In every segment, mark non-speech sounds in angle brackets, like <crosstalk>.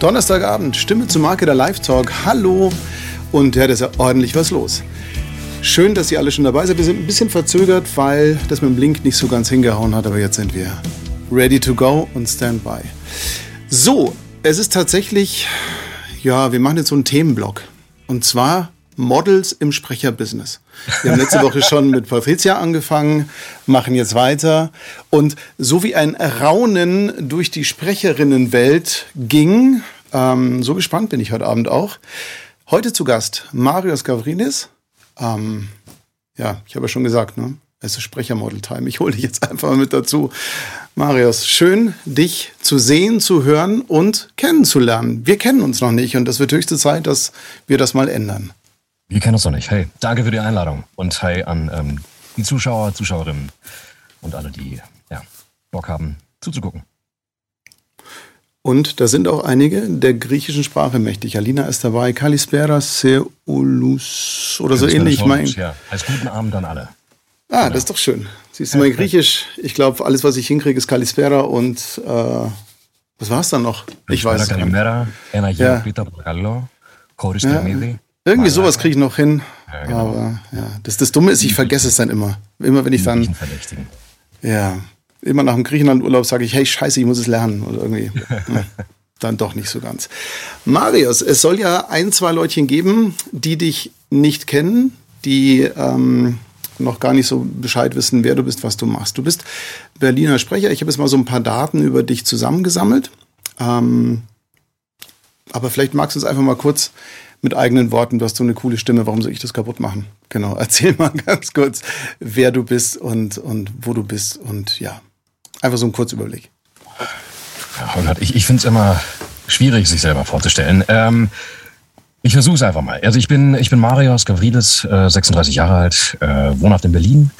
Donnerstagabend, Stimme zur Marke der Live-Talk. Hallo und ja, da ist ja ordentlich was los. Schön, dass ihr alle schon dabei seid. Wir sind ein bisschen verzögert, weil das mit dem Link nicht so ganz hingehauen hat, aber jetzt sind wir ready to go und standby. So, es ist tatsächlich, ja, wir machen jetzt so einen Themenblock. Und zwar Models im Sprecherbusiness. Wir haben letzte Woche schon mit Patricia angefangen, machen jetzt weiter. Und so wie ein Raunen durch die Sprecherinnenwelt ging, ähm, so gespannt bin ich heute Abend auch. Heute zu Gast Marius Gavrinis. Ähm, ja, ich habe ja schon gesagt, ne? Es ist Sprechermodel-Time. Ich hole dich jetzt einfach mit dazu. Marius, schön, dich zu sehen, zu hören und kennenzulernen. Wir kennen uns noch nicht und das wird höchste Zeit, dass wir das mal ändern. Wir kennen uns noch nicht. Hey, danke für die Einladung und hey an ähm, die Zuschauer, Zuschauerinnen und alle, die ja, Bock haben zuzugucken. Und da sind auch einige der griechischen Sprache mächtig. Alina ist dabei, Kalispera Seulus oder so ähnlich. Mein ja. Heißt guten Abend an alle. Ah, genau. das ist doch schön. Siehst du, mein Griechisch, ich glaube, alles, was ich hinkriege, ist Kalispera und äh, was war es dann noch? Ich weiß es nicht. Ja. Ja. Irgendwie sowas kriege ich noch hin. Ja, genau. Aber ja, das, das Dumme ist, ich vergesse es dann immer. Immer wenn ich dann. Ja, immer nach dem Griechenland-Urlaub sage ich, hey, scheiße, ich muss es lernen. Oder irgendwie. <laughs> dann doch nicht so ganz. Marius, es soll ja ein, zwei Leutchen geben, die dich nicht kennen, die ähm, noch gar nicht so Bescheid wissen, wer du bist, was du machst. Du bist Berliner Sprecher. Ich habe jetzt mal so ein paar Daten über dich zusammengesammelt. Ähm, aber vielleicht magst du uns einfach mal kurz mit eigenen Worten, du hast so eine coole Stimme, warum soll ich das kaputt machen? Genau, <laughs> erzähl mal ganz kurz, wer du bist und, und wo du bist und ja, einfach so ein Kurzüberblick. Ja, ich, ich finde es immer schwierig, sich selber vorzustellen. Ähm, ich versuche es einfach mal. Also ich bin, ich bin Marius Gavrides, äh, 36 Jahre alt, äh, wohnhaft in Berlin,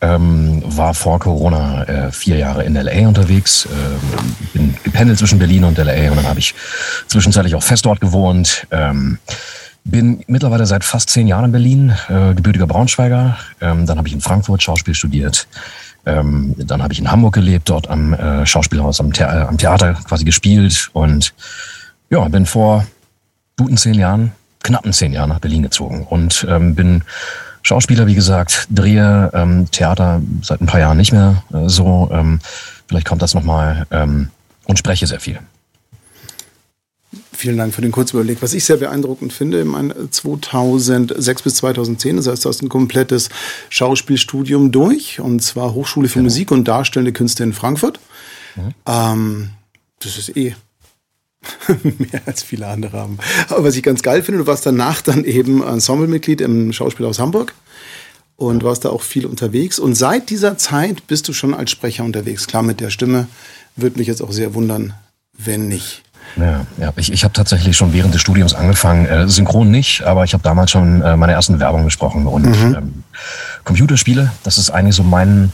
ähm, war vor Corona äh, vier Jahre in LA unterwegs, äh, bin gependelt zwischen Berlin und LA und dann habe ich zwischenzeitlich auch fest dort gewohnt. Ähm, bin mittlerweile seit fast zehn Jahren in Berlin, äh, gebürtiger Braunschweiger. Ähm, dann habe ich in Frankfurt Schauspiel studiert. Ähm, dann habe ich in Hamburg gelebt, dort am äh, Schauspielhaus, am, The am Theater quasi gespielt und ja, bin vor guten zehn Jahren, knappen zehn Jahren nach Berlin gezogen und ähm, bin Schauspieler, wie gesagt, drehe ähm, Theater seit ein paar Jahren nicht mehr äh, so. Ähm, vielleicht kommt das nochmal ähm, und spreche sehr viel. Vielen Dank für den Kurzüberblick. Was ich sehr beeindruckend finde, im 2006 bis 2010, das heißt, du hast ein komplettes Schauspielstudium durch, und zwar Hochschule für genau. Musik und Darstellende Künste in Frankfurt. Mhm. Ähm, das ist eh <laughs> Mehr als viele andere haben. Aber was ich ganz geil finde, du warst danach dann eben Ensemblemitglied im Schauspielhaus Hamburg und warst da auch viel unterwegs. Und seit dieser Zeit bist du schon als Sprecher unterwegs. Klar, mit der Stimme würde mich jetzt auch sehr wundern, wenn nicht. Ja, ja. ich, ich habe tatsächlich schon während des Studiums angefangen, äh, synchron nicht, aber ich habe damals schon äh, meine ersten Werbung gesprochen und mhm. ähm, Computerspiele, das ist eigentlich so mein,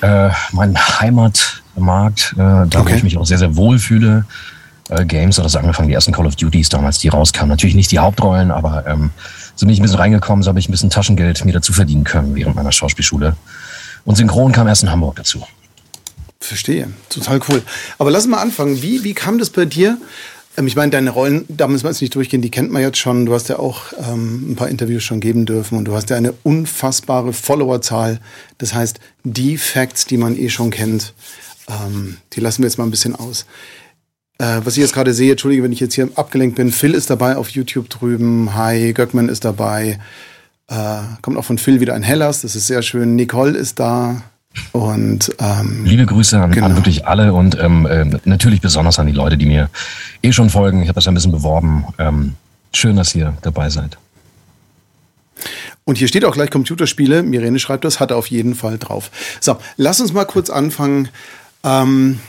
äh, mein Heimatmarkt, äh, da okay. wo ich mich auch sehr, sehr wohl fühle äh, Games oder so angefangen, die ersten Call of Duties damals, die rauskamen. Natürlich nicht die Hauptrollen, aber ähm, so bin ich ein bisschen reingekommen, so habe ich ein bisschen Taschengeld mir dazu verdienen können während meiner Schauspielschule. Und Synchron kam erst in Hamburg dazu. Verstehe, total cool. Aber lass mal anfangen. Wie, wie kam das bei dir? Ähm, ich meine, deine Rollen, da müssen wir jetzt nicht durchgehen, die kennt man jetzt schon. Du hast ja auch ähm, ein paar Interviews schon geben dürfen und du hast ja eine unfassbare Followerzahl. Das heißt, die Facts, die man eh schon kennt, ähm, die lassen wir jetzt mal ein bisschen aus. Äh, was ich jetzt gerade sehe, entschuldige, wenn ich jetzt hier abgelenkt bin, Phil ist dabei auf YouTube drüben, Hi, Göckmann ist dabei, äh, kommt auch von Phil wieder ein Hellas, das ist sehr schön, Nicole ist da. Und ähm, liebe Grüße an, genau. an wirklich alle und ähm, äh, natürlich besonders an die Leute, die mir eh schon folgen. Ich habe das ja ein bisschen beworben. Ähm, schön, dass ihr dabei seid. Und hier steht auch gleich Computerspiele. Mirene schreibt das, hat er auf jeden Fall drauf. So, lass uns mal kurz anfangen. Ähm,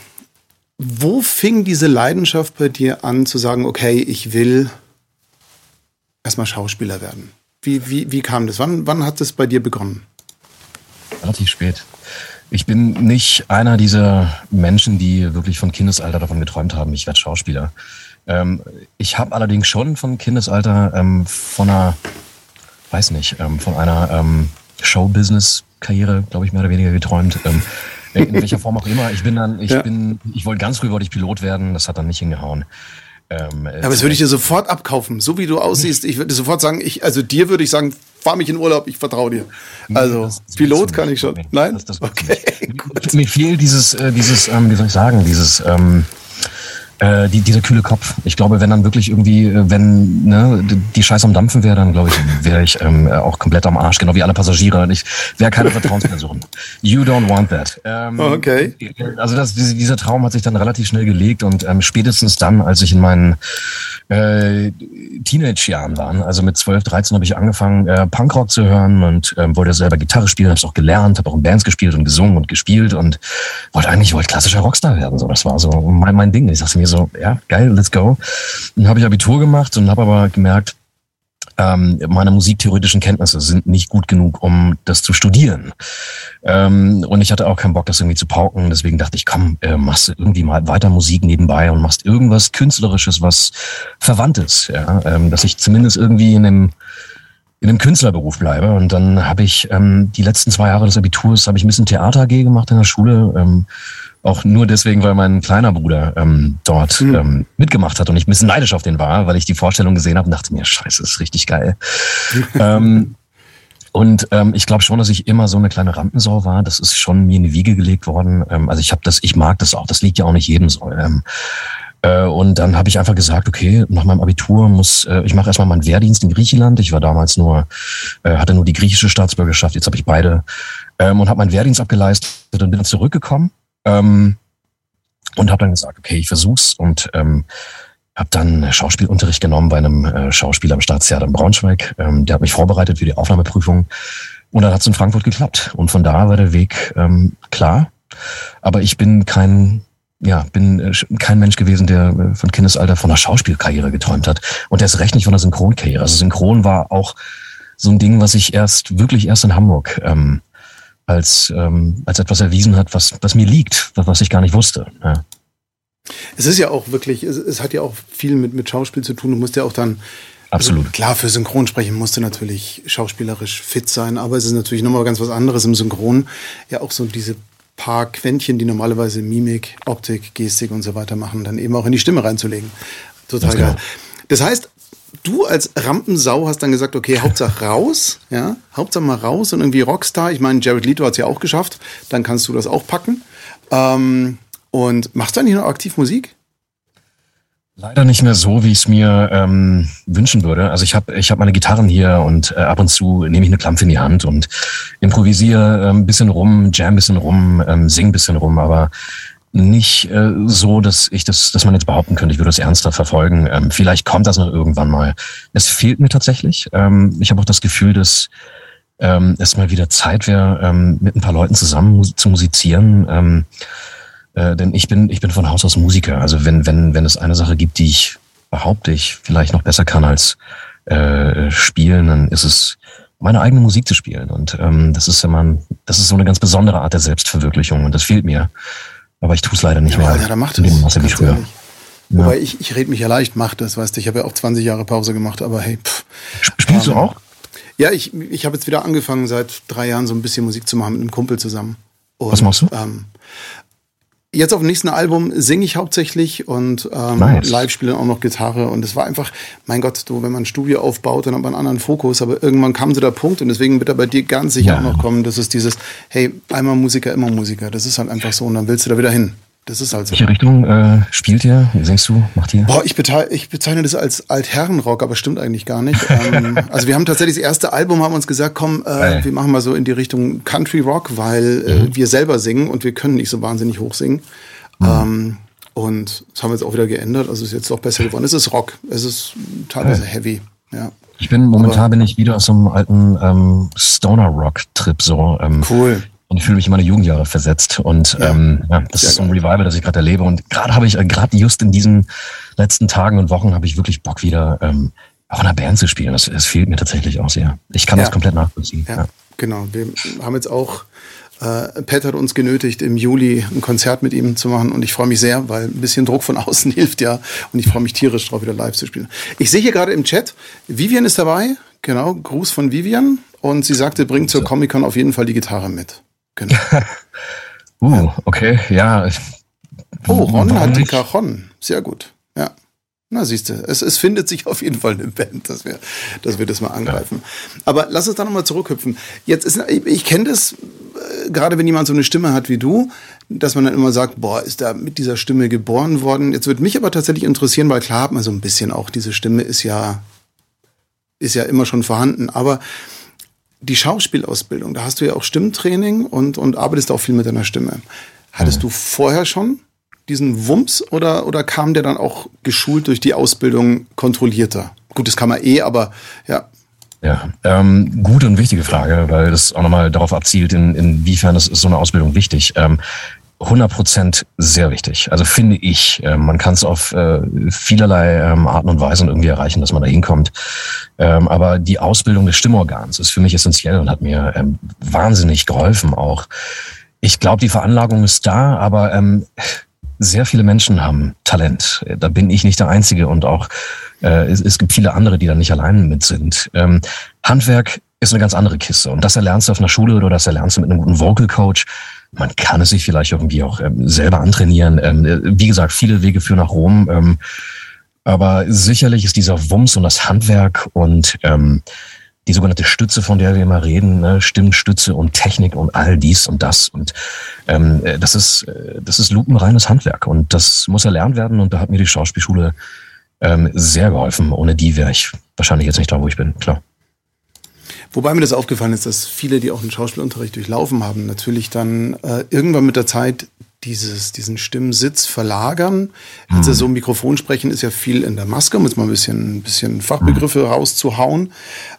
wo fing diese Leidenschaft bei dir an, zu sagen, okay, ich will erstmal Schauspieler werden? Wie, wie, wie kam das? Wann, wann hat das bei dir begonnen? Relativ spät. Ich bin nicht einer dieser Menschen, die wirklich von Kindesalter davon geträumt haben, ich werde Schauspieler. Ähm, ich habe allerdings schon von Kindesalter ähm, von einer, weiß nicht, ähm, von einer ähm, Showbusiness-Karriere, glaube ich, mehr oder weniger geträumt. Ähm, in welcher Form auch immer. Ich bin dann, ich ja. bin, ich wollte ganz früh wollte ich Pilot werden, das hat dann nicht hingehauen. Ähm, Aber das würde ich dir sofort abkaufen. So wie du aussiehst, ich würde sofort sagen, ich, also dir würde ich sagen, fahr mich in Urlaub, ich vertraue dir. Also das, das Pilot kann ich schon. Nein? Das, das okay. Mir fehlt dieses, äh, dieses, ähm, wie soll ich sagen, dieses, ähm, äh, die, dieser kühle Kopf. Ich glaube, wenn dann wirklich irgendwie, äh, wenn ne, die Scheiße am Dampfen wäre, dann glaube ich, wäre ich ähm, auch komplett am Arsch, genau wie alle Passagiere. Ich wäre keine Vertrauensperson. You don't want that. Ähm, okay. Also das, dieser Traum hat sich dann relativ schnell gelegt und ähm, spätestens dann, als ich in meinen äh, Teenage-Jahren war, also mit 12, 13 habe ich angefangen, äh, Punkrock zu hören und ähm, wollte selber Gitarre spielen, habe es auch gelernt, habe auch in Bands gespielt und gesungen und gespielt und wollte eigentlich wollte klassischer Rockstar werden. So, das war so mein, mein Ding. Ich sagte mir so, ja, geil, let's go. Dann habe ich Abitur gemacht und habe aber gemerkt, ähm, meine musiktheoretischen Kenntnisse sind nicht gut genug, um das zu studieren. Ähm, und ich hatte auch keinen Bock, das irgendwie zu pauken. Deswegen dachte ich, komm, äh, machst du irgendwie mal weiter Musik nebenbei und machst irgendwas Künstlerisches, was verwandt ist. Ja? Ähm, dass ich zumindest irgendwie in dem in einem Künstlerberuf bleibe. Und dann habe ich ähm, die letzten zwei Jahre des Abiturs habe ich ein bisschen Theater AG gemacht in der Schule. Ähm, auch nur deswegen, weil mein kleiner Bruder ähm, dort mhm. ähm, mitgemacht hat und ich ein bisschen neidisch auf den war, weil ich die Vorstellung gesehen habe und dachte mir, scheiße, ist richtig geil. <laughs> ähm, und ähm, ich glaube schon, dass ich immer so eine kleine Rampensau war. Das ist schon mir in die Wiege gelegt worden. Ähm, also ich habe das, ich mag das auch. Das liegt ja auch nicht jedem so. Ähm, äh, und dann habe ich einfach gesagt, okay, nach meinem Abitur muss, äh, ich mache erstmal meinen Wehrdienst in Griechenland. Ich war damals nur, äh, hatte nur die griechische Staatsbürgerschaft, jetzt habe ich beide. Ähm, und habe meinen Wehrdienst abgeleistet und bin zurückgekommen ähm, und habe dann gesagt, okay, ich versuch's und ähm, habe dann Schauspielunterricht genommen bei einem äh, Schauspieler am Staatstheater in Braunschweig. Ähm, der hat mich vorbereitet für die Aufnahmeprüfung und dann hat's in Frankfurt geklappt. Und von da war der Weg ähm, klar. Aber ich bin kein ja, bin äh, kein Mensch gewesen, der äh, von Kindesalter von einer Schauspielkarriere geträumt hat. Und der ist recht nicht von einer Synchronkarriere. Also Synchron war auch so ein Ding, was ich erst, wirklich erst in Hamburg ähm, als, ähm, als etwas erwiesen hat, was, was mir liegt, was ich gar nicht wusste. Ja. Es ist ja auch wirklich, es, es, hat ja auch viel mit, mit Schauspiel zu tun. Du musst ja auch dann. Absolut. Also klar, für Synchronsprechen musst du natürlich schauspielerisch fit sein, aber es ist natürlich nochmal ganz was anderes im Synchron. Ja, auch so diese paar Quäntchen, die normalerweise Mimik, Optik, Gestik und so weiter machen, dann eben auch in die Stimme reinzulegen. Total geil. Genau. Das heißt, du als Rampensau hast dann gesagt, okay, Hauptsache raus, ja, Hauptsache mal raus und irgendwie Rockstar. Ich meine, Jared Leto hat es ja auch geschafft, dann kannst du das auch packen. Ähm, und machst du eigentlich noch aktiv Musik? Leider nicht mehr so, wie ich es mir ähm, wünschen würde. Also ich habe ich hab meine Gitarren hier und äh, ab und zu nehme ich eine Klampfe in die Hand und improvisiere ein bisschen rum, jam ein bisschen rum, ähm, sing ein bisschen rum, aber nicht äh, so, dass ich das, dass man jetzt behaupten könnte, ich würde das ernster verfolgen. Ähm, vielleicht kommt das noch irgendwann mal. Es fehlt mir tatsächlich. Ähm, ich habe auch das Gefühl, dass ähm, es mal wieder Zeit wäre, ähm, mit ein paar Leuten zusammen zu musizieren. Ähm, äh, denn ich bin, ich bin von Haus aus Musiker. Also wenn, wenn, wenn es eine Sache gibt, die ich behaupte, ich vielleicht noch besser kann als äh, spielen, dann ist es meine eigene Musik zu spielen. Und ähm, das ist ja man, das ist so eine ganz besondere Art der Selbstverwirklichung und das fehlt mir. Aber ich tue es leider nicht ja, mehr. Ja, da macht es. Masse wie früher. Ja. Wobei ich, ich rede mich ja leicht, mach das, weißt du. Ich habe ja auch 20 Jahre Pause gemacht, aber hey. Pff. Spielst ähm, du auch? Ja, ich, ich habe jetzt wieder angefangen, seit drei Jahren so ein bisschen Musik zu machen mit einem Kumpel zusammen. Und, Was machst du? Ähm, Jetzt auf dem nächsten Album singe ich hauptsächlich und ähm, nice. live spiele auch noch Gitarre. Und es war einfach, mein Gott, du, wenn man ein Studio aufbaut, dann hat man einen anderen Fokus. Aber irgendwann kam so der Punkt und deswegen wird er bei dir ganz sicher ja. auch noch kommen. Das ist dieses, hey, einmal Musiker, immer Musiker. Das ist halt einfach so und dann willst du da wieder hin. Das ist halt so. Welche Richtung äh, spielt ihr? Singst du? Macht ihr? Boah, ich, bezeichne, ich bezeichne das als Altherrenrock, aber stimmt eigentlich gar nicht. <laughs> ähm, also wir haben tatsächlich das erste Album, haben uns gesagt, komm, äh, wir machen mal so in die Richtung Country Rock, weil äh, mhm. wir selber singen und wir können nicht so wahnsinnig hoch singen. Mhm. Ähm, und das haben wir jetzt auch wieder geändert. Also ist jetzt doch besser geworden. Es ist Rock. Es ist teilweise ja. heavy. Ja. Ich bin momentan aber, bin ich wieder auf so einem alten ähm, Stoner Rock Trip so. Ähm, cool. Und ich fühle mich in meine Jugendjahre versetzt. Und ja. ähm, ja, das ist so ein Revival, das ich gerade erlebe. Und gerade habe ich, äh, gerade just in diesen letzten Tagen und Wochen, habe ich wirklich Bock wieder ähm, auch in einer Band zu spielen. Das, das fehlt mir tatsächlich auch sehr. Ich kann ja. das komplett nachvollziehen. Ja, ja, genau. Wir haben jetzt auch, äh, Pat hat uns genötigt, im Juli ein Konzert mit ihm zu machen. Und ich freue mich sehr, weil ein bisschen Druck von <laughs> außen hilft ja. Und ich freue mich tierisch drauf, wieder live zu spielen. Ich sehe hier gerade im Chat, Vivian ist dabei. Genau, Gruß von Vivian. Und sie sagte, bringt zur Comic-Con auf jeden Fall die Gitarre mit. Genau. <laughs> uh, okay, ja. Oh, Ron hat die Cajon. Sehr gut. Ja. Na, siehst du, es, es findet sich auf jeden Fall eine Band, dass wir, dass wir das mal angreifen. Ja. Aber lass uns da nochmal zurückhüpfen. Jetzt ist, ich, ich kenne das, äh, gerade wenn jemand so eine Stimme hat wie du, dass man dann immer sagt, boah, ist da mit dieser Stimme geboren worden. Jetzt würde mich aber tatsächlich interessieren, weil klar hat man so ein bisschen auch, diese Stimme ist ja, ist ja immer schon vorhanden. Aber die Schauspielausbildung, da hast du ja auch Stimmtraining und, und arbeitest auch viel mit deiner Stimme. Hattest mhm. du vorher schon diesen Wumms oder, oder kam der dann auch geschult durch die Ausbildung kontrollierter? Gut, das kann man eh, aber ja. Ja, ähm, gute und wichtige Frage, weil das auch nochmal darauf abzielt, in, inwiefern ist, ist so eine Ausbildung wichtig. Ähm, 100 Prozent sehr wichtig. Also finde ich, äh, man kann es auf äh, vielerlei ähm, Arten und Weisen irgendwie erreichen, dass man da hinkommt. Ähm, aber die Ausbildung des Stimmorgans ist für mich essentiell und hat mir ähm, wahnsinnig geholfen auch. Ich glaube, die Veranlagung ist da, aber ähm, sehr viele Menschen haben Talent. Da bin ich nicht der Einzige und auch äh, es, gibt viele andere, die da nicht allein mit sind. Ähm, Handwerk ist eine ganz andere Kiste und das erlernst du auf einer Schule oder das erlernst du mit einem guten Vocal Coach. Man kann es sich vielleicht irgendwie auch ähm, selber antrainieren. Ähm, wie gesagt, viele Wege führen nach Rom. Ähm, aber sicherlich ist dieser Wumms und das Handwerk und ähm, die sogenannte Stütze, von der wir immer reden, ne? Stimmstütze und Technik und all dies und das. Und ähm, äh, das ist äh, das ist lupenreines Handwerk und das muss erlernt werden. Und da hat mir die Schauspielschule ähm, sehr geholfen. Ohne die wäre ich wahrscheinlich jetzt nicht da, wo ich bin, klar. Wobei mir das aufgefallen ist, dass viele, die auch einen Schauspielunterricht durchlaufen haben, natürlich dann äh, irgendwann mit der Zeit dieses, diesen Stimmsitz verlagern. Mhm. Also so Mikrofon sprechen ist ja viel in der Maske, um jetzt mal ein bisschen, ein bisschen Fachbegriffe mhm. rauszuhauen.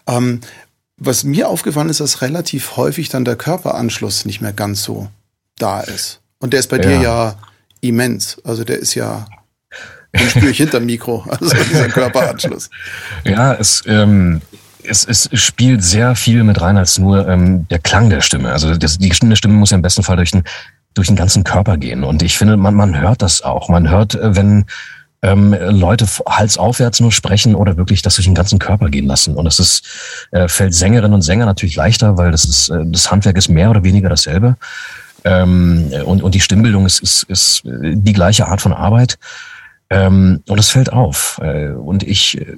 Ähm, was mir aufgefallen ist, dass relativ häufig dann der Körperanschluss nicht mehr ganz so da ist. Und der ist bei ja. dir ja immens. Also der ist ja, den spüre ich hinterm Mikro, <laughs> also dieser Körperanschluss. Ja, es, ähm, es, es spielt sehr viel mit rein als nur ähm, der Klang der Stimme. Also das, die Stimme muss ja im besten Fall durch den durch den ganzen Körper gehen. Und ich finde, man, man hört das auch. Man hört, äh, wenn ähm, Leute halsaufwärts nur sprechen oder wirklich das durch den ganzen Körper gehen lassen. Und das ist, äh, fällt Sängerinnen und Sänger natürlich leichter, weil das ist, äh, das Handwerk ist mehr oder weniger dasselbe. Ähm, und, und die Stimmbildung ist, ist, ist die gleiche Art von Arbeit. Ähm, und es fällt auf. Äh, und ich, äh,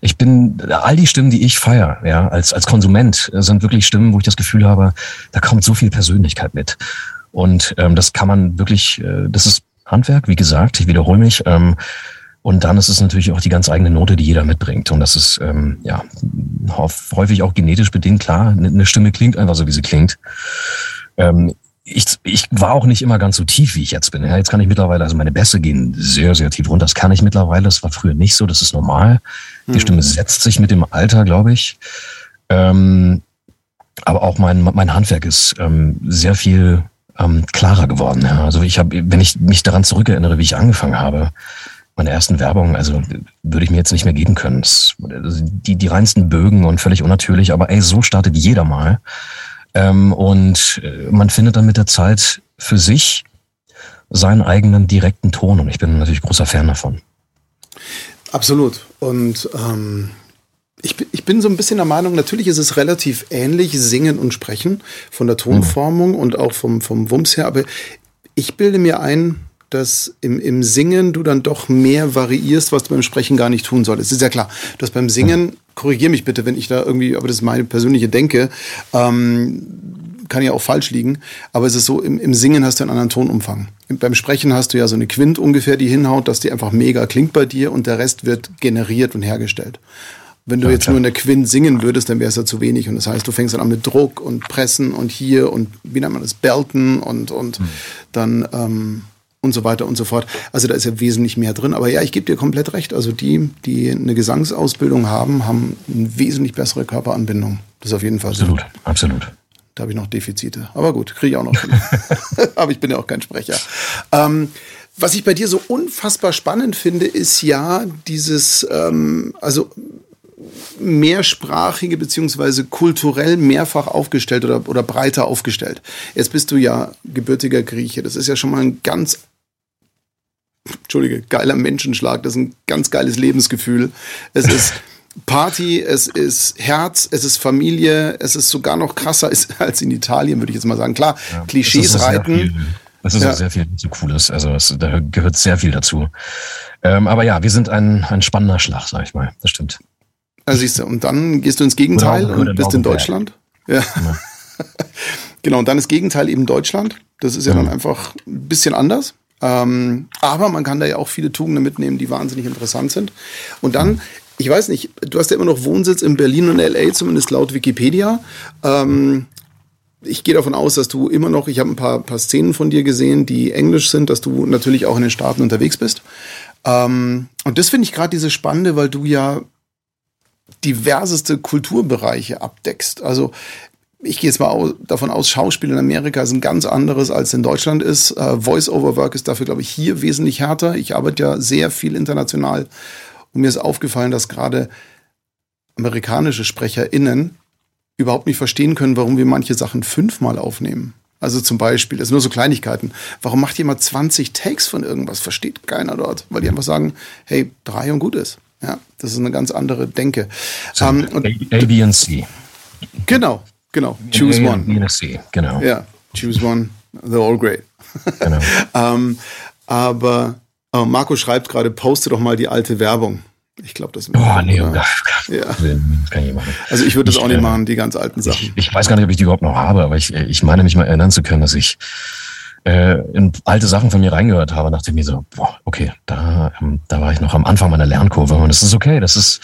ich bin, all die Stimmen, die ich feiere, ja, als, als Konsument, sind wirklich Stimmen, wo ich das Gefühl habe, da kommt so viel Persönlichkeit mit. Und ähm, das kann man wirklich, äh, das ist Handwerk, wie gesagt, ich wiederhole mich. Ähm, und dann ist es natürlich auch die ganz eigene Note, die jeder mitbringt. Und das ist ähm, ja häufig auch genetisch bedingt, klar. Eine Stimme klingt einfach so, wie sie klingt. Ähm, ich, ich war auch nicht immer ganz so tief, wie ich jetzt bin. Ja, jetzt kann ich mittlerweile, also meine Bässe gehen sehr, sehr tief runter. Das kann ich mittlerweile. Das war früher nicht so. Das ist normal. Die mhm. Stimme setzt sich mit dem Alter, glaube ich. Ähm, aber auch mein, mein Handwerk ist ähm, sehr viel ähm, klarer geworden. Ja. Also ich habe, wenn ich mich daran zurückerinnere, wie ich angefangen habe, meine ersten Werbungen, also würde ich mir jetzt nicht mehr geben können. Das, also die, die reinsten Bögen und völlig unnatürlich, aber ey, so startet jeder mal. Ähm, und äh, man findet dann mit der Zeit für sich seinen eigenen direkten Ton und ich bin natürlich großer Fan davon. Absolut. Und ähm, ich, ich bin so ein bisschen der Meinung, natürlich ist es relativ ähnlich, Singen und Sprechen von der Tonformung mhm. und auch vom, vom Wumms her, aber ich bilde mir ein, dass im, im Singen du dann doch mehr variierst, was du beim Sprechen gar nicht tun solltest. Es ist ja klar, dass beim Singen, korrigier mich bitte, wenn ich da irgendwie, aber das ist meine persönliche Denke, ähm, kann ja auch falsch liegen, aber es ist so, im, im Singen hast du einen anderen Tonumfang. Beim Sprechen hast du ja so eine Quint ungefähr, die hinhaut, dass die einfach mega klingt bei dir und der Rest wird generiert und hergestellt. Wenn du ja, jetzt klar. nur in der Quint singen würdest, dann wäre es ja zu wenig. Und das heißt, du fängst dann an mit Druck und Pressen und hier und wie nennt man das, Belten und, und hm. dann ähm, und so weiter und so fort. Also da ist ja wesentlich mehr drin. Aber ja, ich gebe dir komplett recht. Also die, die eine Gesangsausbildung haben, haben eine wesentlich bessere Körperanbindung. Das ist auf jeden Fall absolut, so. Absolut, Da habe ich noch Defizite. Aber gut, kriege ich auch noch. <laughs> Aber ich bin ja auch kein Sprecher. Ähm, was ich bei dir so unfassbar spannend finde, ist ja dieses, ähm, also mehrsprachige beziehungsweise kulturell mehrfach aufgestellt oder, oder breiter aufgestellt. Jetzt bist du ja gebürtiger Grieche. Das ist ja schon mal ein ganz, entschuldige, geiler Menschenschlag. Das ist ein ganz geiles Lebensgefühl. Es ist Party, es ist Herz, es ist Familie, es ist sogar noch krasser <laughs> als in Italien, würde ich jetzt mal sagen. Klar, ja, Klischees reiten. Das ist ja. sehr viel zu Cooles. Also es, da gehört sehr viel dazu. Ähm, aber ja, wir sind ein, ein spannender Schlag, sag ich mal. Das stimmt. Ja, siehst du, und dann gehst du ins Gegenteil Genau, und genau, bist in. Deutschland. Ja. <laughs> genau, und dann das Gegenteil eben Deutschland. Das ist ja dann einfach ein bisschen anders. Ähm, aber man kann da ja auch viele Tugenden mitnehmen, die wahnsinnig interessant sind. Und dann, ich weiß nicht, du hast ja immer noch Wohnsitz in Berlin und LA, zumindest laut Wikipedia. Ähm, ich gehe davon aus, dass du immer noch, ich habe ein paar, paar Szenen von dir gesehen, die englisch sind, dass du natürlich auch in den Staaten unterwegs bist. Ähm, und das finde ich gerade diese Spannende, weil du ja diverseste Kulturbereiche abdeckst. Also ich gehe jetzt mal davon aus, Schauspiel in Amerika ist ein ganz anderes als in Deutschland ist. Äh, Voice-over-Work ist dafür, glaube ich, hier wesentlich härter. Ich arbeite ja sehr viel international und mir ist aufgefallen, dass gerade amerikanische SprecherInnen überhaupt nicht verstehen können, warum wir manche Sachen fünfmal aufnehmen. Also zum Beispiel, das sind nur so Kleinigkeiten. Warum macht jemand 20 Takes von irgendwas? Versteht keiner dort, weil die einfach sagen, hey, drei und gut ist. Ja, das ist eine ganz andere Denke. Ähm, und A, A, B und C. genau, genau. Choose A, one. C, genau. Ja, choose one. They're all great. genau. <laughs> ähm, aber äh, Marco schreibt gerade, poste doch mal die alte Werbung. Ich glaube, das Oh, nee, ja. Gottes Ja. Das kann ich nicht machen. Also ich würde das Ich, auch nicht äh, machen, die ganz alten Sachen. Ich, ich weiß gar nicht, ob ich die überhaupt noch habe, aber ich, ich meine mich mal erinnern zu können, dass ich äh, in alte Sachen von mir reingehört habe, dachte mir so, boah, okay, da, ähm, da war ich noch am Anfang meiner Lernkurve und das ist okay, das ist,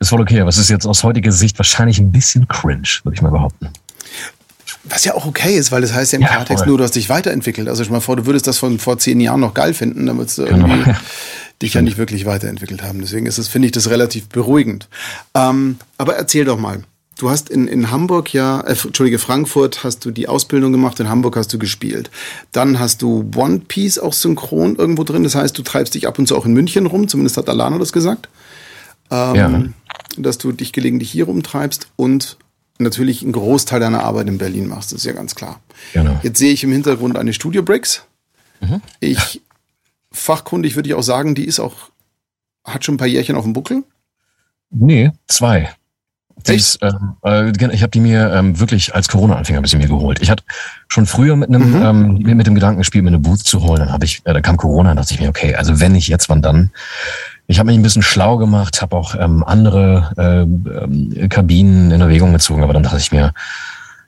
ist voll okay, aber es ist jetzt aus heutiger Sicht wahrscheinlich ein bisschen cringe, würde ich mal behaupten. Was ja auch okay ist, weil das heißt ja im Ja, Klartext voll. nur, du hast dich weiterentwickelt. Also stell mal vor, du würdest das von vor zehn Jahren noch geil finden, dann würdest du Genau. irgendwie dich ja nicht wirklich weiterentwickelt haben. Deswegen ist es, finde ich, das relativ beruhigend. Ähm, aber erzähl doch mal. Du hast in, in Hamburg ja, äh, Entschuldige, Frankfurt hast du die Ausbildung gemacht, in Hamburg hast du gespielt. Dann hast du One Piece auch synchron irgendwo drin. Das heißt, du treibst dich ab und zu auch in München rum, zumindest hat Alana das gesagt. Ähm, Ja. Dass du dich gelegentlich hier rumtreibst und natürlich einen Großteil deiner Arbeit in Berlin machst, das ist ja ganz klar. Genau. Jetzt sehe ich im Hintergrund eine Studio Breaks. Ich, fachkundig würde ich auch sagen, die ist auch, hat schon ein paar Jährchen auf dem Buckel. Nee, zwei. Die Echt? ist, ähm, äh, ich habe die mir ähm, wirklich als Corona-Anfänger ein bisschen mir geholt. Ich hatte schon früher mit einem ähm, mir mit dem Gedanken gespielt, mir eine Booth zu holen. Dann habe ich, äh, da kam Corona, dann dachte ich mir, okay, also wenn nicht jetzt, wann dann? Ich habe mich ein bisschen schlau gemacht, habe auch ähm, andere äh, ähm, Kabinen in Erwägung gezogen, aber dann dachte ich mir,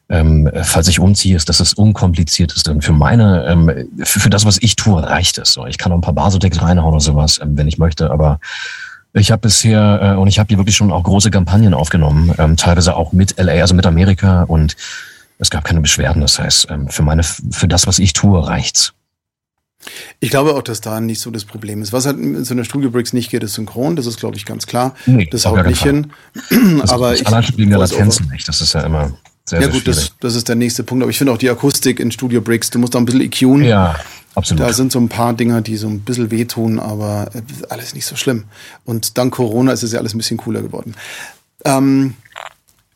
ähm, falls ich umziehe, ist das das unkomplizierteste. Und für meine, ähm, für, für das, was ich tue, reicht es. So, ich kann noch ein paar Basotex reinhauen oder sowas, ähm, wenn ich möchte, aber ich habe bisher, äh, und ich habe hier wirklich schon auch große Kampagnen aufgenommen, ähm, teilweise auch mit LA, also mit Amerika und es gab keine Beschwerden. Das heißt, ähm, für meine, für das, was ich tue, reicht's. Ich glaube auch, dass da nicht so das Problem ist. Was halt in so einer Studio Breaks nicht geht, ist synchron. Das ist, glaube ich, ganz klar. Nee, das haut nicht hin. Das aber ist ich, allein wegen der Latenzen nicht. Das ist ja immer sehr, Ja sehr gut, schwierig. das, das ist der nächste Punkt. Aber ich finde auch die Akustik in Studio Breaks, du musst da ein bisschen EQen. ja, absolut. Da sind so ein paar Dinger, die so ein bisschen wehtun, aber äh, alles nicht so schlimm. Und dank Corona ist es ja alles ein bisschen cooler geworden. Ähm,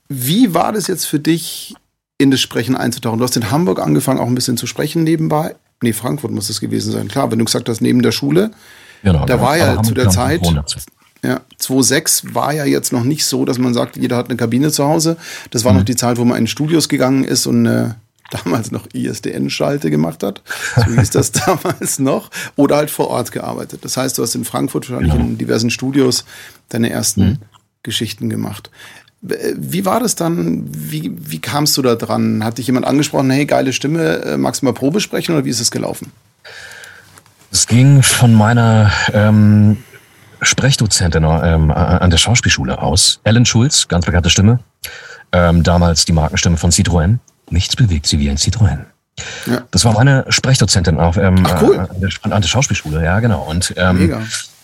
wie war das jetzt für dich, in das Sprechen einzutauchen? Du hast in Hamburg angefangen, auch ein bisschen zu sprechen nebenbei. Nee, Frankfurt muss das gewesen sein. Klar, wenn du gesagt hast, neben der Schule. genau, da war ja Aber zu Hamburg der Zeit-. Ja, 2.6 war ja jetzt noch nicht so, dass man sagt, jeder hat eine Kabine zu Hause. Das Mhm. war noch die Zeit, wo man in Studios gegangen ist und eine damals noch ISDN-Schalte gemacht hat. So hieß das <laughs> damals noch. Oder halt vor Ort gearbeitet. Das heißt, du hast in Frankfurt wahrscheinlich Genau. in diversen Studios deine ersten Mhm. Geschichten gemacht. Wie war das dann? Wie, wie kamst du da dran? Hat dich jemand angesprochen, hey, geile Stimme, äh, magst du mal Probe sprechen oder wie ist es gelaufen? Es ging von meiner ähm, Sprechdozentin ähm, an der Schauspielschule aus. Ellen Schulz, ganz bekannte Stimme. Ähm, damals die Markenstimme von Citroën. Nichts bewegt sie wie ein Citroën. Ja. Das war meine Sprechdozentin auf, ähm, Ach, cool. äh, an, der, Schauspielschule, ja genau. Und ähm.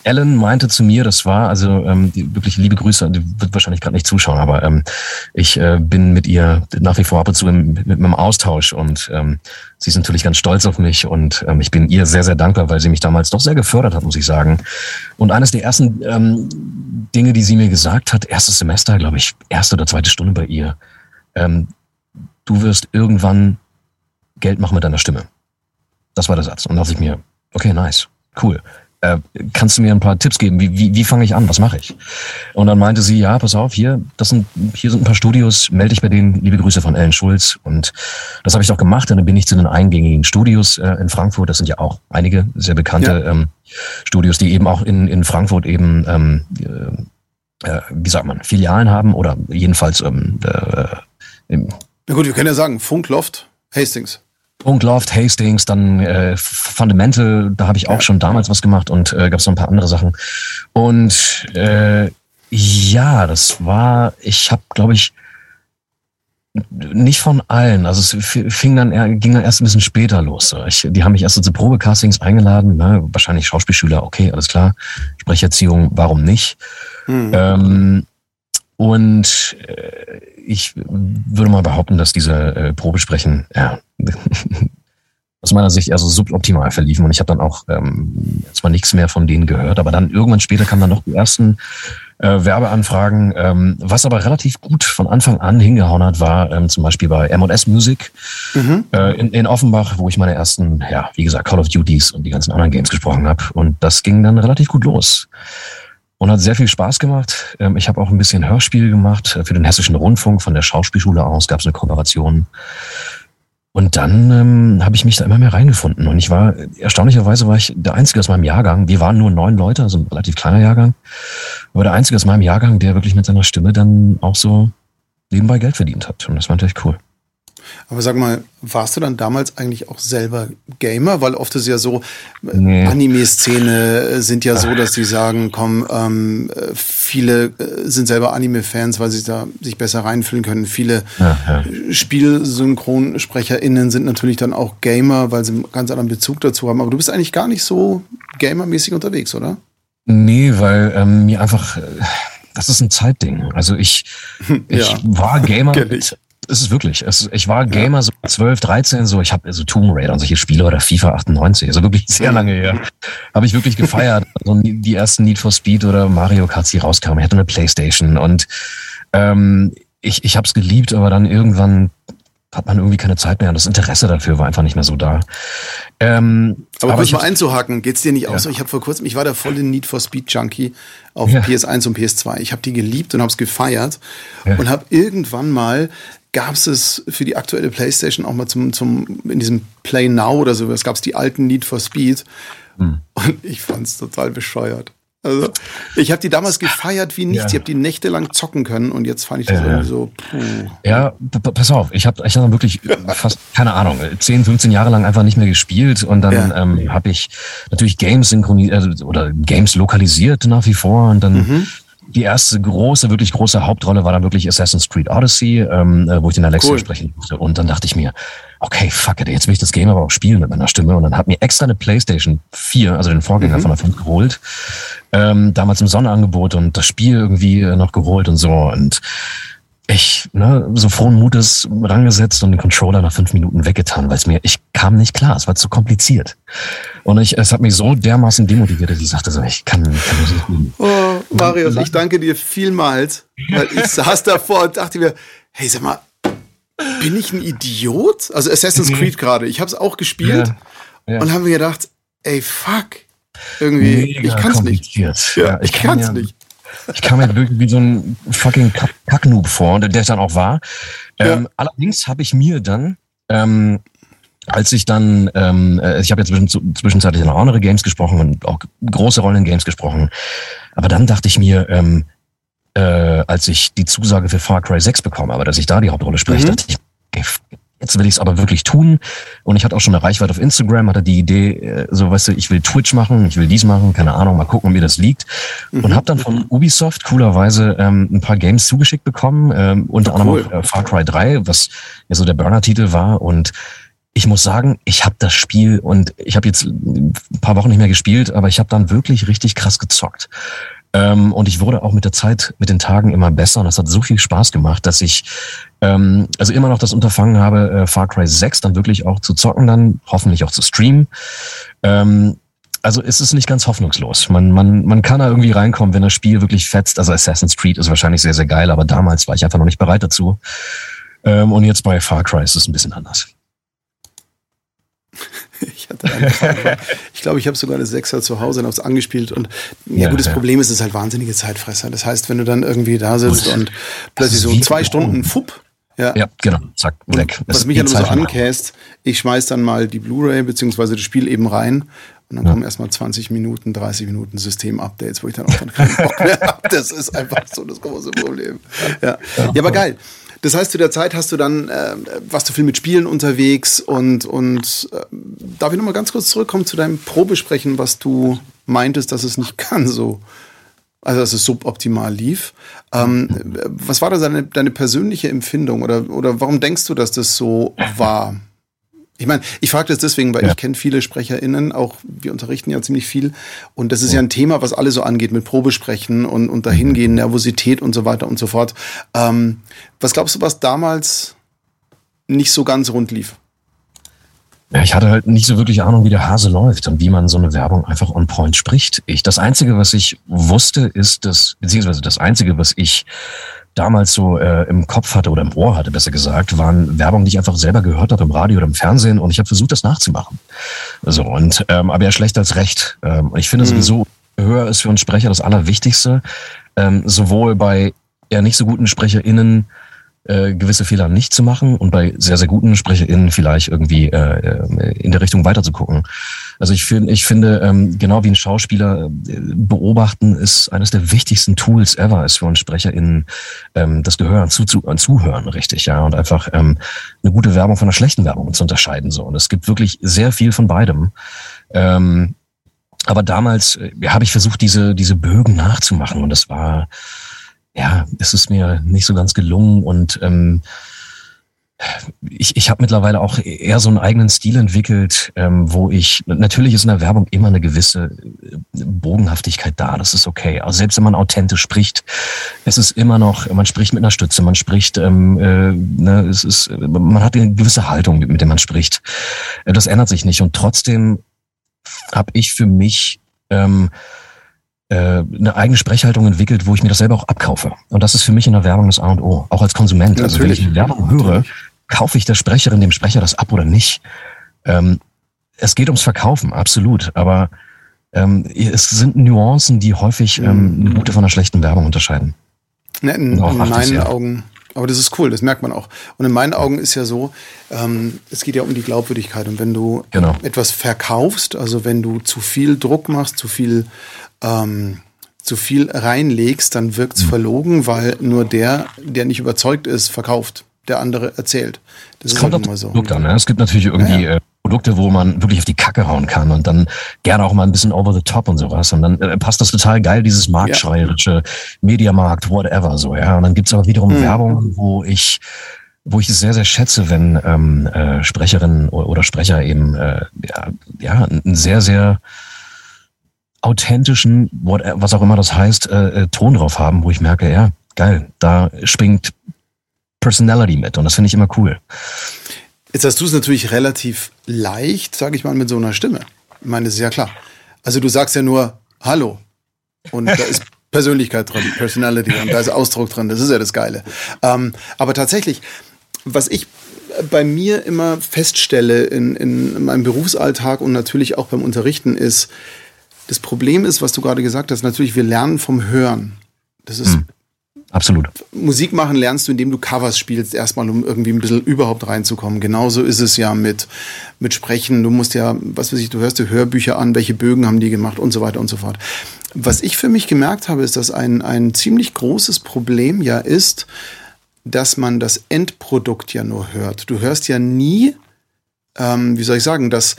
Ellen meinte zu mir, das war also ähm, die, wirklich liebe Grüße, die wird wahrscheinlich gerade nicht zuschauen, aber ähm, ich äh, bin mit ihr nach wie vor ab und zu im, mit, mit einem Austausch und ähm, sie ist natürlich ganz stolz auf mich und ähm, ich bin ihr sehr, sehr dankbar, weil sie mich damals doch sehr gefördert hat, muss ich sagen. Und eines der ersten ähm, Dinge, die sie mir gesagt hat, erstes Semester, glaube ich, erste oder zweite Stunde bei ihr, ähm, du wirst irgendwann Geld machen mit deiner Stimme. Das war der Satz. Und da dachte ich mir, okay, nice, cool. äh, kannst du mir ein paar Tipps geben? Wie, wie, wie fange ich an? Was mache ich? Und dann meinte sie, ja, pass auf, hier, das sind, hier sind ein paar Studios, melde dich bei denen, liebe Grüße von Ellen Schulz. Und das habe ich auch gemacht. Und dann bin ich zu den eingängigen Studios äh, in Frankfurt. Das sind ja auch einige sehr bekannte ja. ähm, Studios, die eben auch in, in Frankfurt eben, ähm, äh, äh wie sagt man, Filialen haben oder jedenfalls ähm, äh, Na gut, wir können ja sagen, Funkloft, Hastings. Funkloft, Hastings, dann äh, Fundamental, da habe ich auch ja. schon damals was gemacht und äh, gab es noch ein paar andere Sachen. Und äh, ja, das war, ich habe, glaube ich, nicht von allen. Also es fing dann ging dann erst ein bisschen später los. Ich, die haben mich erst zu Probecastings eingeladen, ne? wahrscheinlich Schauspielschüler, okay, alles klar. Sprecherziehung, warum nicht? Hm. Ähm, und äh, ich würde mal behaupten, dass diese äh, Probesprechen ja, <laughs> aus meiner Sicht eher so suboptimal verliefen. Und ich habe dann auch ähm, zwar nichts mehr von denen gehört, aber dann irgendwann später kamen dann noch die ersten äh, Werbeanfragen. Ähm, was aber relativ gut von Anfang an hingehauen hat, war ähm, zum Beispiel bei M&S Music mhm. äh, in, in Offenbach, wo ich meine ersten, ja, wie gesagt, Call of Duties und die ganzen anderen Games gesprochen habe. Und das ging dann relativ gut los und hat sehr viel Spaß gemacht. Ähm, ich habe auch ein bisschen Hörspiel gemacht für den Hessischen Rundfunk. Von der Schauspielschule aus gab es eine Kooperation. Und dann ähm, habe ich mich da immer mehr reingefunden. Und ich war, erstaunlicherweise war ich der Einzige aus meinem Jahrgang. Wir waren nur neun Leute, also ein relativ kleiner Jahrgang. Aber der Einzige aus meinem Jahrgang, der wirklich mit seiner Stimme dann auch so nebenbei Geld verdient hat. Und das war natürlich cool. Aber sag mal, warst du dann damals eigentlich auch selber Gamer? Weil oft ist ja so, nee. Anime-Szene sind ja so, dass die sagen, komm, ähm, viele äh, sind selber Anime-Fans, weil sie da sich besser reinfühlen können. Viele ja, ja. SpielsynchronsprecherInnen sind natürlich dann auch Gamer, weil sie einen ganz anderen Bezug dazu haben. Aber du bist eigentlich gar nicht so gamermäßig unterwegs, oder? Nee, weil ähm, mir einfach, äh, das ist ein Zeitding. Also ich, <laughs> ich ja. war Gamer es ist wirklich. Es, ich war Gamer so 12, 13, so ich habe so Tomb Raider und solche Spiele oder FIFA 98, also wirklich sehr lange her. Habe ich wirklich gefeiert. <laughs> also die ersten Need for Speed oder Mario Kart, die rauskamen. Ich hatte eine Playstation und ähm, ich, ich habe es geliebt, aber dann irgendwann hat man irgendwie keine Zeit mehr und das Interesse dafür war einfach nicht mehr so da. Ähm, aber, aber kurz mal einzuhaken, geht's dir nicht ja. auch so? Ich habe vor kurzem, ich war der volle Need for Speed Junkie auf ja. PS1 und PS2. Ich habe die geliebt und habe es gefeiert ja. und habe irgendwann mal gab es für die aktuelle PlayStation auch mal zum, zum in diesem Play Now oder so, es gab es die alten Need for Speed. Hm. Und ich fand es total bescheuert. Also, ich habe die damals gefeiert wie nichts. Ja. Ich habe die nächtelang zocken können und jetzt fand ich das äh, irgendwie so. Puh. Ja, pass auf, ich habe ich hab wirklich fast, keine Ahnung, 10, 15 Jahre lang einfach nicht mehr gespielt und dann ja. ähm, habe ich natürlich Games synchronisiert also, oder Games lokalisiert nach wie vor und dann. Mhm die erste große, wirklich große Hauptrolle war dann wirklich Assassin's Creed Odyssey, ähm, äh, wo ich den Alexa cool. sprechen durfte. Und dann dachte ich mir, okay, fuck it, jetzt will ich das Game aber auch spielen mit meiner Stimme. Und dann hat mir extra eine PlayStation 4, also den Vorgänger mhm. von der 5 geholt, ähm, damals im Sonderangebot und das Spiel irgendwie äh, noch geholt und so. Und ich ne, so frohen Mutes rangesetzt und den Controller nach fünf Minuten weggetan, weil es mir, ich kam nicht klar, es war zu kompliziert. Und ich, es hat mich so dermaßen demotiviert, dass ich sagte so, ich kann, kann nicht. Oh, Marius, ich danke dir vielmals, weil ich <laughs> saß davor und dachte mir, hey, sag mal, bin ich ein Idiot? Also Assassin's mhm. Creed gerade, ich habe es auch gespielt ja, ja. und haben mir gedacht, ey, fuck, irgendwie, Mega ich kann's nicht. Ja, ja ich, ich kann kann's nicht. Ich kam mir wirklich wie so ein fucking Kacknoob vor, der es dann auch war. Ähm. Allerdings habe ich mir dann, ähm, als ich dann, ähm, äh, ich habe jetzt zwischen, zwischenzeitlich noch andere Games gesprochen und auch große Rollen in Games gesprochen, aber dann dachte ich mir, ähm, äh, als ich die Zusage für Far Cry 6 bekomme, aber dass ich da die Hauptrolle spreche, mhm. dachte ich, jetzt will ich es aber wirklich tun. Und ich hatte auch schon eine Reichweite auf Instagram, hatte die Idee, äh, so weißt du, ich will Twitch machen, ich will dies machen, keine Ahnung, mal gucken, ob mir das liegt. Mhm. Und habe dann von Ubisoft coolerweise ähm, ein paar Games zugeschickt bekommen, ähm, unter oh, cool. anderem auch, äh, Far Cry 3, was ja so der Burner-Titel war. Und ich muss sagen, ich habe das Spiel und ich habe jetzt ein paar Wochen nicht mehr gespielt, aber ich habe dann wirklich richtig krass gezockt. Ähm, und ich wurde auch mit der Zeit, mit den Tagen immer besser und das hat so viel Spaß gemacht, dass ich ähm, also immer noch das Unterfangen habe, äh, Far Cry 6 dann wirklich auch zu zocken, dann hoffentlich auch zu streamen. Ähm, also ist es nicht ganz hoffnungslos. Man, man, man kann da irgendwie reinkommen, wenn das Spiel wirklich fetzt. Also Assassin's Creed ist wahrscheinlich sehr, sehr geil, aber damals war ich einfach noch nicht bereit dazu. Ähm, und jetzt bei Far Cry ist es ein bisschen anders. <laughs> Ich hatte angefangen. ich glaube, ich habe sogar eine Sechser zu Hause und habe es angespielt. Und ja, ja gut, das ja. Problem ist, es ist halt wahnsinnige Zeitfresser. Das heißt, wenn du dann irgendwie da sitzt und, plötzlich so zwei Stunden, fupp, ja. ja, genau, zack, weg. was mich halt so ankäst, ich schmeiß dann mal die Blu-ray beziehungsweise das Spiel eben rein und dann ja. kommen erstmal 20 Minuten, 30 Minuten System-Updates, wo ich dann auch dann keinen Bock mehr <laughs> habe. Das ist einfach so das große Problem. Ja, ja aber geil. Das heißt, zu der Zeit hast du dann, äh, warst du viel mit Spielen unterwegs und, und äh, darf ich nochmal ganz kurz zurückkommen zu deinem Probesprechen, was du meintest, dass es nicht <laughs> kann so, also dass es suboptimal lief. Ähm, was war da deine, deine persönliche Empfindung oder, oder warum denkst du, dass das so war? Ich meine, ich frage das deswegen, weil ja. ich kenne viele SprecherInnen, auch wir unterrichten ja ziemlich viel. Und das ist ja, ja ein Thema, was alle so angeht mit Probesprechen und, und dahingehen, mhm. Nervosität und so weiter und so fort. Ähm, was glaubst du, was damals nicht so ganz rund lief? Ja, ich hatte halt nicht so wirklich Ahnung, wie der Hase läuft und wie man so eine Werbung einfach on point spricht. Ich, das Einzige, was ich wusste, ist das, beziehungsweise das Einzige, was ich damals so äh, im Kopf hatte oder im Ohr hatte, besser gesagt, waren Werbung, die ich einfach selber gehört habe im Radio oder im Fernsehen und ich habe versucht, das nachzumachen. So und ähm, aber ja schlecht als recht. Ähm, ich finde mhm. sowieso, Höher ist für uns Sprecher das Allerwichtigste, ähm, sowohl bei eher nicht so guten SprecherInnen äh, gewisse Fehler nicht zu machen und bei sehr, sehr guten SprecherInnen vielleicht irgendwie äh, äh in der Richtung weiterzugucken. Also ich finde, ich finde, ähm, genau wie ein Schauspieler äh, beobachten ist eines der wichtigsten Tools ever, ist für uns SprecherInnen ähm, das Gehör an, zu, an Zuhören, richtig, ja, und einfach ähm, eine gute Werbung von einer schlechten Werbung zu unterscheiden. So. Und es gibt wirklich sehr viel von beidem. Ähm, aber damals äh, habe ich versucht, diese, diese Bögen nachzumachen und das war ja, es ist mir nicht so ganz gelungen und ähm, ich, ich habe mittlerweile auch eher so einen eigenen Stil entwickelt, ähm, wo ich, natürlich ist in der Werbung immer eine gewisse äh, Bogenhaftigkeit da, das ist okay. Also selbst wenn man authentisch spricht, es ist immer noch, man spricht mit einer Stütze, man spricht, ähm, äh, ne, es ist, man hat eine gewisse Haltung, mit, mit der man spricht. Äh, das ändert sich nicht und trotzdem habe ich für mich ähm, äh, eine eigene Sprechhaltung entwickelt, wo ich mir das selber auch abkaufe. Und das ist für mich in der Werbung das A und O, auch als Konsument. Natürlich. Also wenn ich eine Werbung höre. Kaufe ich der Sprecherin, dem Sprecher das ab oder nicht. Ähm, es geht ums Verkaufen, absolut. Aber ähm, es sind Nuancen, die häufig ähm, eine gute von einer schlechten Werbung unterscheiden. Ne, in, in meinen Augen aber das ist cool, das merkt man auch. Und in meinen Augen ist ja so, ähm, es geht ja um die Glaubwürdigkeit. Und wenn du genau. etwas verkaufst, also wenn du zu viel Druck machst, zu viel ähm, zu viel reinlegst, dann wirkt's mhm. verlogen, weil nur der, der nicht überzeugt ist, verkauft. Der andere erzählt. Das, das kommt halt immer so. Produkt an, ne? Es gibt natürlich irgendwie ja, ja. Äh, Produkte, wo man wirklich auf die Kacke hauen kann und dann gerne auch mal ein bisschen over the top und sowas. Und dann äh, passt das total geil, dieses marktschreierische ja. Mediamarkt, whatever so, ja. Und dann gibt's aber wiederum mhm. Werbung, wo ich wo ich es sehr, sehr schätze, wenn ähm, äh, Sprecherinnen oder Sprecher eben äh, ja, ja, ein sehr, sehr authentischen, what, was auch immer das heißt, äh, äh, Ton drauf haben, wo ich merke, ja, geil, da springt Personality mit und das finde ich immer cool. Jetzt hast du es natürlich relativ leicht, sage ich mal, mit so einer Stimme. Ich meine, das ist ja klar. Also du sagst ja nur Hallo und da ist <laughs> Persönlichkeit drin, Personality und da ist Ausdruck drin. Das ist ja das Geile. Ähm, aber tatsächlich, was ich bei mir immer feststelle in, in meinem Berufsalltag und natürlich auch beim Unterrichten ist, das Problem ist, was du gerade gesagt hast, natürlich, wir lernen vom Hören. Das ist. Mhm. Absolut. Musik machen lernst du, indem du Covers spielst, erstmal, um irgendwie ein bisschen überhaupt reinzukommen. Genauso ist es ja mit, mit Sprechen. Du musst ja, was weiß ich, du hörst dir Hörbücher an, welche Bögen haben die gemacht und so weiter und so fort. Was ich für mich gemerkt habe, ist, dass ein, ein ziemlich großes Problem ja ist, dass man das Endprodukt ja nur hört. Du hörst ja nie, ähm, wie soll ich sagen, dass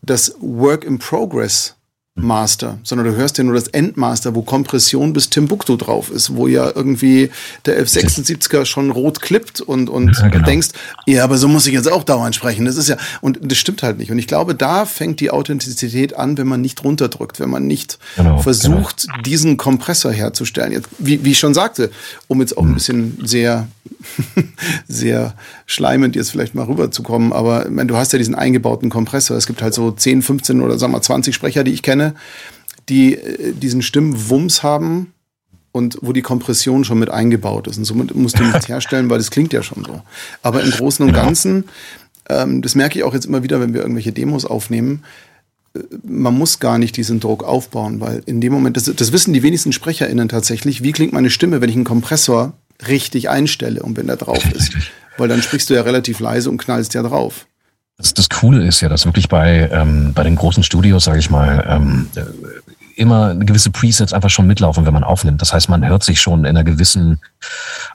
das Work in Progress Master, sondern du hörst ja nur das Endmaster, wo Kompression bis Timbuktu drauf ist, wo ja irgendwie der F76er schon rot klippt und, und ja, genau. denkst, ja, aber so muss ich jetzt auch dauernd sprechen. Das ist ja, und das stimmt halt nicht. Und ich glaube, da fängt die Authentizität an, wenn man nicht runterdrückt, wenn man nicht genau, versucht, genau. diesen Kompressor herzustellen. Jetzt, wie, wie ich schon sagte, um jetzt auch ein mhm. bisschen sehr, <laughs> sehr schleimend jetzt vielleicht mal rüberzukommen, aber ich meine, du hast ja diesen eingebauten Kompressor. Es gibt halt so 10, 15 oder sagen wir 20 Sprecher, die ich kenne, die äh, diesen Stimmwumms haben und wo die Kompression schon mit eingebaut ist. Und somit musst du nichts <laughs> herstellen, weil das klingt ja schon so. Aber im Großen und Ganzen ähm, das merke ich auch jetzt immer wieder, wenn wir irgendwelche Demos aufnehmen, äh, man muss gar nicht diesen Druck aufbauen, weil in dem Moment, das, das wissen die wenigsten SprecherInnen tatsächlich, wie klingt meine Stimme, wenn ich einen Kompressor richtig einstelle und wenn der drauf ist. Weil dann sprichst du ja relativ leise und knallst ja drauf. Das, das Coole ist ja, dass wirklich bei, ähm, bei den großen Studios, sage ich mal, ähm, immer gewisse Presets einfach schon mitlaufen, wenn man aufnimmt. Das heißt, man hört sich schon in einer gewissen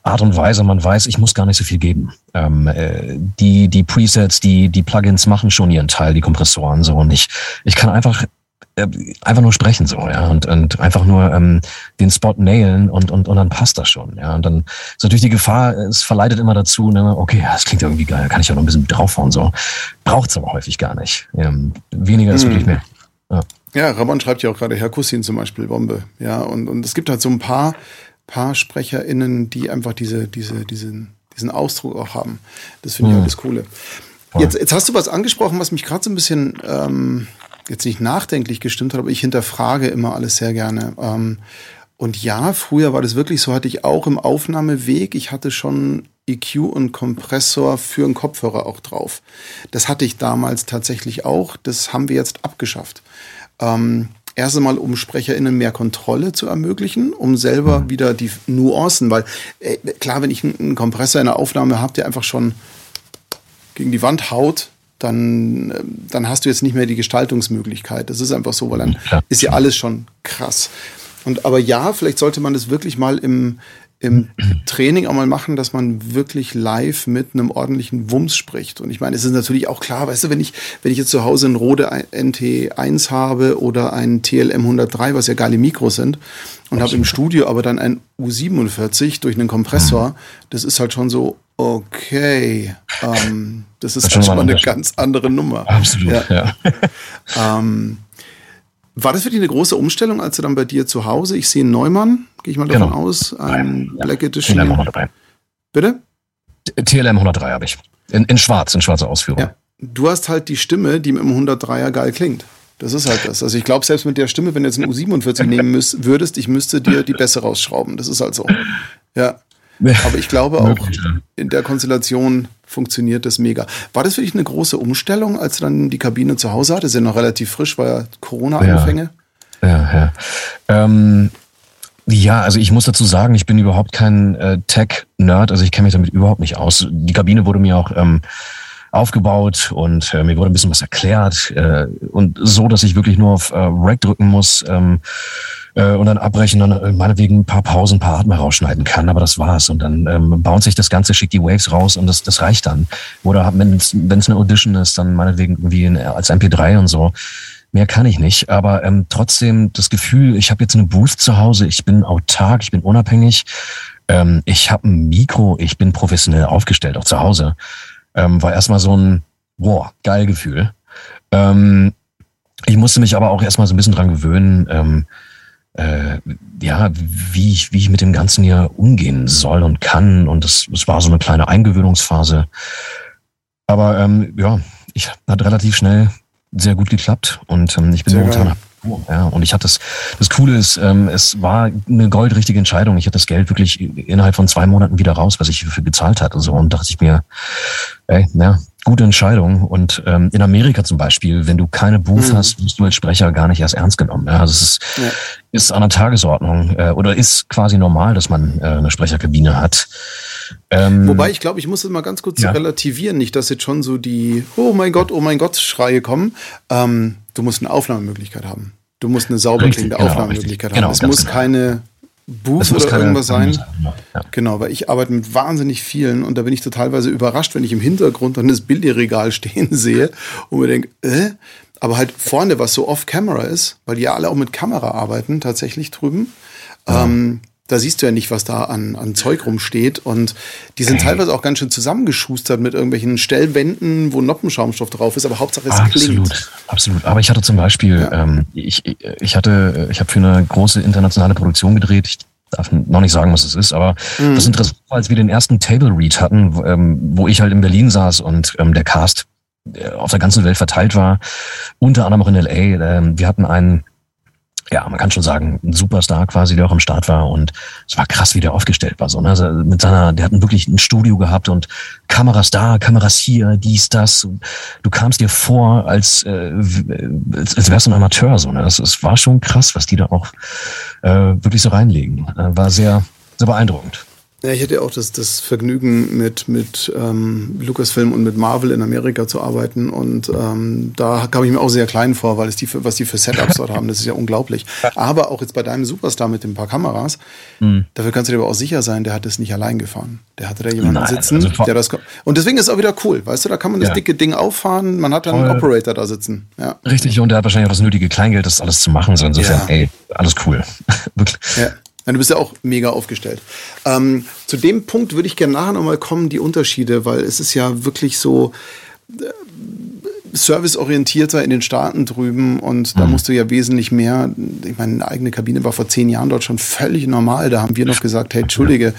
Art und Weise. Man weiß, ich muss gar nicht so viel geben. Ähm, äh, die, die Presets, die, die Plugins machen schon ihren Teil, die Kompressoren so. Und ich, ich kann einfach äh, einfach nur sprechen so, ja, und, und einfach nur ähm, den Spot nailen und, und, und dann passt das schon, ja. Und dann ist natürlich die Gefahr, es verleitet immer dazu, ne, okay, das klingt irgendwie geil, kann ich auch noch ein bisschen draufhauen, so. Braucht's aber häufig gar nicht. Ähm, weniger ist mhm. wirklich mehr. Ja. Ja, Ramon schreibt ja auch gerade Herr Kussin zum Beispiel Bombe. Ja, und, und es gibt halt so ein paar, paar SprecherInnen, die einfach diese, diese, diesen, diesen Ausdruck auch haben. Das finde ich mhm. halt das Coole. Jetzt, jetzt hast du was angesprochen, was mich gerade so ein bisschen ähm, jetzt nicht nachdenklich gestimmt hat, aber ich hinterfrage immer alles sehr gerne. Ähm, und ja, früher war das wirklich so, hatte ich auch im Aufnahmeweg, ich hatte schon EQ und Kompressor für einen Kopfhörer auch drauf. Das hatte ich damals tatsächlich auch. Das haben wir jetzt abgeschafft. Ähm, erst einmal, um SprecherInnen mehr Kontrolle zu ermöglichen, um selber mhm. wieder die Nuancen, weil äh, klar, wenn ich einen Kompressor in der Aufnahme habe, der einfach schon gegen die Wand haut, dann, äh, dann hast du jetzt nicht mehr die Gestaltungsmöglichkeit. Das ist einfach so, weil dann ja. ist ja alles schon krass. Und aber ja, vielleicht sollte man das wirklich mal im, im <clears throat> Training auch mal machen, dass man wirklich live mit einem ordentlichen Wumms spricht. Und ich meine, es ist natürlich auch klar, weißt du, wenn ich, wenn ich jetzt zu Hause einen Rode NT1 habe oder einen TLM 103, was ja geile Mikros sind, und habe im Studio aber dann ein U47 durch einen Kompressor, das ist halt schon so, okay, ähm, das ist schon mal eine ganz andere Nummer. Absolut, ja. ja. <laughs> ähm, war das für dich eine große Umstellung, als du dann bei dir zu Hause, ich sehe einen Neumann, gehe ich mal davon genau. aus, ein ja. Black Edition. TLM 103. Bitte? TLM 103 habe ich. In, in schwarz, in schwarzer Ausführung. Ja. Du hast halt die Stimme, die mit dem 103er geil klingt. Das ist halt das. Also ich glaube, selbst mit der Stimme, wenn du jetzt einen U47 nehmen müsst, würdest, ich müsste dir die besser rausschrauben. Das ist halt so. Ja. Aber ich glaube auch, in der Konstellation funktioniert das mega. War das für dich eine große Umstellung, als du dann die Kabine zu Hause hattest? Ist ja noch relativ frisch, war ja Corona-Anfänge. Ja, ja. ja. Ähm, ja, also ich muss dazu sagen, ich bin überhaupt kein äh, Tech-Nerd, also ich kenne mich damit überhaupt nicht aus. Die Kabine wurde mir auch ähm, aufgebaut und äh, mir wurde ein bisschen was erklärt äh, und so, dass ich wirklich nur auf äh, Rack drücken muss. Ähm, äh, und dann abbrechen, dann äh, meinetwegen ein paar Pausen, ein paar Atme rausschneiden kann, aber das war's. Und dann ähm, baut sich das Ganze, schickt die Waves raus und das, das reicht dann. Oder wenn es eine Audition ist, dann meinetwegen irgendwie in, als MP3 und so. Mehr kann ich nicht, aber ähm, trotzdem das Gefühl, ich habe jetzt eine Booth zu Hause, ich bin autark, ich bin unabhängig, ähm, ich habe ein Mikro, ich bin professionell aufgestellt, auch zu Hause. Ähm, war erstmal so ein, boah, geil Gefühl. Ähm, ich musste mich aber auch erstmal so ein bisschen dran gewöhnen, ähm, äh, ja, wie ich, wie ich mit dem Ganzen hier umgehen soll und kann. Und es, es war so eine kleine Eingewöhnungsphase. Aber ähm, ja, ich hat relativ schnell sehr gut geklappt und ähm, ich bin sehr momentan ja, und ich hatte das, das Coole ist, ähm, es war eine goldrichtige Entscheidung. Ich hatte das Geld wirklich innerhalb von zwei Monaten wieder raus, was ich dafür gezahlt hatte. So, und dachte ich mir, ey, ja, gute Entscheidung. Und ähm, in Amerika zum Beispiel, wenn du keine Booth mhm. hast, wirst du als Sprecher gar nicht erst ernst genommen. Ja, also es ist, ja. ist an der Tagesordnung äh, oder ist quasi normal, dass man äh, eine Sprecherkabine hat. Ähm, Wobei ich glaube, ich muss es mal ganz kurz ja. relativieren, nicht, dass jetzt schon so die Oh mein Gott, oh mein Gott Schreie kommen. Ähm, du musst eine Aufnahmemöglichkeit haben. Du musst eine sauber klingende genau, Aufnahmemöglichkeit haben. Genau, es muss genau. keine Booth oder irgendwas sein. Ja. Genau, weil ich arbeite mit wahnsinnig vielen und da bin ich totalweise überrascht, wenn ich im Hintergrund dann das Billigregal <laughs> stehen sehe und mir denke, äh? aber halt vorne, was so off-camera ist, weil die ja alle auch mit Kamera arbeiten, tatsächlich drüben. Ja. Ähm, da siehst du ja nicht, was da an, an Zeug rumsteht. Und die sind teilweise auch ganz schön zusammengeschustert mit irgendwelchen Stellwänden, wo Noppenschaumstoff drauf ist, aber Hauptsache es absolut, klingt. Absolut. Aber ich hatte zum Beispiel, ja. ähm, ich, ich hatte, ich habe für eine große internationale Produktion gedreht. Ich darf noch nicht sagen, was es ist, aber mhm. das Interessante war, als wir den ersten Table Read hatten, ähm, wo ich halt in Berlin saß und ähm, der Cast auf der ganzen Welt verteilt war, unter anderem auch in LA. Ähm, wir hatten einen ja, man kann schon sagen, ein Superstar quasi, der auch am Start war und es war krass, wie der aufgestellt war. So, ne? also mit seiner, der hat wirklich ein Studio gehabt und Kameras da, Kameras hier, dies, das. Du kamst dir vor, als, äh, als, als wärst du ein Amateur. So, ne? Es, es war schon krass, was die da auch äh, wirklich so reinlegen. Äh, war sehr, sehr beeindruckend. Ja, ich hatte auch das, das Vergnügen, mit, mit ähm, Lucasfilm und mit Marvel in Amerika zu arbeiten. Und ähm, da kam ich mir auch sehr klein vor, weil es die, was die für Setups dort haben, das ist ja unglaublich. Aber auch jetzt bei deinem Superstar mit den paar Kameras, mhm. dafür kannst du dir aber auch sicher sein, der hat es nicht allein gefahren. Der hatte da jemanden Nein, sitzen, also der das. Und deswegen ist es auch wieder cool, weißt du, da kann man das ja. dicke Ding auffahren, man hat dann Voll. einen Operator da sitzen. Ja. Richtig, und der hat wahrscheinlich auch das nötige Kleingeld, das alles zu machen. So insofern, ja. ey, alles cool. <laughs> Wirklich. Ja. Ja, du bist ja auch mega aufgestellt. Ähm, zu dem Punkt würde ich gerne nachher nochmal kommen, die Unterschiede, weil es ist ja wirklich so äh, serviceorientierter in den Staaten drüben und da mhm. musst du ja wesentlich mehr, ich meine, eine eigene Kabine war vor zehn Jahren dort schon völlig normal. Da haben wir noch gesagt, hey, Entschuldige,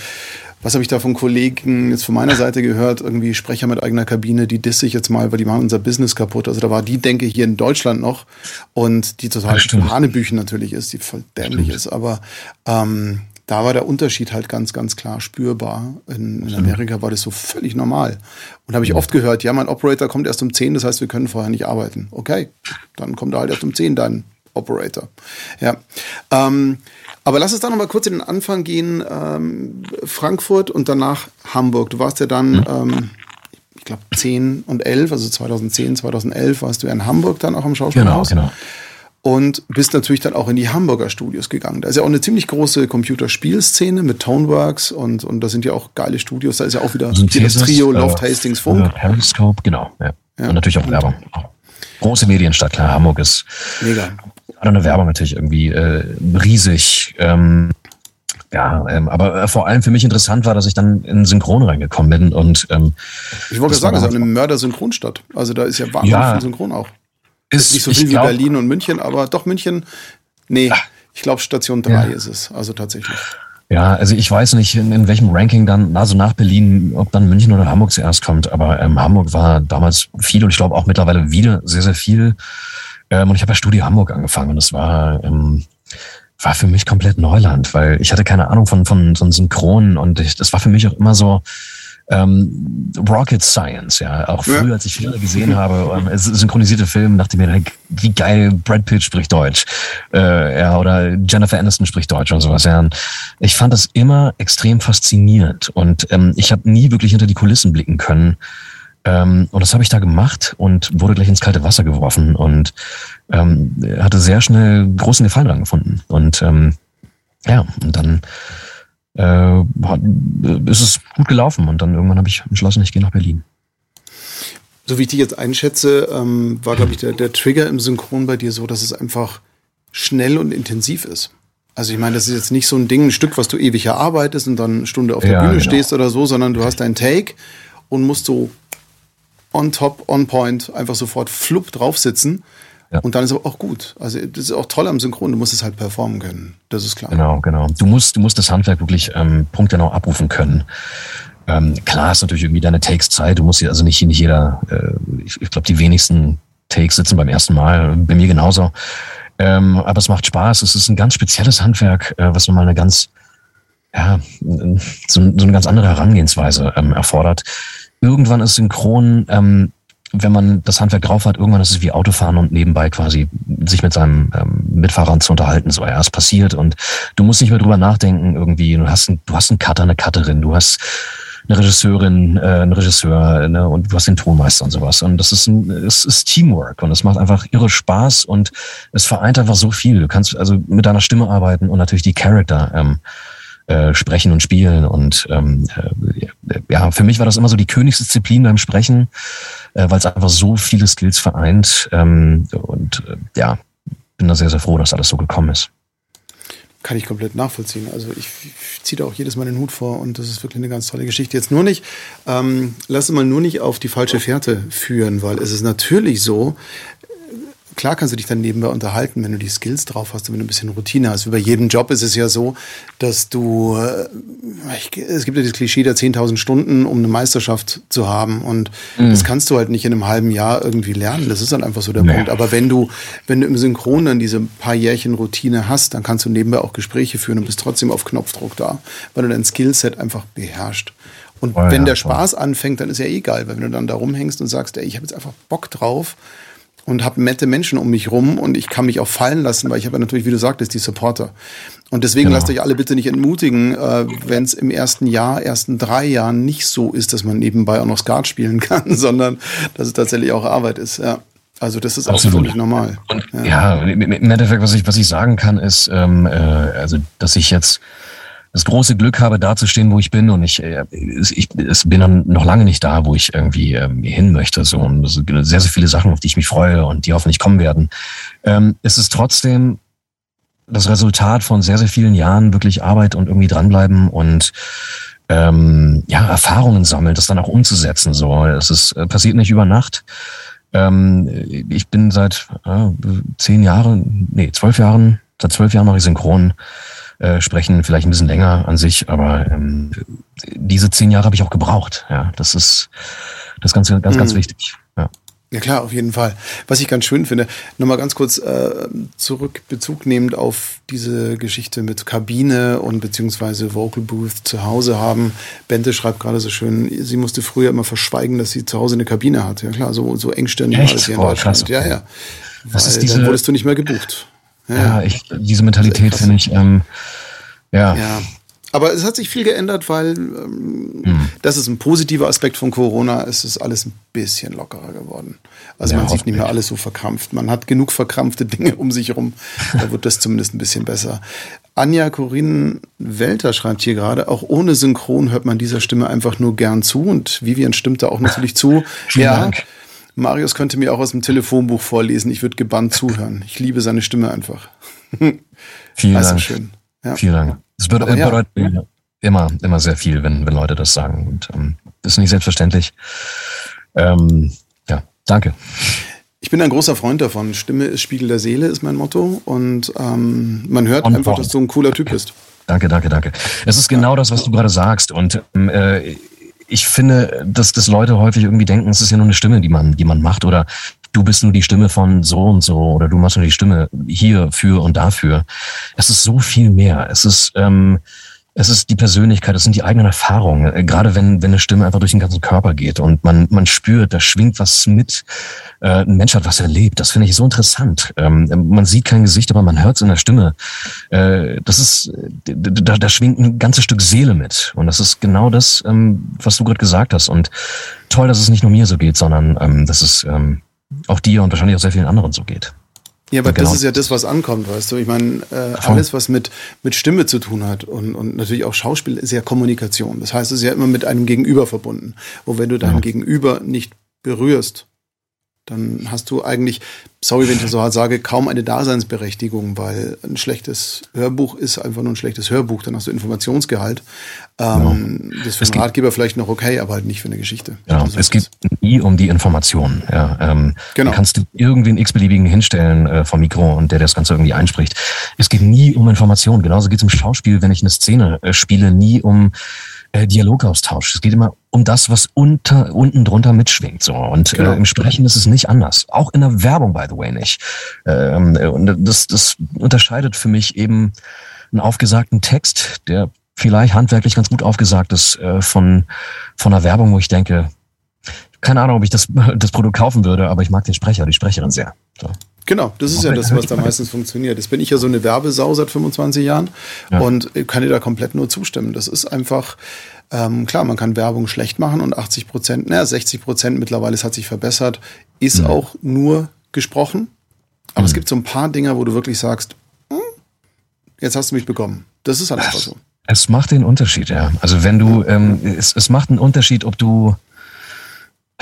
was habe ich da von Kollegen jetzt von meiner Seite gehört? Irgendwie Sprecher mit eigener Kabine, die disse ich jetzt mal, weil die machen unser Business kaputt. Also da war die, denke ich, hier in Deutschland noch und die total Hanebüchen natürlich ist, die voll dämlich ist. Aber ähm, da war der Unterschied halt ganz, ganz klar spürbar. In, in Amerika war das so völlig normal. Und habe ich oft gehört, ja, mein Operator kommt erst um 10, das heißt, wir können vorher nicht arbeiten. Okay, dann kommt er halt erst um 10, dein Operator. Ja. Ähm, aber lass uns da noch mal kurz in den Anfang gehen. Ähm, Frankfurt und danach Hamburg. Du warst ja dann, mhm. ähm, ich glaube, 10 und 11, also 2010, 2011 warst du ja in Hamburg dann auch am Schauspielhaus. Genau, genau. Und bist natürlich dann auch in die Hamburger Studios gegangen. Da ist ja auch eine ziemlich große Computerspielszene mit Toneworks und, und da sind ja auch geile Studios. Da ist ja auch wieder das Trio, äh, Loft, Hastings, Funk. Periscope, genau. Ja. Ja. Und natürlich auch Werbung. Große Medienstadt, klar. Hamburg ist Mega gerade eine Werbung natürlich irgendwie äh, riesig. Ähm, ja, ähm, aber äh, vor allem für mich interessant war, dass ich dann in Synchron reingekommen bin und ähm, ich wollte sagen, es ist eine Mörder-Synchronstadt. Also da ist ja wahnsinnig ja, viel Synchron auch. Ist, nicht so viel glaub, wie Berlin und München, aber doch München. Nee, ah. ich glaube Station 3 ja. ist es, also tatsächlich. Ja, also ich weiß nicht, in, in, welchem Ranking dann, also nach Berlin, ob dann München oder Hamburg zuerst kommt, aber ähm, Hamburg war damals viel und ich glaube auch mittlerweile wieder sehr, sehr viel. Ähm, und ich habe ja Studio Hamburg angefangen und es war, ähm, war für mich komplett Neuland, weil ich hatte keine Ahnung von, von so einem Synchronen und ich, das war für mich auch immer so, ähm, Rocket Science, ja. Auch früher, als ich Filme gesehen habe, ähm, synchronisierte Filme, dachte ich mir, wie geil, Brad Pitt spricht Deutsch. Äh, ja, oder Jennifer Aniston spricht Deutsch und sowas. Ja. Und ich fand das immer extrem faszinierend und ähm, ich habe nie wirklich hinter die Kulissen blicken können. Ähm, und das habe ich da gemacht und wurde gleich ins kalte Wasser geworfen und ähm, hatte sehr schnell großen Gefallen daran gefunden. Und ähm, ja, und dann äh, hat, ist es gut gelaufen und dann irgendwann habe ich entschlossen, ich gehe nach Berlin. So wie ich dich jetzt einschätze, ähm, war, glaube ich, der, der Trigger im Synchron bei dir so, dass es einfach schnell und intensiv ist. Also ich meine, das ist jetzt nicht so ein Ding, ein Stück, was du ewig erarbeitest und dann eine Stunde auf der ja, Bühne genau. stehst oder so, sondern du hast deinen Take und musst so on top, on point, einfach sofort flupp drauf sitzen. Ja. Und dann ist es auch gut. Also das ist auch toll am Synchron, du musst es halt performen können. Das ist klar. Genau, genau. Du musst, du musst das Handwerk wirklich ähm, punktgenau abrufen können. Ähm, klar ist natürlich irgendwie deine Takes Zeit. Du musst also nicht, nicht jeder, äh, ich, ich glaube, die wenigsten Takes sitzen beim ersten Mal. Bei mir genauso. Ähm, aber es macht Spaß. Es ist ein ganz spezielles Handwerk, äh, was nochmal eine ganz, ja, so, so eine ganz andere Herangehensweise ähm, erfordert irgendwann ist synchron, ähm, wenn man das Handwerk drauf hat, irgendwann ist es wie Autofahren und nebenbei quasi sich mit seinem ähm, Mitfahrern zu unterhalten. So, ja, es passiert und du musst nicht mehr drüber nachdenken irgendwie. Du hast, einen, du hast einen Cutter, eine Cutterin, du hast eine Regisseurin, äh, einen Regisseur ne, und du hast den Tonmeister und sowas. Und das ist ein, es ist Teamwork und es macht einfach irre Spaß und es vereint einfach so viel. Du kannst also mit deiner Stimme arbeiten und natürlich die Charakter ähm, äh, sprechen und spielen. Und ähm, äh, ja, für mich war das immer so die Königsdisziplin beim Sprechen, äh, weil es einfach so viele Skills vereint. Ähm, und äh, ja, bin da sehr, sehr froh, dass alles so gekommen ist. Kann ich komplett nachvollziehen. Also ich, ich ziehe da auch jedes Mal den Hut vor und das ist wirklich eine ganz tolle Geschichte. Jetzt nur nicht, ähm, lass mal nur nicht auf die falsche Fährte führen, weil es ist natürlich so, klar kannst du dich dann nebenbei unterhalten, wenn du die Skills drauf hast und wenn du ein bisschen Routine hast. Wie bei jedem Job ist es ja so, dass du, äh, es gibt ja das Klischee der 10.000 Stunden, um eine Meisterschaft zu haben und mhm. das kannst du halt nicht in einem halben Jahr irgendwie lernen. Das ist dann einfach so der nee. Punkt. Aber wenn du, wenn du im Synchron dann diese paar Jährchen Routine hast, dann kannst du nebenbei auch Gespräche führen und bist trotzdem auf Knopfdruck da, weil du dein Skillset einfach beherrscht. Und oh, wenn ja, der Spaß voll. anfängt, dann ist ja egal, weil wenn du dann da rumhängst und sagst, ey, ich habe jetzt einfach Bock drauf, und habe nette Menschen um mich rum und ich kann mich auch fallen lassen, weil ich habe ja natürlich, wie du sagtest, die Supporter. Und deswegen genau. lasst euch alle bitte nicht entmutigen, äh, wenn es im ersten Jahr, ersten drei Jahren nicht so ist, dass man nebenbei auch noch Skat spielen <laughs> kann, sondern dass es tatsächlich auch Arbeit ist. Ja. Also das ist Absolut. völlig normal. Und ja, ja im Endeffekt, was ich, was ich sagen kann, ist, ähm, äh, also dass ich jetzt das große Glück habe, da zu stehen, wo ich bin. Und ich, äh, ich, ich bin dann noch lange nicht da, wo ich irgendwie ähm, hin möchte. So und es sind sehr, sehr viele Sachen, auf die ich mich freue und die hoffentlich kommen werden. Ähm, es ist trotzdem das Resultat von sehr, sehr vielen Jahren wirklich Arbeit und irgendwie dranbleiben und ähm, ja, Erfahrungen sammeln, das dann auch umzusetzen. So, es ist äh, passiert nicht über Nacht. Ähm, ich bin seit äh, zehn Jahren, nee, zwölf Jahren, seit zwölf Jahren mache ich Synchron äh, sprechen, vielleicht ein bisschen länger an sich, aber ähm, diese zehn Jahre habe ich auch gebraucht. Ja, das ist das ist ganz, ganz, ganz mhm. wichtig. Ja. Ja klar, auf jeden Fall. Was ich ganz schön finde, nochmal ganz kurz äh, zurück Bezug nehmend auf diese Geschichte mit Kabine und beziehungsweise Vocal Booth zu Hause haben. Bente schreibt gerade so schön, sie musste früher immer verschweigen, dass sie zu Hause eine Kabine hat. Ja klar, so, so engstirnig war das hier in Deutschland. Ja, ja. Was ist diese, dann wurdest du nicht mehr gebucht. Ja, ich, diese Mentalität finde ich, ähm, ja. ja. Aber es hat sich viel geändert, weil ähm, hm. das ist ein positiver Aspekt von Corona. Es ist alles ein bisschen lockerer geworden. Also ja, man sieht nicht mehr alles so verkrampft. Man hat genug verkrampfte Dinge um sich herum. Da wird das zumindest ein bisschen besser. Anja Corinne Welter schreibt hier gerade, auch ohne Synchron hört man dieser Stimme einfach nur gern zu. Und Vivian stimmt da auch natürlich zu. Vielen ja, Dank. Marius könnte mir auch aus dem Telefonbuch vorlesen. Ich würde gebannt zuhören. Ich liebe seine Stimme einfach. <laughs> Vielen also Dank. Schön. Ja. Vielen Dank. Es bedeutet ja. immer, immer sehr viel, wenn, wenn Leute das sagen. Und ähm, das ist nicht selbstverständlich. Ähm, ja, danke. Ich bin ein großer Freund davon. Stimme ist Spiegel der Seele, ist mein Motto. Und ähm, man hört On einfach, dass du ein cooler Typ bist. Danke, danke, danke. Es ist genau das, was du gerade sagst. Und ähm, äh, ich finde, dass, dass Leute häufig irgendwie denken, es ist ja nur eine Stimme, die man, die man macht oder du bist nur die Stimme von so und so oder du machst nur die Stimme hier für und dafür. Es ist so viel mehr. Es ist, ähm, es ist die Persönlichkeit, es sind die eigenen Erfahrungen. Äh, gerade wenn, wenn eine Stimme einfach durch den ganzen Körper geht und man, man spürt, da schwingt was mit. Äh, ein Mensch hat was erlebt. Das finde ich so interessant. Ähm, man sieht kein Gesicht, aber man hört es in der Stimme. Äh, das ist, da, da schwingt ein ganzes Stück Seele mit. Und das ist genau das, ähm, was du gerade gesagt hast. Und toll, dass es nicht nur mir so geht, sondern ähm, dass es ähm, auch dir und wahrscheinlich auch sehr vielen anderen so geht. Ja, aber genau. das ist ja das, was ankommt, weißt du. Ich meine, äh, alles, was mit, mit Stimme zu tun hat und, und natürlich auch Schauspiel, ist ja Kommunikation. Das heißt, es ist ja immer mit einem Gegenüber verbunden. Und wenn du dein ja. Gegenüber nicht berührst, dann hast du eigentlich, sorry, wenn ich das so hart sage, kaum eine Daseinsberechtigung, weil ein schlechtes Hörbuch ist einfach nur ein schlechtes Hörbuch. Dann hast du Informationsgehalt. Ähm, ja. Das ist für einen Ratgeber vielleicht noch okay, aber halt nicht für eine Geschichte. Ja, also es geht nie um die Information. Ja, ähm, genau. kannst du irgendwie einen x-beliebigen hinstellen äh, vom Mikro und der das Ganze irgendwie einspricht. Es geht nie um Information. Genauso geht es im Schauspiel, wenn ich eine Szene äh, spiele, nie um äh, Dialogaustausch. Es geht immer um das, was unter, unten drunter mitschwingt. So. Und äh, genau. äh, im Sprechen ist es nicht anders. Auch in der Werbung, by the way, nicht. Ähm, und das, das unterscheidet für mich eben einen aufgesagten Text, der vielleicht handwerklich ganz gut aufgesagt ist, äh, von, von einer Werbung, wo ich denke, keine Ahnung, ob ich das, <laughs> das Produkt kaufen würde, aber ich mag den Sprecher, die Sprecherin sehr. So. Genau, das ist ja das, was da meistens funktioniert. Jetzt bin ich ja so eine Werbesau seit 25 Jahren ja. und kann dir da komplett nur zustimmen. Das ist einfach, ähm, klar, man kann Werbung schlecht machen und 80 Prozent, naja, 60 Prozent mittlerweile, es hat sich verbessert, ist mhm. auch nur gesprochen. Aber mhm. es gibt so ein paar Dinger, wo du wirklich sagst, hm, jetzt hast du mich bekommen. Das ist halt einfach so. Es macht den Unterschied, ja. Also wenn du, ähm, es, es macht einen Unterschied, ob du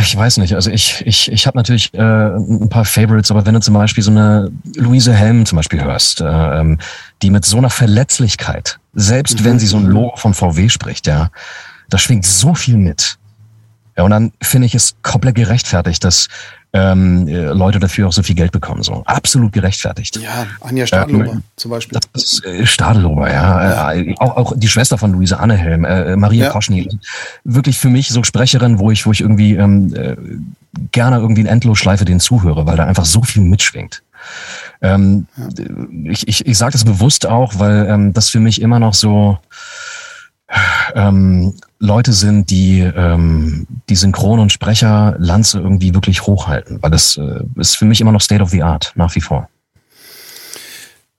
ich weiß nicht, also ich, ich, ich habe natürlich äh, ein paar Favorites, aber wenn du zum Beispiel so eine Luise Helm zum Beispiel hörst, äh, ähm, die mit so einer Verletzlichkeit, selbst mhm. wenn sie so ein Logo von VW spricht, ja, da schwingt so viel mit. Ja, und dann finde ich es komplett gerechtfertigt, dass ähm, äh, Leute dafür auch so viel Geld bekommen. So absolut gerechtfertigt. Ja, Anja Stadlober ähm, zum Beispiel. Das ist äh, Stadlober, ja. ja. Äh, auch, auch die Schwester von Luise Annehelm, äh, Maria ja. Koschny. Wirklich für mich so Sprecherin, wo ich, wo ich irgendwie ähm, äh, gerne irgendwie in Endlosschleife den zuhöre, weil da einfach so viel mitschwingt. Ähm, ja. Ich, ich, ich sage das bewusst auch, weil ähm, das für mich immer noch so ähm, Leute sind, die ähm, die Synchron- und Sprecherlanze irgendwie wirklich hochhalten, weil das äh, ist für mich immer noch State of the Art, nach wie vor.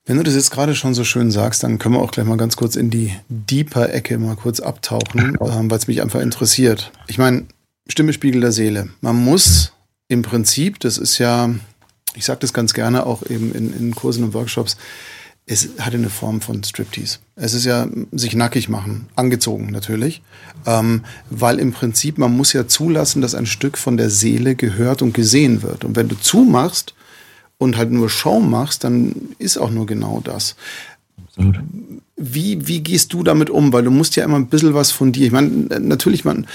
Wenn du das jetzt gerade schon so schön sagst, dann können wir auch gleich mal ganz kurz in die Deeper-Ecke mal kurz abtauchen, ähm, weil es mich einfach interessiert. Ich meine, Stimme Spiegel der Seele. Man muss im Prinzip, das ist ja, ich sage das ganz gerne auch eben in, in Kursen und Workshops, es hatte eine Form von Striptease. Es ist ja sich nackig machen, angezogen natürlich, ähm, weil im Prinzip man muss ja zulassen, dass ein Stück von der Seele gehört und gesehen wird. Und wenn du zumachst und halt nur Show machst, dann ist auch nur genau das. Absolut. Wie, wie gehst du damit um? Weil du musst ja immer ein bisschen was von dir. Ich meine, natürlich, man,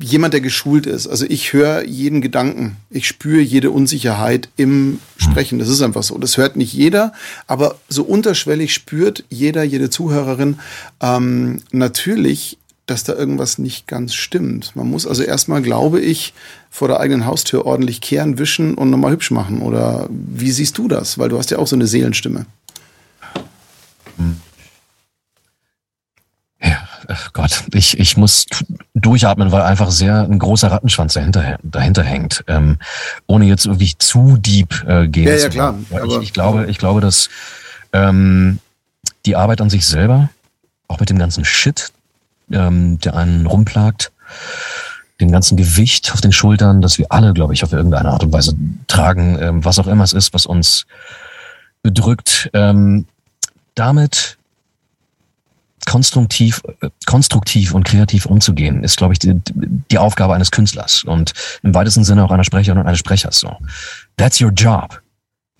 jemand, der geschult ist. Also ich höre jeden Gedanken. Ich spüre jede Unsicherheit im Sprechen. Das ist einfach so. Das hört nicht jeder, aber so unterschwellig spürt jeder, jede Zuhörerin ähm, natürlich, dass da irgendwas nicht ganz stimmt. Man muss also erstmal, glaube ich, vor der eigenen Haustür ordentlich kehren, wischen und nochmal hübsch machen. Oder wie siehst du das? Weil du hast ja auch so eine Seelenstimme. Ja, ach Gott, ich, ich muss durchatmen, weil einfach sehr ein großer Rattenschwanz dahinter, dahinter hängt. Ähm, ohne jetzt irgendwie zu deep äh, gehen ja, zu ja, klar. Ich, ich, glaube, ich glaube, dass ähm, die Arbeit an sich selber, auch mit dem ganzen Shit, ähm, der einen rumplagt, dem ganzen Gewicht auf den Schultern, das wir alle, glaube ich, auf irgendeine Art und Weise tragen, ähm, was auch immer es ist, was uns bedrückt, ähm, damit konstruktiv, konstruktiv und kreativ umzugehen, ist, glaube ich, die, die Aufgabe eines Künstlers und im weitesten Sinne auch einer Sprecherin und eines Sprechers. So, that's your job.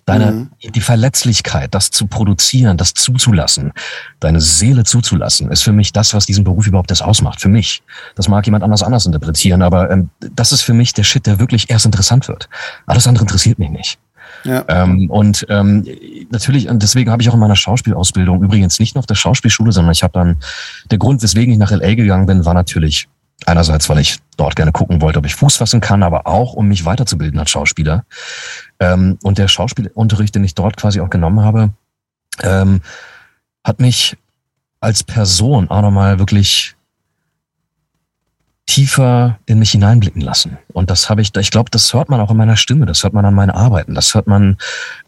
Deine, mhm. die Verletzlichkeit, das zu produzieren, das zuzulassen, deine Seele zuzulassen, ist für mich das, was diesen Beruf überhaupt das ausmacht. Für mich. Das mag jemand anders anders interpretieren, aber ähm, das ist für mich der Shit, der wirklich erst interessant wird. Alles andere interessiert mich nicht. Ähm, und ähm, natürlich, und deswegen habe ich auch in meiner Schauspielausbildung, übrigens nicht nur auf der Schauspielschule, sondern ich habe dann, der Grund, weswegen ich nach LA gegangen bin, war natürlich einerseits, weil ich dort gerne gucken wollte, ob ich Fuß fassen kann, aber auch, um mich weiterzubilden als Schauspieler. Ähm, und der Schauspielunterricht, den ich dort quasi auch genommen habe, ähm, hat mich als Person auch nochmal wirklich tiefer in mich hineinblicken lassen. Und das habe ich, ich glaube, das hört man auch in meiner Stimme, das hört man an meinen Arbeiten, das hört man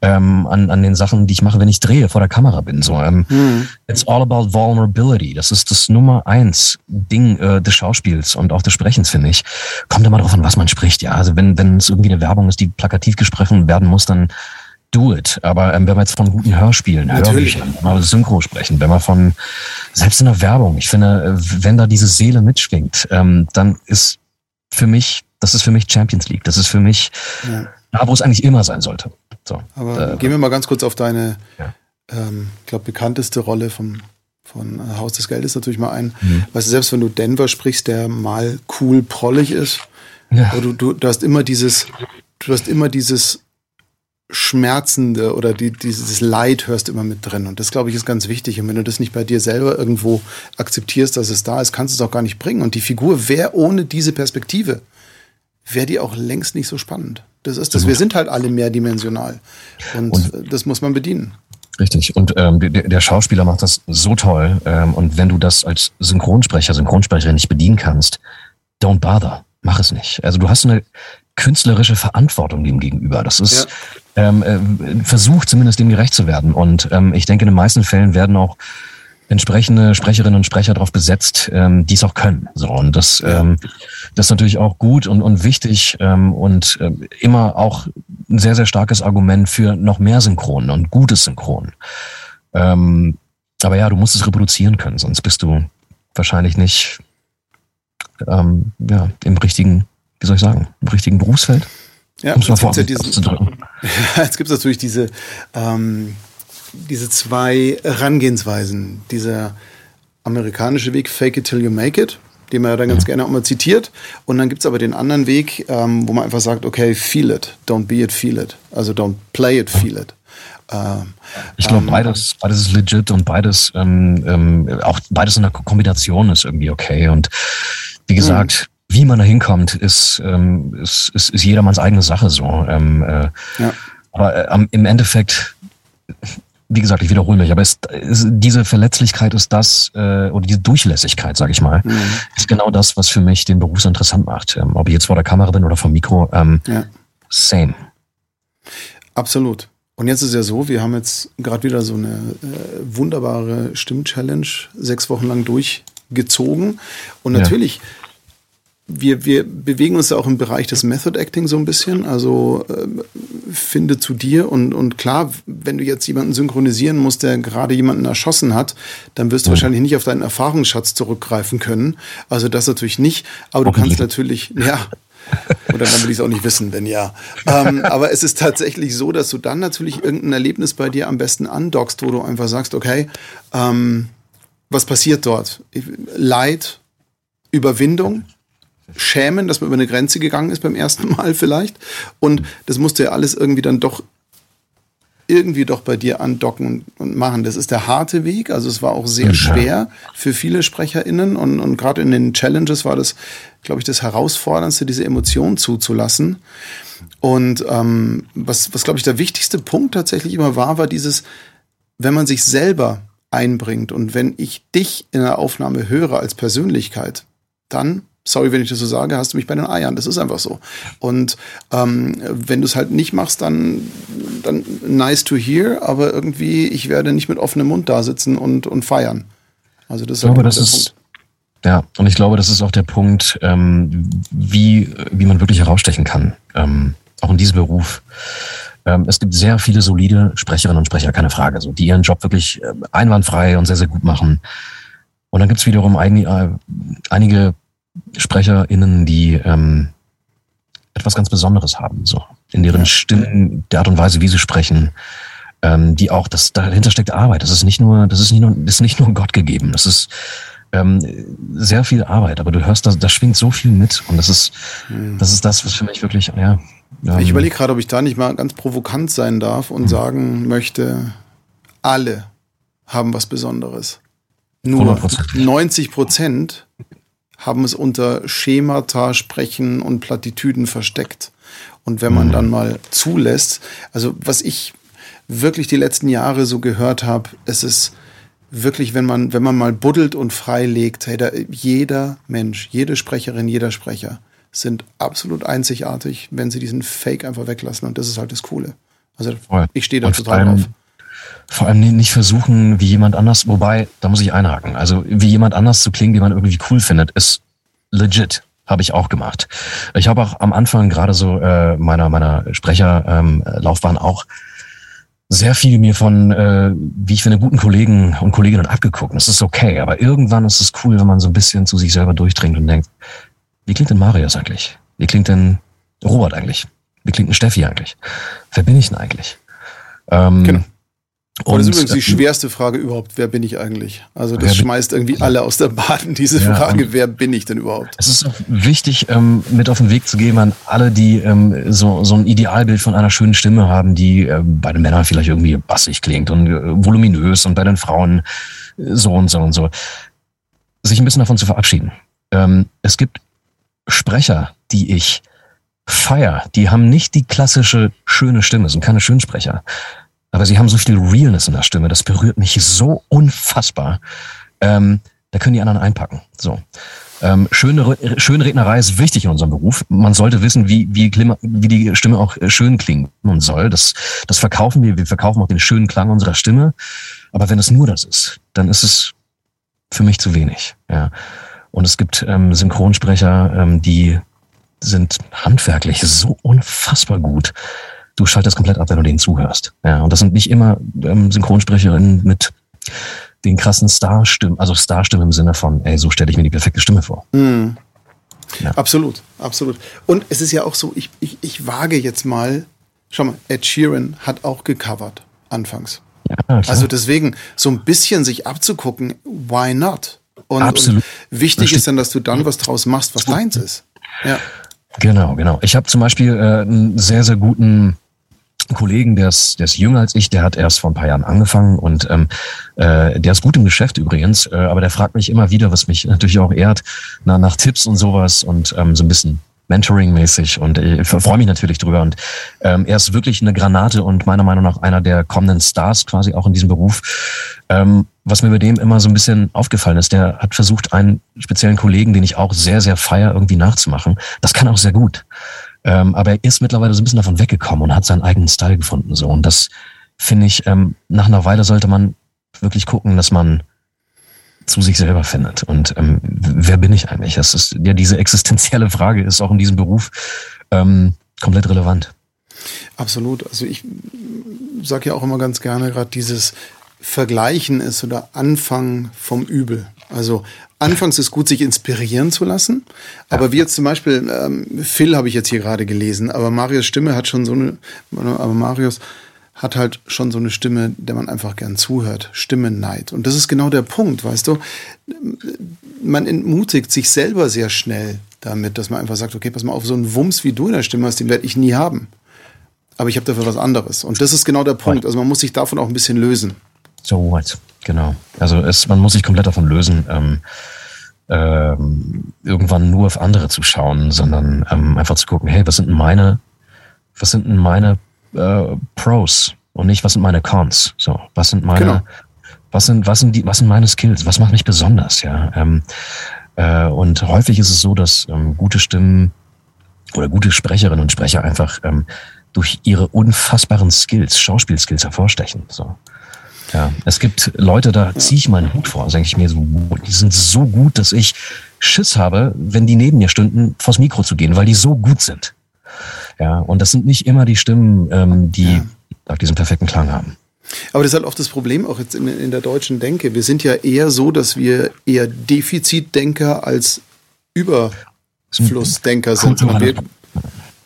ähm, an, an den Sachen, die ich mache, wenn ich drehe, vor der Kamera bin. So, ähm, mhm. It's all about vulnerability. Das ist das Nummer eins Ding äh, des Schauspiels und auch des Sprechens, finde ich. Kommt immer darauf an, was man spricht. Ja, also wenn wenn es irgendwie eine Werbung ist, die plakativ gesprochen werden muss, dann do it. Aber ähm, wenn wir jetzt von guten Hörspielen, Natürlich. Hörbüchern, mal Synchro sprechen, wenn wir von, selbst in der Werbung, ich finde, äh, wenn da diese Seele mitschwingt, ähm, dann ist für mich, das ist für mich Champions League. Das ist für mich ja. da, wo es eigentlich immer sein sollte. So, Aber äh, gehen wir mal ganz kurz auf deine, ja. ähm, ich glaube, bekannteste Rolle vom, von äh, Haus des Geldes natürlich mal ein. Mhm. Weißt du, selbst wenn du Denver sprichst, der mal cool prollig ist, ja. du, du, du hast immer dieses, du hast immer dieses Schmerzende oder die, dieses Leid hörst immer mit drin. Und das, glaube ich, ist ganz wichtig. Und wenn du das nicht bei dir selber irgendwo akzeptierst, dass es da ist, kannst du es auch gar nicht bringen. Und die Figur wäre ohne diese Perspektive, wäre die auch längst nicht so spannend. Das ist das. Wir sind halt alle mehrdimensional. Und, und das muss man bedienen. Richtig. Und ähm, der, der Schauspieler macht das so toll. Ähm, und wenn du das als Synchronsprecher, Synchronsprecherin nicht bedienen kannst, don't bother. Mach es nicht. Also du hast eine künstlerische Verantwortung dem gegenüber. Das ist ja. Ähm, äh, versucht zumindest dem gerecht zu werden. Und ähm, ich denke, in den meisten Fällen werden auch entsprechende Sprecherinnen und Sprecher darauf besetzt, ähm, die es auch können. So und das, ähm, das ist natürlich auch gut und, und wichtig ähm, und äh, immer auch ein sehr sehr starkes Argument für noch mehr Synchron und gutes Synchron. Ähm, aber ja, du musst es reproduzieren können, sonst bist du wahrscheinlich nicht ähm, ja, im richtigen wie soll ich sagen, im richtigen Berufsfeld. Ja, jetzt gibt ja diesen, ja, <laughs> jetzt gibt es natürlich diese, ähm, diese zwei Herangehensweisen. Dieser amerikanische Weg, fake it till you make it, den man ja dann ganz gerne auch mal zitiert. Und dann gibt es aber den anderen Weg, ähm, wo man einfach sagt, okay, feel it, don't be it, feel it. Also don't play it, feel it. Ähm, ich glaube, ähm, beides, beides ist legit und beides, ähm, ähm, auch beides in der Kombination ist irgendwie okay. Und wie gesagt, mhm. Wie man da hinkommt, ist, ähm, ist, ist, ist jedermanns eigene Sache so. Ähm, äh, ja. Aber äh, im Endeffekt, wie gesagt, ich wiederhole mich, aber ist, ist, diese Verletzlichkeit ist das, äh, oder diese Durchlässigkeit, sage ich mal, mhm. ist genau das, was für mich den Beruf so interessant macht. Ähm, ob ich jetzt vor der Kamera bin oder vom Mikro, ähm, ja. same. Absolut. Und jetzt ist ja so, wir haben jetzt gerade wieder so eine äh, wunderbare Stimm-Challenge sechs Wochen lang durchgezogen. Und natürlich, ja. Wir, wir bewegen uns ja auch im Bereich des Method Acting so ein bisschen. Also äh, finde zu dir und, und klar, wenn du jetzt jemanden synchronisieren musst, der gerade jemanden erschossen hat, dann wirst du wahrscheinlich nicht auf deinen Erfahrungsschatz zurückgreifen können. Also das natürlich nicht. Aber okay. du kannst natürlich, ja, oder dann will ich es auch nicht wissen, wenn ja. Ähm, aber es ist tatsächlich so, dass du dann natürlich irgendein Erlebnis bei dir am besten andockst, wo du einfach sagst, okay, ähm, was passiert dort? Leid, Überwindung, Schämen, dass man über eine Grenze gegangen ist beim ersten Mal vielleicht. Und das musste ja alles irgendwie dann doch irgendwie doch bei dir andocken und machen. Das ist der harte Weg. Also es war auch sehr ja. schwer für viele SprecherInnen und, und gerade in den Challenges war das, glaube ich, das Herausforderndste, diese Emotionen zuzulassen. Und ähm, was, was glaube ich, der wichtigste Punkt tatsächlich immer war, war dieses, wenn man sich selber einbringt und wenn ich dich in der Aufnahme höre als Persönlichkeit, dann sorry, wenn ich das so sage, hast du mich bei den Eiern. Das ist einfach so. Und ähm, wenn du es halt nicht machst, dann, dann nice to hear, aber irgendwie, ich werde nicht mit offenem Mund da sitzen und, und feiern. Also das ist ich glaube, das ist, Punkt. Ja, und ich glaube, das ist auch der Punkt, ähm, wie, wie man wirklich herausstechen kann, ähm, auch in diesem Beruf. Ähm, es gibt sehr viele solide Sprecherinnen und Sprecher, keine Frage, so, die ihren Job wirklich äh, einwandfrei und sehr, sehr gut machen. Und dann gibt es wiederum ein, äh, einige SprecherInnen, die ähm, etwas ganz Besonderes haben, so in ihren Stimmen, der Art und Weise, wie sie sprechen, ähm, die auch, das dahinter steckt Arbeit. Das ist nicht nur, das ist nicht nur, das ist nicht nur Gott gegeben. Das ist ähm, sehr viel Arbeit, aber du hörst, da, da schwingt so viel mit und das ist, hm. das ist das, was für mich wirklich, ja. Ähm, ich überlege gerade, ob ich da nicht mal ganz provokant sein darf und hm. sagen möchte, alle haben was Besonderes. Nur 90 Prozent haben es unter Schemata, Sprechen und Plattitüden versteckt. Und wenn man mhm. dann mal zulässt, also was ich wirklich die letzten Jahre so gehört habe, es ist wirklich, wenn man, wenn man mal buddelt und freilegt, hey, da, jeder Mensch, jede Sprecherin, jeder Sprecher sind absolut einzigartig, wenn sie diesen Fake einfach weglassen. Und das ist halt das Coole. Also ich stehe da total drauf. Vor allem nicht versuchen, wie jemand anders, wobei, da muss ich einhaken. Also wie jemand anders zu klingen, die man irgendwie cool findet, ist legit. Habe ich auch gemacht. Ich habe auch am Anfang gerade so äh, meiner meiner Sprecherlaufbahn ähm, auch sehr viel mir von, äh, wie ich finde, guten Kollegen und Kolleginnen abgeguckt. Das ist okay, aber irgendwann ist es cool, wenn man so ein bisschen zu sich selber durchdringt und denkt, wie klingt denn Marius eigentlich? Wie klingt denn Robert eigentlich? Wie klingt denn Steffi eigentlich? Wer bin ich denn eigentlich? Ähm, genau. Und das ist übrigens die schwerste Frage überhaupt, wer bin ich eigentlich? Also das schmeißt irgendwie alle aus der Bahn, diese ja, Frage, wer bin ich denn überhaupt? Es ist wichtig, ähm, mit auf den Weg zu geben an alle, die ähm, so, so ein Idealbild von einer schönen Stimme haben, die äh, bei den Männern vielleicht irgendwie bassig klingt und äh, voluminös und bei den Frauen äh, so und so und so. Sich ein bisschen davon zu verabschieden. Ähm, es gibt Sprecher, die ich feier, die haben nicht die klassische schöne Stimme, sind keine Schönsprecher aber sie haben so viel Realness in der Stimme, das berührt mich so unfassbar. Ähm, da können die anderen einpacken. So. Ähm, schöne, schöne Rednerei ist wichtig in unserem Beruf. Man sollte wissen, wie, wie, wie die Stimme auch äh, schön klingen soll. Das, das verkaufen wir. Wir verkaufen auch den schönen Klang unserer Stimme. Aber wenn es nur das ist, dann ist es für mich zu wenig. Ja. Und es gibt ähm, Synchronsprecher, ähm, die sind handwerklich so unfassbar gut du schaltest komplett ab, wenn du denen zuhörst. Ja, und das sind nicht immer ähm, Synchronsprecherinnen mit den krassen Starstimmen, also Starstimmen im Sinne von, ey, so stelle ich mir die perfekte Stimme vor. Mhm. Ja. Absolut, absolut. Und es ist ja auch so, ich, ich, ich wage jetzt mal, schau mal, Ed Sheeran hat auch gecovert, anfangs. Ja, also deswegen, so ein bisschen sich abzugucken, why not? Und, Absolut. Und wichtig ist dann, dass du dann was draus machst, was deins ist. Ja. Genau, genau. Ich habe zum Beispiel äh, einen sehr, sehr guten Kollegen, der ist, der ist jünger als ich, der hat erst vor ein paar Jahren angefangen und ähm, äh, der ist gut im Geschäft übrigens, äh, aber der fragt mich immer wieder, was mich <laughs> natürlich auch ehrt, na, nach Tipps und sowas und ähm, so ein bisschen Mentoring-mäßig und ich freue mich natürlich drüber. Und ähm, er ist wirklich eine Granate und meiner Meinung nach einer der kommenden Stars quasi auch in diesem Beruf. Ähm, was mir bei dem immer so ein bisschen aufgefallen ist, der hat versucht, einen speziellen Kollegen, den ich auch sehr, sehr feier, irgendwie nachzumachen. Das kann auch sehr gut. Ähm, aber er ist mittlerweile so ein bisschen davon weggekommen und hat seinen eigenen Style gefunden. So. Und das finde ich, ähm, nach einer Weile sollte man wirklich gucken, dass man zu sich selber findet. Und ähm, wer bin ich eigentlich? Das ist ja diese existenzielle Frage ist auch in diesem Beruf ähm, komplett relevant. Absolut. Also ich sage ja auch immer ganz gerne gerade dieses Vergleichen ist oder Anfang vom Übel. Also anfangs ist gut, sich inspirieren zu lassen. Aber ja. wie jetzt zum Beispiel, ähm, Phil habe ich jetzt hier gerade gelesen, aber Marius Stimme hat schon so eine, aber Marius hat halt schon so eine Stimme, der man einfach gern zuhört. Stimmenneid. Und das ist genau der Punkt, weißt du? Man entmutigt sich selber sehr schnell damit, dass man einfach sagt, okay, pass mal auf, so einen Wumms wie du in der Stimme hast, den werde ich nie haben. Aber ich habe dafür was anderes. Und das ist genau der Punkt. Also man muss sich davon auch ein bisschen lösen. So what? Genau. Also es, man muss sich komplett davon lösen, ähm, ähm, irgendwann nur auf andere zu schauen, sondern ähm, einfach zu gucken, hey, was sind denn meine, was sind denn meine äh, Pros und nicht, was sind meine Cons. So, was sind meine, genau. was sind, was sind die, was sind meine Skills? Was macht mich besonders? Ja. Ähm, äh, und häufig ist es so, dass ähm, gute Stimmen oder gute Sprecherinnen und Sprecher einfach ähm, durch ihre unfassbaren Skills, Schauspielskills hervorstechen. So. Ja, es gibt Leute, da ziehe ich meinen Hut vor, denke ich mir so, die sind so gut, dass ich Schiss habe, wenn die neben mir stünden, vors Mikro zu gehen, weil die so gut sind. Ja, und das sind nicht immer die Stimmen, ähm, die ja. diesen perfekten Klang haben. Aber das ist halt oft das Problem auch jetzt in, in, der deutschen Denke. Wir sind ja eher so, dass wir eher Defizitdenker als Überflussdenker sind. Wir,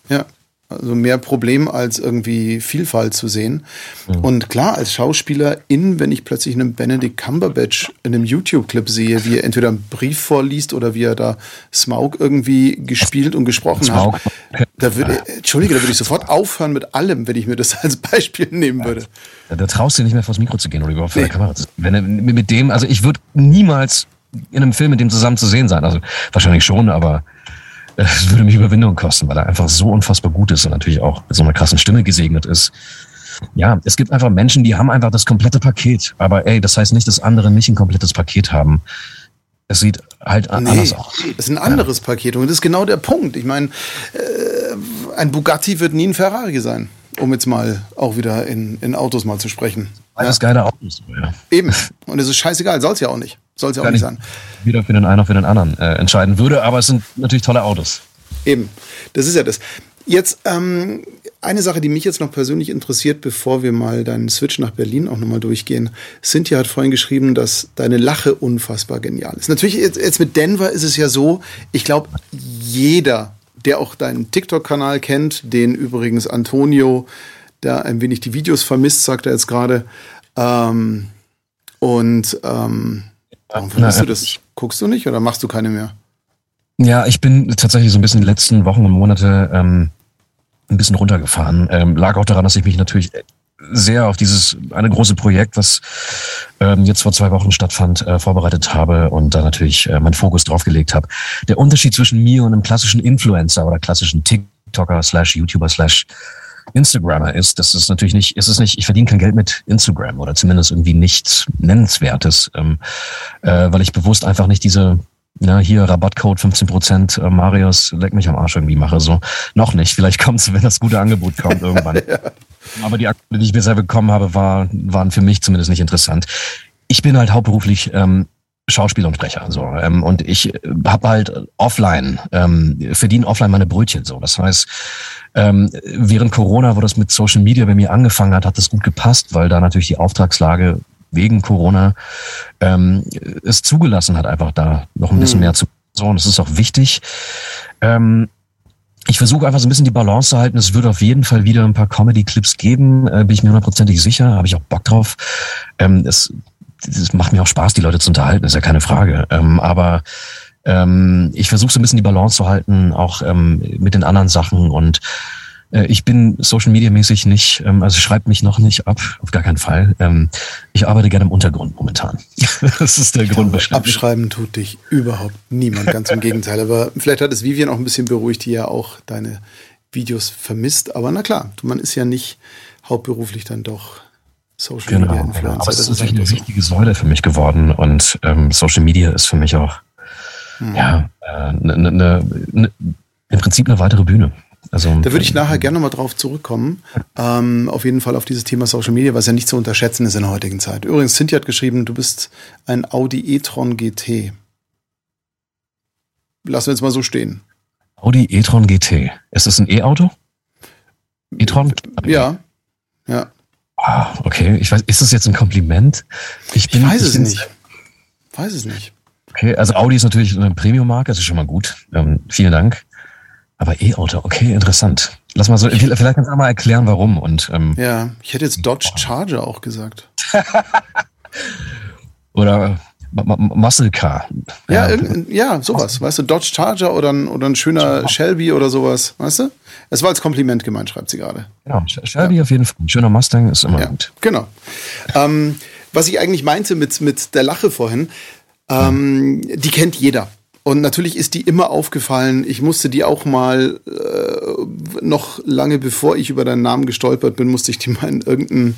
ja, also mehr Problem als irgendwie Vielfalt zu sehen. Mhm. Und klar, als Schauspielerin, wenn ich plötzlich einen Benedict Cumberbatch in einem YouTube-Clip sehe, wie er entweder einen Brief vorliest oder wie er da Smaug irgendwie gespielt und gesprochen Smaug. hat, da würde, Entschuldige, da würde ich sofort aufhören mit allem, wenn ich mir das <laughs> als Beispiel nehmen würde. Da, da traust du nicht mehr vors Mikro zu gehen oder überhaupt vor nee. der Kamera. Wenn er mit dem, also ich würde niemals in einem Film mit dem zusammen zu sehen sein. Also wahrscheinlich schon, aber es würde mich Überwindung kosten, weil er einfach so unfassbar gut ist und natürlich auch mit so einer krassen Stimme gesegnet ist. Ja, es gibt einfach Menschen, die haben einfach das komplette Paket. Aber ey, das heißt nicht, dass andere nicht ein komplettes Paket haben. Es sieht halt nee, anders aus. Es ist ein anderes ja. Paket und das ist genau der Punkt. Ich meine, äh, ein Bugatti wird nie ein Ferrari sein, um jetzt mal auch wieder in, in Autos mal zu sprechen. Alles ja. geile Autos, ja. Eben. Und es ist scheißegal, soll es ja auch nicht. Soll es ja auch nicht sein. Wieder für den einen oder für den anderen äh, entscheiden würde, aber es sind natürlich tolle Autos. Eben. Das ist ja das. Jetzt ähm, eine Sache, die mich jetzt noch persönlich interessiert, bevor wir mal deinen Switch nach Berlin auch nochmal durchgehen. Cynthia hat vorhin geschrieben, dass deine Lache unfassbar genial ist. Natürlich, jetzt, jetzt mit Denver ist es ja so, ich glaube, jeder, der auch deinen TikTok-Kanal kennt, den übrigens Antonio, der ein wenig die Videos vermisst, sagt er jetzt gerade. Ähm, und ähm, Warum findest du das? Guckst du nicht oder machst du keine mehr? Ja, ich bin tatsächlich so ein bisschen die letzten Wochen und Monate ähm, ein bisschen runtergefahren. Ähm, lag auch daran, dass ich mich natürlich sehr auf dieses eine große Projekt, was ähm, jetzt vor zwei Wochen stattfand, äh, vorbereitet habe und da natürlich äh, meinen Fokus drauf gelegt habe. Der Unterschied zwischen mir und einem klassischen Influencer oder klassischen TikToker slash YouTuber slash Instagrammer ist, das ist natürlich nicht, ist es nicht, ich verdiene kein Geld mit Instagram oder zumindest irgendwie nichts Nennenswertes, ähm, äh, weil ich bewusst einfach nicht diese, ja, hier Rabattcode 15 Prozent, äh, Marius, leck mich am Arsch irgendwie mache, so. Noch nicht, vielleicht kommt es, wenn das gute Angebot kommt irgendwann. <laughs> ja. Aber die Angebote, die ich bisher bekommen habe, war, waren für mich zumindest nicht interessant. Ich bin halt hauptberuflich ähm, Schauspieler und Sprecher. So. Ähm, und ich habe halt offline, ähm, verdiene offline meine Brötchen. So. Das heißt, ähm, während Corona, wo das mit Social Media bei mir angefangen hat, hat das gut gepasst, weil da natürlich die Auftragslage wegen Corona ähm, es zugelassen hat, einfach da noch ein bisschen mhm. mehr zu. So, und das ist auch wichtig. Ähm, ich versuche einfach so ein bisschen die Balance zu halten. Es wird auf jeden Fall wieder ein paar Comedy-Clips geben, äh, bin ich mir hundertprozentig sicher, habe ich auch Bock drauf. Ähm, es das macht mir auch Spaß, die Leute zu unterhalten, ist ja keine Frage. Ähm, aber ähm, ich versuche so ein bisschen die Balance zu halten, auch ähm, mit den anderen Sachen und äh, ich bin Social Media mäßig nicht, ähm, also schreibt mich noch nicht ab, auf gar keinen Fall. Ähm, ich arbeite gerne im Untergrund momentan. <laughs> das ist der Grund wahrscheinlich. Abschreiben tut dich überhaupt niemand, ganz im Gegenteil. Aber vielleicht hat es Vivian auch ein bisschen beruhigt, die ja auch deine Videos vermisst. Aber na klar, man ist ja nicht hauptberuflich dann doch Social genau, Media Influencer. Genau. Aber es ist natürlich eine wichtige Säule für mich geworden und ähm, Social Media ist für mich auch hm. ja äh, ne, ne, ne, im Prinzip eine weitere Bühne. Also, da würde ich nachher gerne nochmal drauf zurückkommen. Ähm, auf jeden Fall auf dieses Thema Social Media, was ja nicht zu unterschätzen ist in der heutigen Zeit. Übrigens, Cynthia hat geschrieben, du bist ein Audi e-tron GT. Lassen wir jetzt mal so stehen. Audi e-tron GT. Ist das ein E-Auto? E-tron? Ja. Ja. Ah, okay. Ich weiß, ist das jetzt ein Kompliment? Ich, bin, ich weiß ich es nicht. Weiß es nicht. Okay, also Audi ist natürlich eine Premium-Marke, das ist schon mal gut. Ähm, vielen Dank. Aber E-Auto, okay, interessant. Lass mal so, vielleicht kannst du mal erklären, warum. Und, ähm, ja, ich hätte jetzt Dodge Charger auch gesagt. <laughs> oder Muscle Car. Ja, ja, ja sowas, weißt du, Dodge Charger oder ein, oder ein schöner Shelby oder sowas, weißt du? Es war als Kompliment gemeint, schreibt sie gerade. Genau, Shelby ja. auf jeden Fall. Ein schöner Mustang ist immer ja, gut. Genau. Ähm, was ich eigentlich meinte mit, mit der Lache vorhin, ähm, die kennt jeder. Und natürlich ist die immer aufgefallen. Ich musste die auch mal, äh, noch lange bevor ich über deinen Namen gestolpert bin, musste ich die mal in irgendeinen,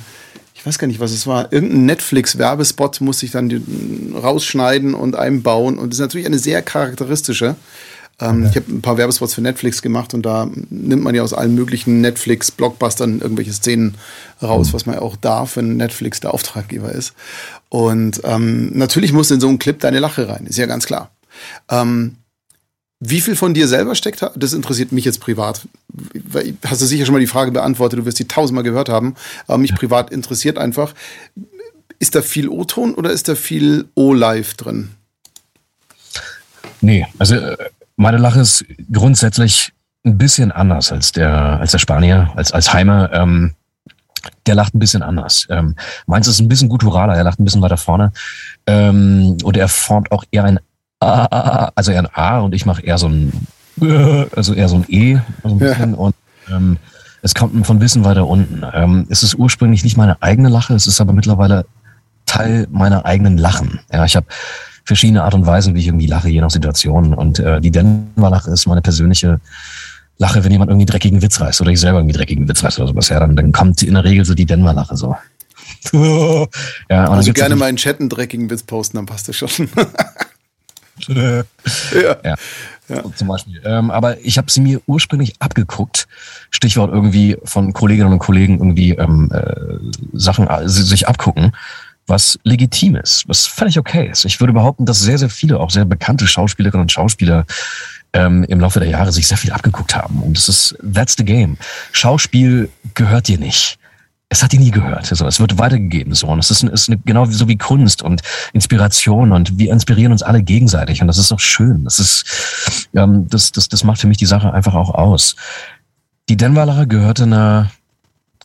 ich weiß gar nicht, was es war, irgendeinen Netflix-Werbespot musste ich dann rausschneiden und einbauen. Und das ist natürlich eine sehr charakteristische. Ähm, okay. Ich habe ein paar Werbespots für Netflix gemacht und da nimmt man ja aus allen möglichen Netflix-Blockbustern irgendwelche Szenen raus, mhm. was man ja auch darf, wenn Netflix der Auftraggeber ist. Und ähm, natürlich muss in so einen Clip deine Lache rein, ist ja ganz klar. Ähm, wie viel von dir selber steckt, das interessiert mich jetzt privat. Hast du sicher schon mal die Frage beantwortet, du wirst die tausendmal gehört haben, aber mich privat interessiert einfach, ist da viel O-Ton oder ist da viel O-Live drin? Nee, also äh, meine Lache ist grundsätzlich ein bisschen anders als der, als der Spanier, als, als Heimer. Ähm, der lacht ein bisschen anders. Ähm, meins ist ein bisschen gutturaler, er lacht ein bisschen weiter vorne. Ähm, und er formt auch eher ein A, also eher ein A und ich mache eher so ein, also eher so ein E, so ein bisschen. Ja. Und ähm, es kommt von Wissen weiter unten. Ähm, es ist ursprünglich nicht meine eigene Lache, es ist aber mittlerweile Teil meiner eigenen Lachen. Ja, ich habe verschiedene Art und Weisen, wie ich irgendwie lache, je nach Situation. Und äh, die Denver-Lache ist meine persönliche Lache, wenn jemand irgendwie dreckigen Witz reißt oder ich selber irgendwie dreckigen Witz reißt oder sowas. Ja, dann, dann kommt in der Regel so die Denver-Lache so. <laughs> ja, also gerne mal in Chat einen dreckigen Witz posten, dann passt das schon. <laughs> ja. ja. Ja. Zum Beispiel. Ähm, aber ich habe sie mir ursprünglich abgeguckt. Stichwort irgendwie von Kolleginnen und Kollegen irgendwie ähm, äh, Sachen äh, sich abgucken, was legitim ist, was völlig okay ist. Ich würde behaupten, dass sehr, sehr viele, auch sehr bekannte Schauspielerinnen und Schauspieler ähm, im Laufe der Jahre sich sehr viel abgeguckt haben. Und das ist, that's the game. Schauspiel gehört dir nicht es hat die nie gehört. So, es wird weitergegeben so und es ist, ist eine, genau so wie Kunst und Inspiration und wir inspirieren uns alle gegenseitig und das ist auch schön. Das ist ähm, das, das, das macht für mich die Sache einfach auch aus. Die Denverlacher gehörte einer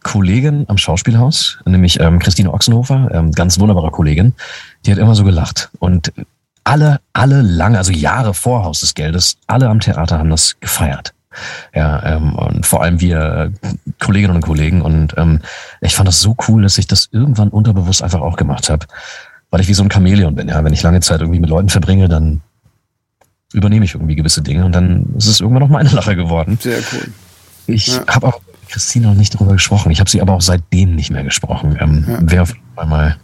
Kollegin am Schauspielhaus, nämlich ähm, Christine Ochsenhofer, ähm, ganz wunderbare Kollegin. Die hat immer so gelacht und alle, alle lange, also Jahre vor Haus des Geldes, alle am Theater haben das gefeiert. Ja, ähm, und vor allem wir Kolleginnen und Kollegen. Und ähm, ich fand das so cool, dass ich das irgendwann unterbewusst einfach auch gemacht habe. Weil ich wie so ein Chamäleon bin, ja. Wenn ich lange Zeit irgendwie mit Leuten verbringe, dann übernehme ich irgendwie gewisse Dinge und dann ist es irgendwann noch meine Lache geworden. Sehr cool. Ich ja. habe auch mit Christine noch nicht darüber gesprochen. Ich habe sie aber auch seitdem nicht mehr gesprochen. Ähm, ja. Wäre auf jeden Fall mal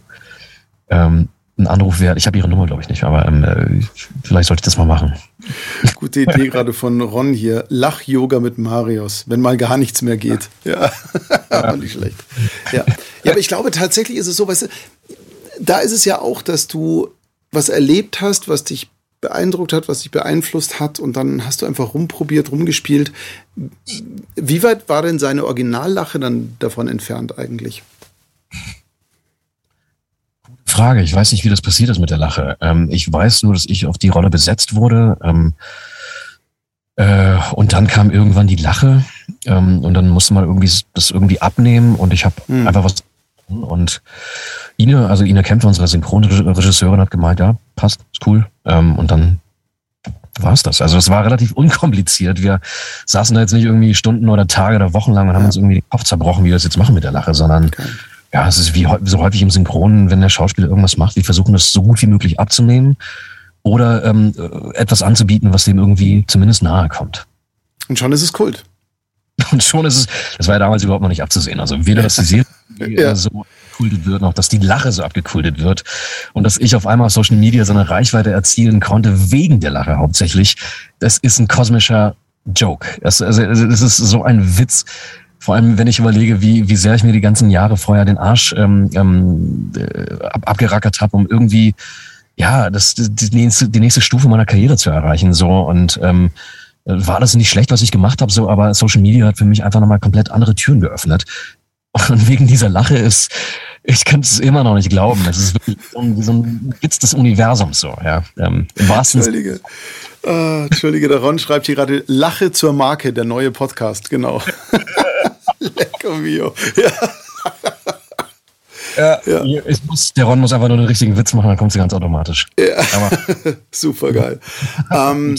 ähm, ein Anruf wert. Ich habe ihre Nummer, glaube ich, nicht, aber ähm, äh, vielleicht sollte ich das mal machen. Gute Idee gerade von Ron hier. Lach-Yoga mit Marius, wenn mal gar nichts mehr geht. Ja, ja. <laughs> nicht schlecht. Ja. ja, aber ich glaube tatsächlich ist es so, weißt du, da ist es ja auch, dass du was erlebt hast, was dich beeindruckt hat, was dich beeinflusst hat und dann hast du einfach rumprobiert, rumgespielt. Wie weit war denn seine Originallache dann davon entfernt eigentlich? Frage. Ich weiß nicht, wie das passiert ist mit der Lache. Ähm, ich weiß nur, dass ich auf die Rolle besetzt wurde. Ähm, äh, und dann kam irgendwann die Lache. Ähm, und dann musste man irgendwie das irgendwie abnehmen. Und ich habe hm. einfach was Und Ine, also Ine Kämpfer, unsere Synchronregisseurin, hat gemeint, ja, passt, ist cool. Ähm, und dann war es das. Also es war relativ unkompliziert. Wir saßen da jetzt nicht irgendwie Stunden oder Tage oder Wochen lang und haben uns irgendwie den Kopf zerbrochen, wie wir das jetzt machen mit der Lache, sondern okay. Ja, es ist wie so häufig im Synchronen, wenn der Schauspieler irgendwas macht, wir versuchen das so gut wie möglich abzunehmen oder ähm, etwas anzubieten, was dem irgendwie zumindest nahe kommt. Und schon ist es Kult. <laughs> Und schon ist es, das war ja damals überhaupt noch nicht abzusehen. Also weder, dass die Serie <laughs> ja. so abgekultet wird, noch dass die Lache so abgekultet wird und dass ich auf einmal auf Social Media so eine Reichweite erzielen konnte, wegen der Lache hauptsächlich. Das ist ein kosmischer Joke. Das, also, das ist so ein Witz. Vor allem, wenn ich überlege, wie, wie sehr ich mir die ganzen Jahre vorher den Arsch ähm, ähm, äh, ab, abgerackert habe, um irgendwie ja das, die, nächste, die nächste Stufe meiner Karriere zu erreichen. So und ähm, war das nicht schlecht, was ich gemacht habe, so, aber Social Media hat für mich einfach nochmal komplett andere Türen geöffnet. Und wegen dieser Lache ist, ich könnte es immer noch nicht glauben. Es ist wirklich so ein, so ein Witz des Universums so, ja. Ähm, Im wahrsten Entschuldige. Uh, Entschuldige, der Ron schreibt hier gerade Lache zur Marke, der neue Podcast, genau. Lecco mio. <laughs> Ja. Ja, ja. Muss, der Ron muss einfach nur den richtigen Witz machen, dann kommt sie ganz automatisch. Ja. <laughs> Super geil. ähm,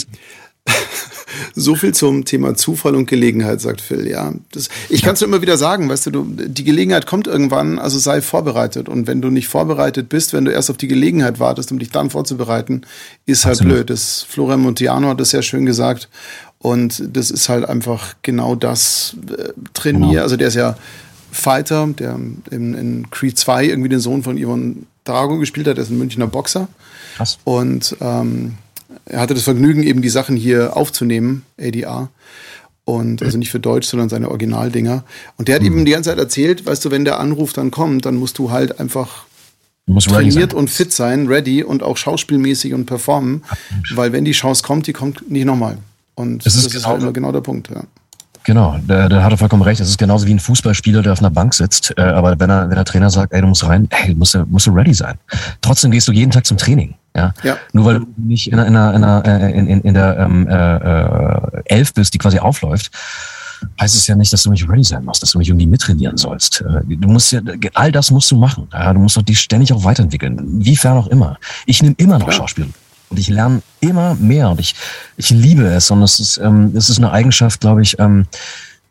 <laughs> so viel zum Thema Zufall und Gelegenheit, sagt Phil. Ja, das, ich kann es nur immer wieder sagen, weißt du, du, die Gelegenheit kommt irgendwann, also sei vorbereitet. Und wenn du nicht vorbereitet bist, wenn du erst auf die Gelegenheit wartest, um dich dann vorzubereiten, ist halt Absolut. blöd. Das Florian Montiano hat das sehr schön gesagt. Und das ist halt einfach genau das äh, Trainier. Genau. Also der ist ja Fighter, der in, in Creed 2 irgendwie den Sohn von Ivan Drago gespielt hat, der ist ein Münchner Boxer. Krass. Und ähm, er hatte das Vergnügen, eben die Sachen hier aufzunehmen, ADR. Und also nicht für Deutsch, sondern seine Originaldinger. Und der hat mhm. eben die ganze Zeit erzählt, weißt du, wenn der Anruf dann kommt, dann musst du halt einfach trainiert und fit sein, ready und auch schauspielmäßig und performen. Weil wenn die Chance kommt, die kommt nicht nochmal. Und das, ist, das ist halt immer genau der Punkt, ja. Genau, da, da hat er vollkommen recht. Das ist genauso wie ein Fußballspieler, der auf einer Bank sitzt. Äh, aber wenn er, wenn der Trainer sagt, ey, du musst rein, hey, du musst, musst du ready sein. Trotzdem gehst du jeden Tag zum Training. Ja. ja. Nur weil du nicht in, in, in, in, in der ähm, äh, äh, Elf bist, die quasi aufläuft, heißt es ja nicht, dass du nicht ready sein musst, dass du nicht irgendwie mittrainieren sollst. Äh, du musst ja, all das musst du machen. Du musst doch die ständig auch weiterentwickeln. Wiefern auch immer. Ich nehme immer noch. Schauspiel. Und ich lerne immer mehr und ich, ich liebe es. Und es ist, ähm, es ist eine Eigenschaft, glaube ich, ähm,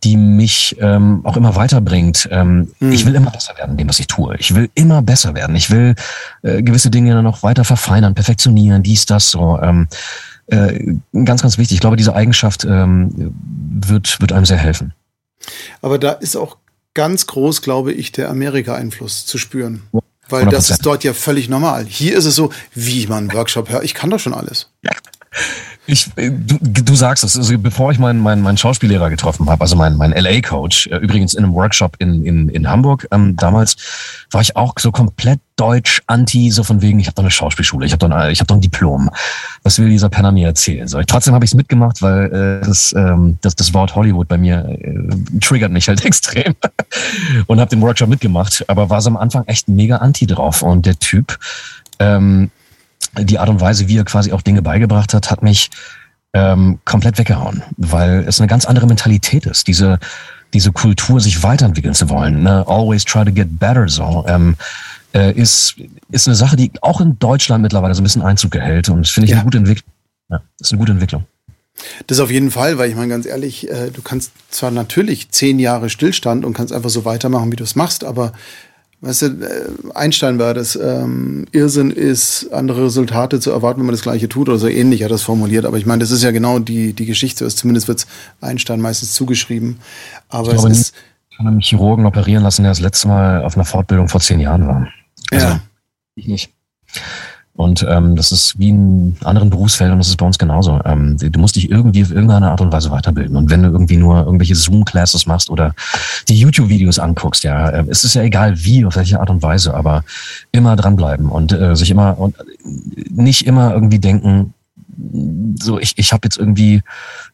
die mich ähm, auch immer weiterbringt. Ähm, mhm. Ich will immer besser werden in dem, was ich tue. Ich will immer besser werden. Ich will äh, gewisse Dinge dann noch weiter verfeinern, perfektionieren, dies, das, so. Ähm, äh, ganz, ganz wichtig. Ich glaube, diese Eigenschaft ähm, wird, wird einem sehr helfen. Aber da ist auch ganz groß, glaube ich, der Amerika-Einfluss zu spüren. Weil 100%. das ist dort ja völlig normal. Hier ist es so, wie man Workshop hört, ich kann doch schon alles. Ich, äh, du, du sagst es, also bevor ich meinen, meinen, meinen Schauspiellehrer getroffen habe, also meinen, meinen LA-Coach, äh, übrigens in einem Workshop in, in, in Hamburg, ähm, damals war ich auch so komplett deutsch anti, so von wegen, ich habe doch eine Schauspielschule, ich habe doch, ich hab doch ein Diplom. Was will dieser Penner mir erzählen? So, ich, trotzdem habe ich es mitgemacht, weil äh, das, ähm, das, das Wort Hollywood bei mir äh, triggert mich halt <laughs> extrem und habe den Workshop mitgemacht, aber war so am Anfang echt mega anti drauf und der Typ ähm, die Art und Weise, wie er quasi auch Dinge beigebracht hat, hat mich ähm, komplett weggehauen, weil es eine ganz andere Mentalität ist. Diese diese Kultur, sich weiterentwickeln zu wollen, ne? always try to get better, so ähm, äh, ist ist eine Sache, die auch in Deutschland mittlerweile so ein bisschen Einzug erhält und finde ich ja. eine gute Entwicklung. Ja, ist eine gute Entwicklung. Das auf jeden Fall, weil ich meine ganz ehrlich, äh, du kannst zwar natürlich zehn Jahre Stillstand und kannst einfach so weitermachen, wie du es machst, aber Weißt du, äh, Einstein war das, ähm, Irrsinn ist, andere Resultate zu erwarten, wenn man das Gleiche tut oder so ähnlich hat das formuliert. Aber ich meine, das ist ja genau die, die Geschichte, zumindest wird es Einstein meistens zugeschrieben. Aber es ist. Ich kann einen Chirurgen operieren lassen, der das letzte Mal auf einer Fortbildung vor zehn Jahren war. Also, ja. Ich nicht. Und ähm, das ist wie in anderen Berufsfeldern, das ist bei uns genauso. Ähm, du musst dich irgendwie auf irgendeine Art und Weise weiterbilden. Und wenn du irgendwie nur irgendwelche Zoom-Classes machst oder die YouTube-Videos anguckst, ja, äh, es ist ja egal wie, auf welche Art und Weise, aber immer dranbleiben und äh, sich immer und nicht immer irgendwie denken, so ich, ich habe jetzt irgendwie,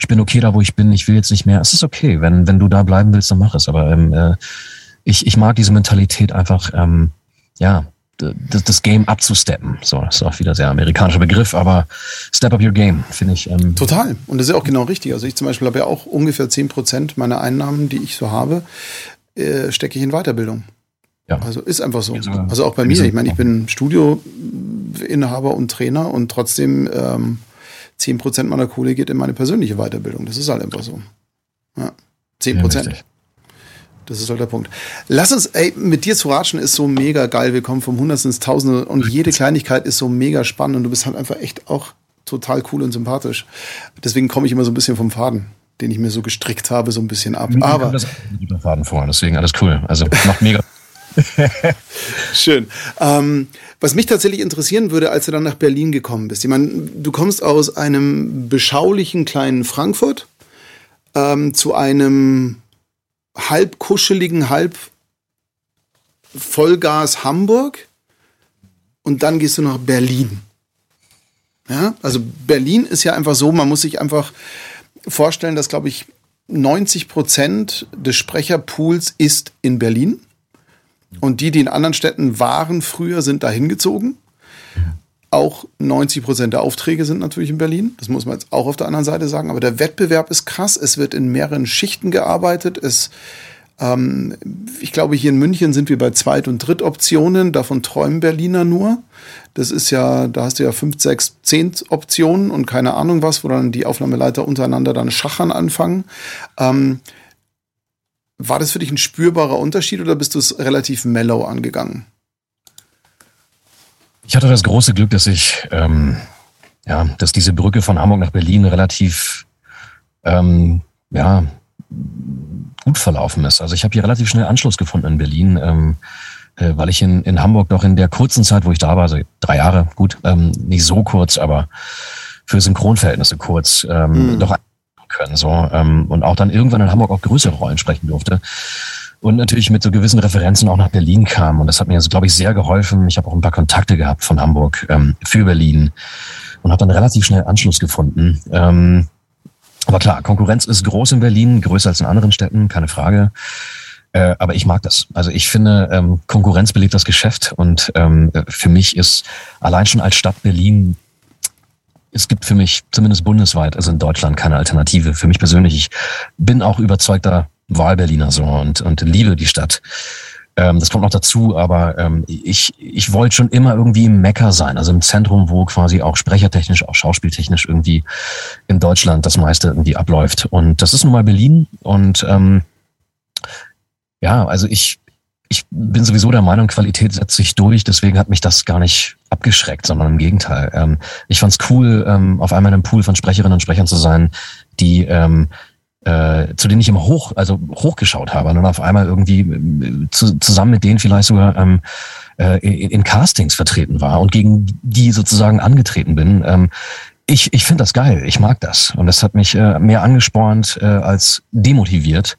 ich bin okay da, wo ich bin, ich will jetzt nicht mehr. Es ist okay, wenn, wenn du da bleiben willst, dann mach es. Aber ähm, äh, ich, ich mag diese Mentalität einfach, ähm, ja, das, das Game abzusteppen. So, das ist auch wieder sehr amerikanischer Begriff, aber Step up your game, finde ich. Ähm Total. Und das ist ja auch genau richtig. Also ich zum Beispiel habe ja auch ungefähr zehn Prozent meiner Einnahmen, die ich so habe, äh, stecke ich in Weiterbildung. Ja. Also ist einfach so. Also auch bei mir. Ich meine, ich bin Studioinhaber und Trainer und trotzdem ähm, 10% meiner Kohle geht in meine persönliche Weiterbildung. Das ist halt einfach so. Ja. 10%. Ja, das ist halt der Punkt. Lass uns, ey, mit dir zu ratschen ist so mega geil. Wir kommen vom Hundertsten ins Tausende und jede Kleinigkeit ist so mega spannend und du bist halt einfach echt auch total cool und sympathisch. Deswegen komme ich immer so ein bisschen vom Faden, den ich mir so gestrickt habe, so ein bisschen ab. Mir Aber das guter Faden vor, deswegen alles cool. Also macht mega. <laughs> Schön. Ähm, was mich tatsächlich interessieren würde, als du dann nach Berlin gekommen bist. Ich meine, du kommst aus einem beschaulichen kleinen Frankfurt ähm, zu einem halb kuscheligen, halb Vollgas Hamburg und dann gehst du nach Berlin. Ja, also Berlin ist ja einfach so, man muss sich einfach vorstellen, dass, glaube ich, 90 Prozent des Sprecherpools ist in Berlin. Und die, die in anderen Städten waren früher, sind dahin gezogen. Auch 90 Prozent der Aufträge sind natürlich in Berlin. Das muss man jetzt auch auf der anderen Seite sagen. Aber der Wettbewerb ist krass. Es wird in mehreren Schichten gearbeitet. Es, ähm, ich glaube, hier in München sind wir bei Zweit- und Drittoptionen. Davon träumen Berliner nur. Das ist ja, da hast du ja fünf, sechs, zehn Optionen und keine Ahnung was, wo dann die Aufnahmeleiter untereinander dann schachern anfangen. Ähm, war das für dich ein spürbarer Unterschied oder bist du es relativ mellow angegangen? Ich hatte das große Glück, dass ich, ähm, ja, dass diese Brücke von Hamburg nach Berlin relativ, ähm, ja, gut verlaufen ist. Also ich habe hier relativ schnell Anschluss gefunden in Berlin, ähm, äh, weil ich in, in Hamburg doch in der kurzen Zeit, wo ich da war, also drei Jahre, gut, ähm, nicht so kurz, aber für Synchronverhältnisse kurz, ähm, mhm. doch können so ähm, und auch dann irgendwann in Hamburg auch größere Rollen sprechen durfte und natürlich mit so gewissen Referenzen auch nach Berlin kam. Und das hat mir, also, glaube ich, sehr geholfen. Ich habe auch ein paar Kontakte gehabt von Hamburg ähm, für Berlin und habe dann relativ schnell Anschluss gefunden. Ähm, aber klar, Konkurrenz ist groß in Berlin, größer als in anderen Städten, keine Frage. Äh, aber ich mag das. Also ich finde, ähm, Konkurrenz belebt das Geschäft und ähm, für mich ist allein schon als Stadt Berlin es gibt für mich zumindest bundesweit, also in Deutschland, keine Alternative. Für mich persönlich, ich bin auch überzeugter Wahlberliner so und, und liebe die Stadt. Ähm, das kommt noch dazu, aber ähm, ich, ich wollte schon immer irgendwie im Mecker sein, also im Zentrum, wo quasi auch sprechertechnisch, auch schauspieltechnisch irgendwie in Deutschland das meiste irgendwie abläuft. Und das ist nun mal Berlin und ähm, ja, also ich, ich bin sowieso der Meinung, Qualität setzt sich durch, deswegen hat mich das gar nicht abgeschreckt, sondern im Gegenteil. Ähm, ich fand's cool, ähm, auf einmal in einem Pool von Sprecherinnen und Sprechern zu sein, die ähm, äh, zu denen ich immer hoch, also hochgeschaut habe und auf einmal irgendwie äh, zu, zusammen mit denen vielleicht sogar ähm, äh, in, in Castings vertreten war und gegen die sozusagen angetreten bin. Ähm, ich, ich finde das geil, ich mag das. Und das hat mich äh, mehr angespornt äh, als demotiviert.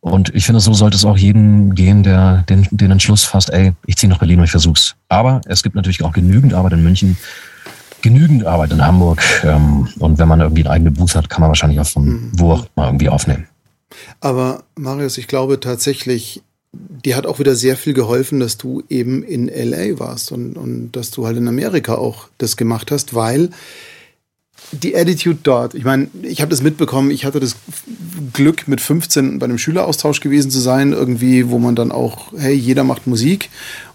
Und ich finde, so sollte es auch jedem gehen, der den, den Entschluss fasst, ey, ich ziehe nach Berlin und ich versuch's. Aber es gibt natürlich auch genügend Arbeit in München, genügend Arbeit in Hamburg. Ähm, und wenn man irgendwie eine eigene Booth hat, kann man wahrscheinlich auch von mhm. wo auch mal irgendwie aufnehmen. Aber Marius, ich glaube tatsächlich, dir hat auch wieder sehr viel geholfen, dass du eben in LA warst und, und dass du halt in Amerika auch das gemacht hast, weil die Attitude dort, ich meine, ich habe das mitbekommen, ich hatte das Glück, mit 15 bei einem Schüleraustausch gewesen zu sein, irgendwie, wo man dann auch, hey, jeder macht Musik.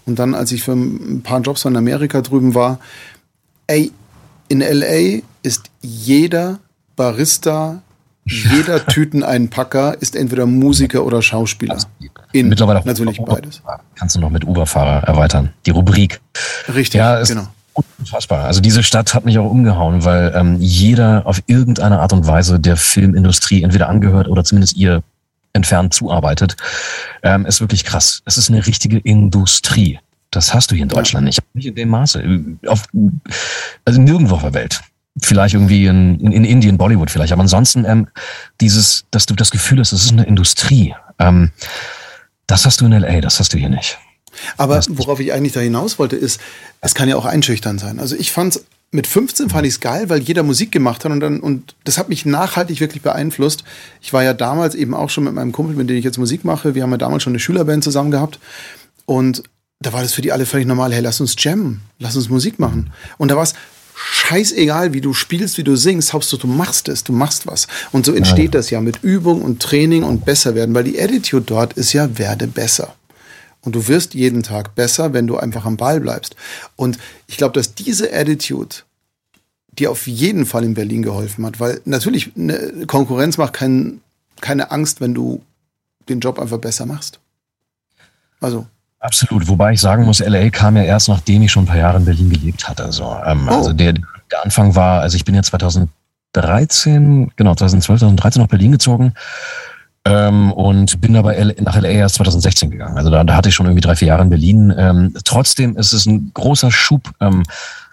Und dann, als ich für ein paar Jobs in Amerika drüben war, ey, in LA ist jeder Barista, jeder <laughs> Tüteneinpacker ist entweder Musiker oder Schauspieler. In, Mittlerweile auch natürlich beides. Kannst du noch mit Uberfahrer erweitern, die Rubrik. Richtig, ja, genau. Unfassbar. Also diese Stadt hat mich auch umgehauen, weil ähm, jeder auf irgendeine Art und Weise der Filmindustrie entweder angehört oder zumindest ihr entfernt zuarbeitet. Ähm, ist wirklich krass. Es ist eine richtige Industrie. Das hast du hier in Deutschland nicht. Nicht in dem Maße. Auf, also nirgendwo auf der Welt. Vielleicht irgendwie in, in, in Indien, Bollywood vielleicht. Aber ansonsten ähm, dieses, dass du das Gefühl hast, es ist eine Industrie. Ähm, das hast du in LA, das hast du hier nicht. Aber worauf ich eigentlich da hinaus wollte, ist, es kann ja auch einschüchtern sein. Also ich fand's mit 15 fand ich es geil, weil jeder Musik gemacht hat und dann und das hat mich nachhaltig wirklich beeinflusst. Ich war ja damals eben auch schon mit meinem Kumpel, mit dem ich jetzt Musik mache. Wir haben ja damals schon eine Schülerband zusammen gehabt und da war das für die alle völlig normal. Hey, lass uns jammen, lass uns Musik machen. Und da war es scheißegal, wie du spielst, wie du singst, Hauptsache du machst es, du machst was. Und so entsteht ja. das ja mit Übung und Training und besser werden, weil die Attitude dort ist ja werde besser. Und du wirst jeden Tag besser, wenn du einfach am Ball bleibst. Und ich glaube, dass diese Attitude dir auf jeden Fall in Berlin geholfen hat, weil natürlich eine Konkurrenz macht kein, keine Angst, wenn du den Job einfach besser machst. Also. Absolut, wobei ich sagen muss, LA kam ja erst, nachdem ich schon ein paar Jahre in Berlin gelebt hatte. Also, ähm, oh. also der, der Anfang war, also ich bin ja 2013, genau, 2012, 2013 nach Berlin gezogen ähm, und bin aber nach LA erst 2016 gegangen. Also da, da hatte ich schon irgendwie drei, vier Jahre in Berlin. Ähm, trotzdem ist es ein großer Schub ähm,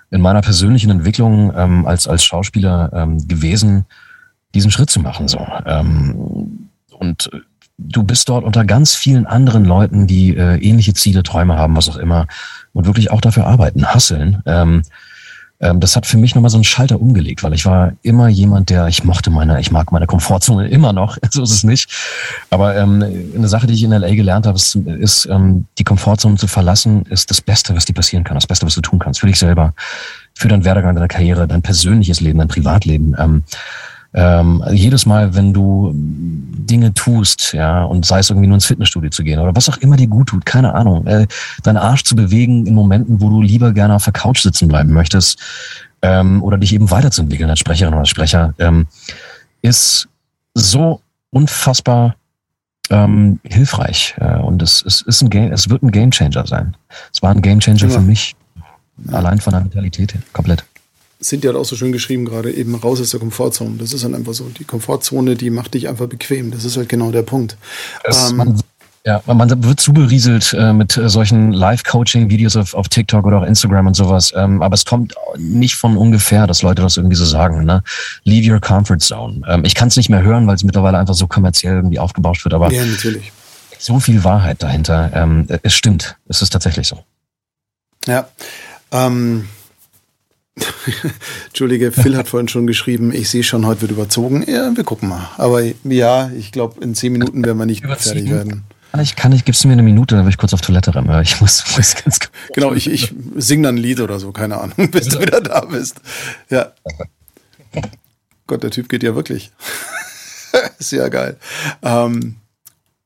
in meiner persönlichen Entwicklung ähm, als, als Schauspieler ähm, gewesen, diesen Schritt zu machen. So. Ähm, und du bist dort unter ganz vielen anderen Leuten, die äh, ähnliche Ziele, Träume haben, was auch immer, und wirklich auch dafür arbeiten, hasseln. Ähm, ähm, das hat für mich nochmal so einen Schalter umgelegt, weil ich war immer jemand, der, ich mochte meine, ich mag meine Komfortzone <laughs> immer noch, so ist es nicht. Aber ähm, eine Sache, die ich in LA gelernt habe, ist, ist ähm, die Komfortzone zu verlassen, ist das Beste, was dir passieren kann, das Beste, was du tun kannst, für dich selber, für deinen Werdegang, deine Karriere, dein persönliches Leben, dein Privatleben. Ähm, ähm, jedes Mal, wenn du Dinge tust, ja, und sei es irgendwie nur ins Fitnessstudio zu gehen oder was auch immer dir gut tut, keine Ahnung, äh, deinen Arsch zu bewegen in Momenten, wo du lieber gerne auf der Couch sitzen bleiben möchtest ähm, oder dich eben weiterzuentwickeln als Sprecherin oder Sprecher, ähm, ist so unfassbar ähm, hilfreich äh, und es, es ist ein Game, es wird ein Gamechanger sein. Es war ein Gamechanger ja. für mich, allein von der Mentalität her, komplett. Cynthia hat auch so schön geschrieben gerade, eben raus aus der Komfortzone. Das ist dann einfach so. Die Komfortzone, die macht dich einfach bequem. Das ist halt genau der Punkt. Ähm, man, ja, man wird zuberieselt äh, mit äh, solchen Live-Coaching-Videos auf, auf TikTok oder auch Instagram und sowas. Ähm, aber es kommt nicht von ungefähr, dass Leute das irgendwie so sagen. Ne? Leave your comfort zone. Ähm, ich kann es nicht mehr hören, weil es mittlerweile einfach so kommerziell irgendwie aufgebauscht wird. Aber ja, natürlich. so viel Wahrheit dahinter. Ähm, es stimmt. Es ist tatsächlich so. Ja. Ähm, Entschuldige, Phil hat vorhin schon geschrieben, ich sehe schon, heute wird überzogen. Ja, wir gucken mal. Aber ja, ich glaube, in zehn Minuten werden wir nicht Überziehen. fertig werden. Kann ich, kann ich, gibst du mir eine Minute, dann will ich kurz auf Toilette rennen. Ich muss, <laughs> muss ganz Genau, ich, ich singe dann ein Lied oder so, keine Ahnung, <laughs> bis du wieder da bist. Ja. Gott, der Typ geht ja wirklich. <laughs> Sehr geil. Ähm,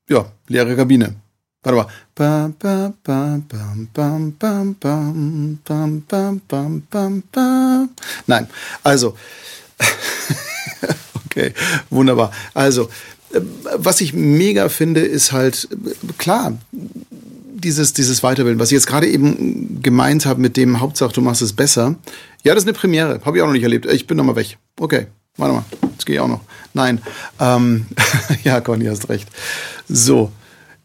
ja, leere Kabine. Warte mal. Bam, bam, bam, bam, bam, bam, bam, bam, bam, bam, bam, bam. Nein, also. okay, wunderbar. Also, was ich mega finde, ist halt, klar, dieses, dieses Weiterbilden, was ich jetzt gerade eben gemeint habe mit dem Hauptsache, du machst es besser. Ja, das ist eine Premiere. Habe ich auch noch nicht erlebt. Ich bin noch mal weg. Okay, warte mal. Jetzt gehe ich auch noch. Nein. Ähm, ja, Conny, hast recht. So,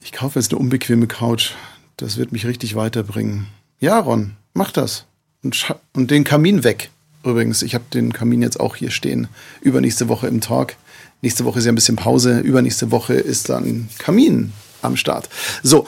ich kaufe jetzt eine unbequeme Couch. Das wird mich richtig weiterbringen. Ja, Ron, mach das. Und, und den Kamin weg. Übrigens, ich habe den Kamin jetzt auch hier stehen. Übernächste Woche im Talk. Nächste Woche ist ja ein bisschen Pause. Übernächste Woche ist dann Kamin am Start. So,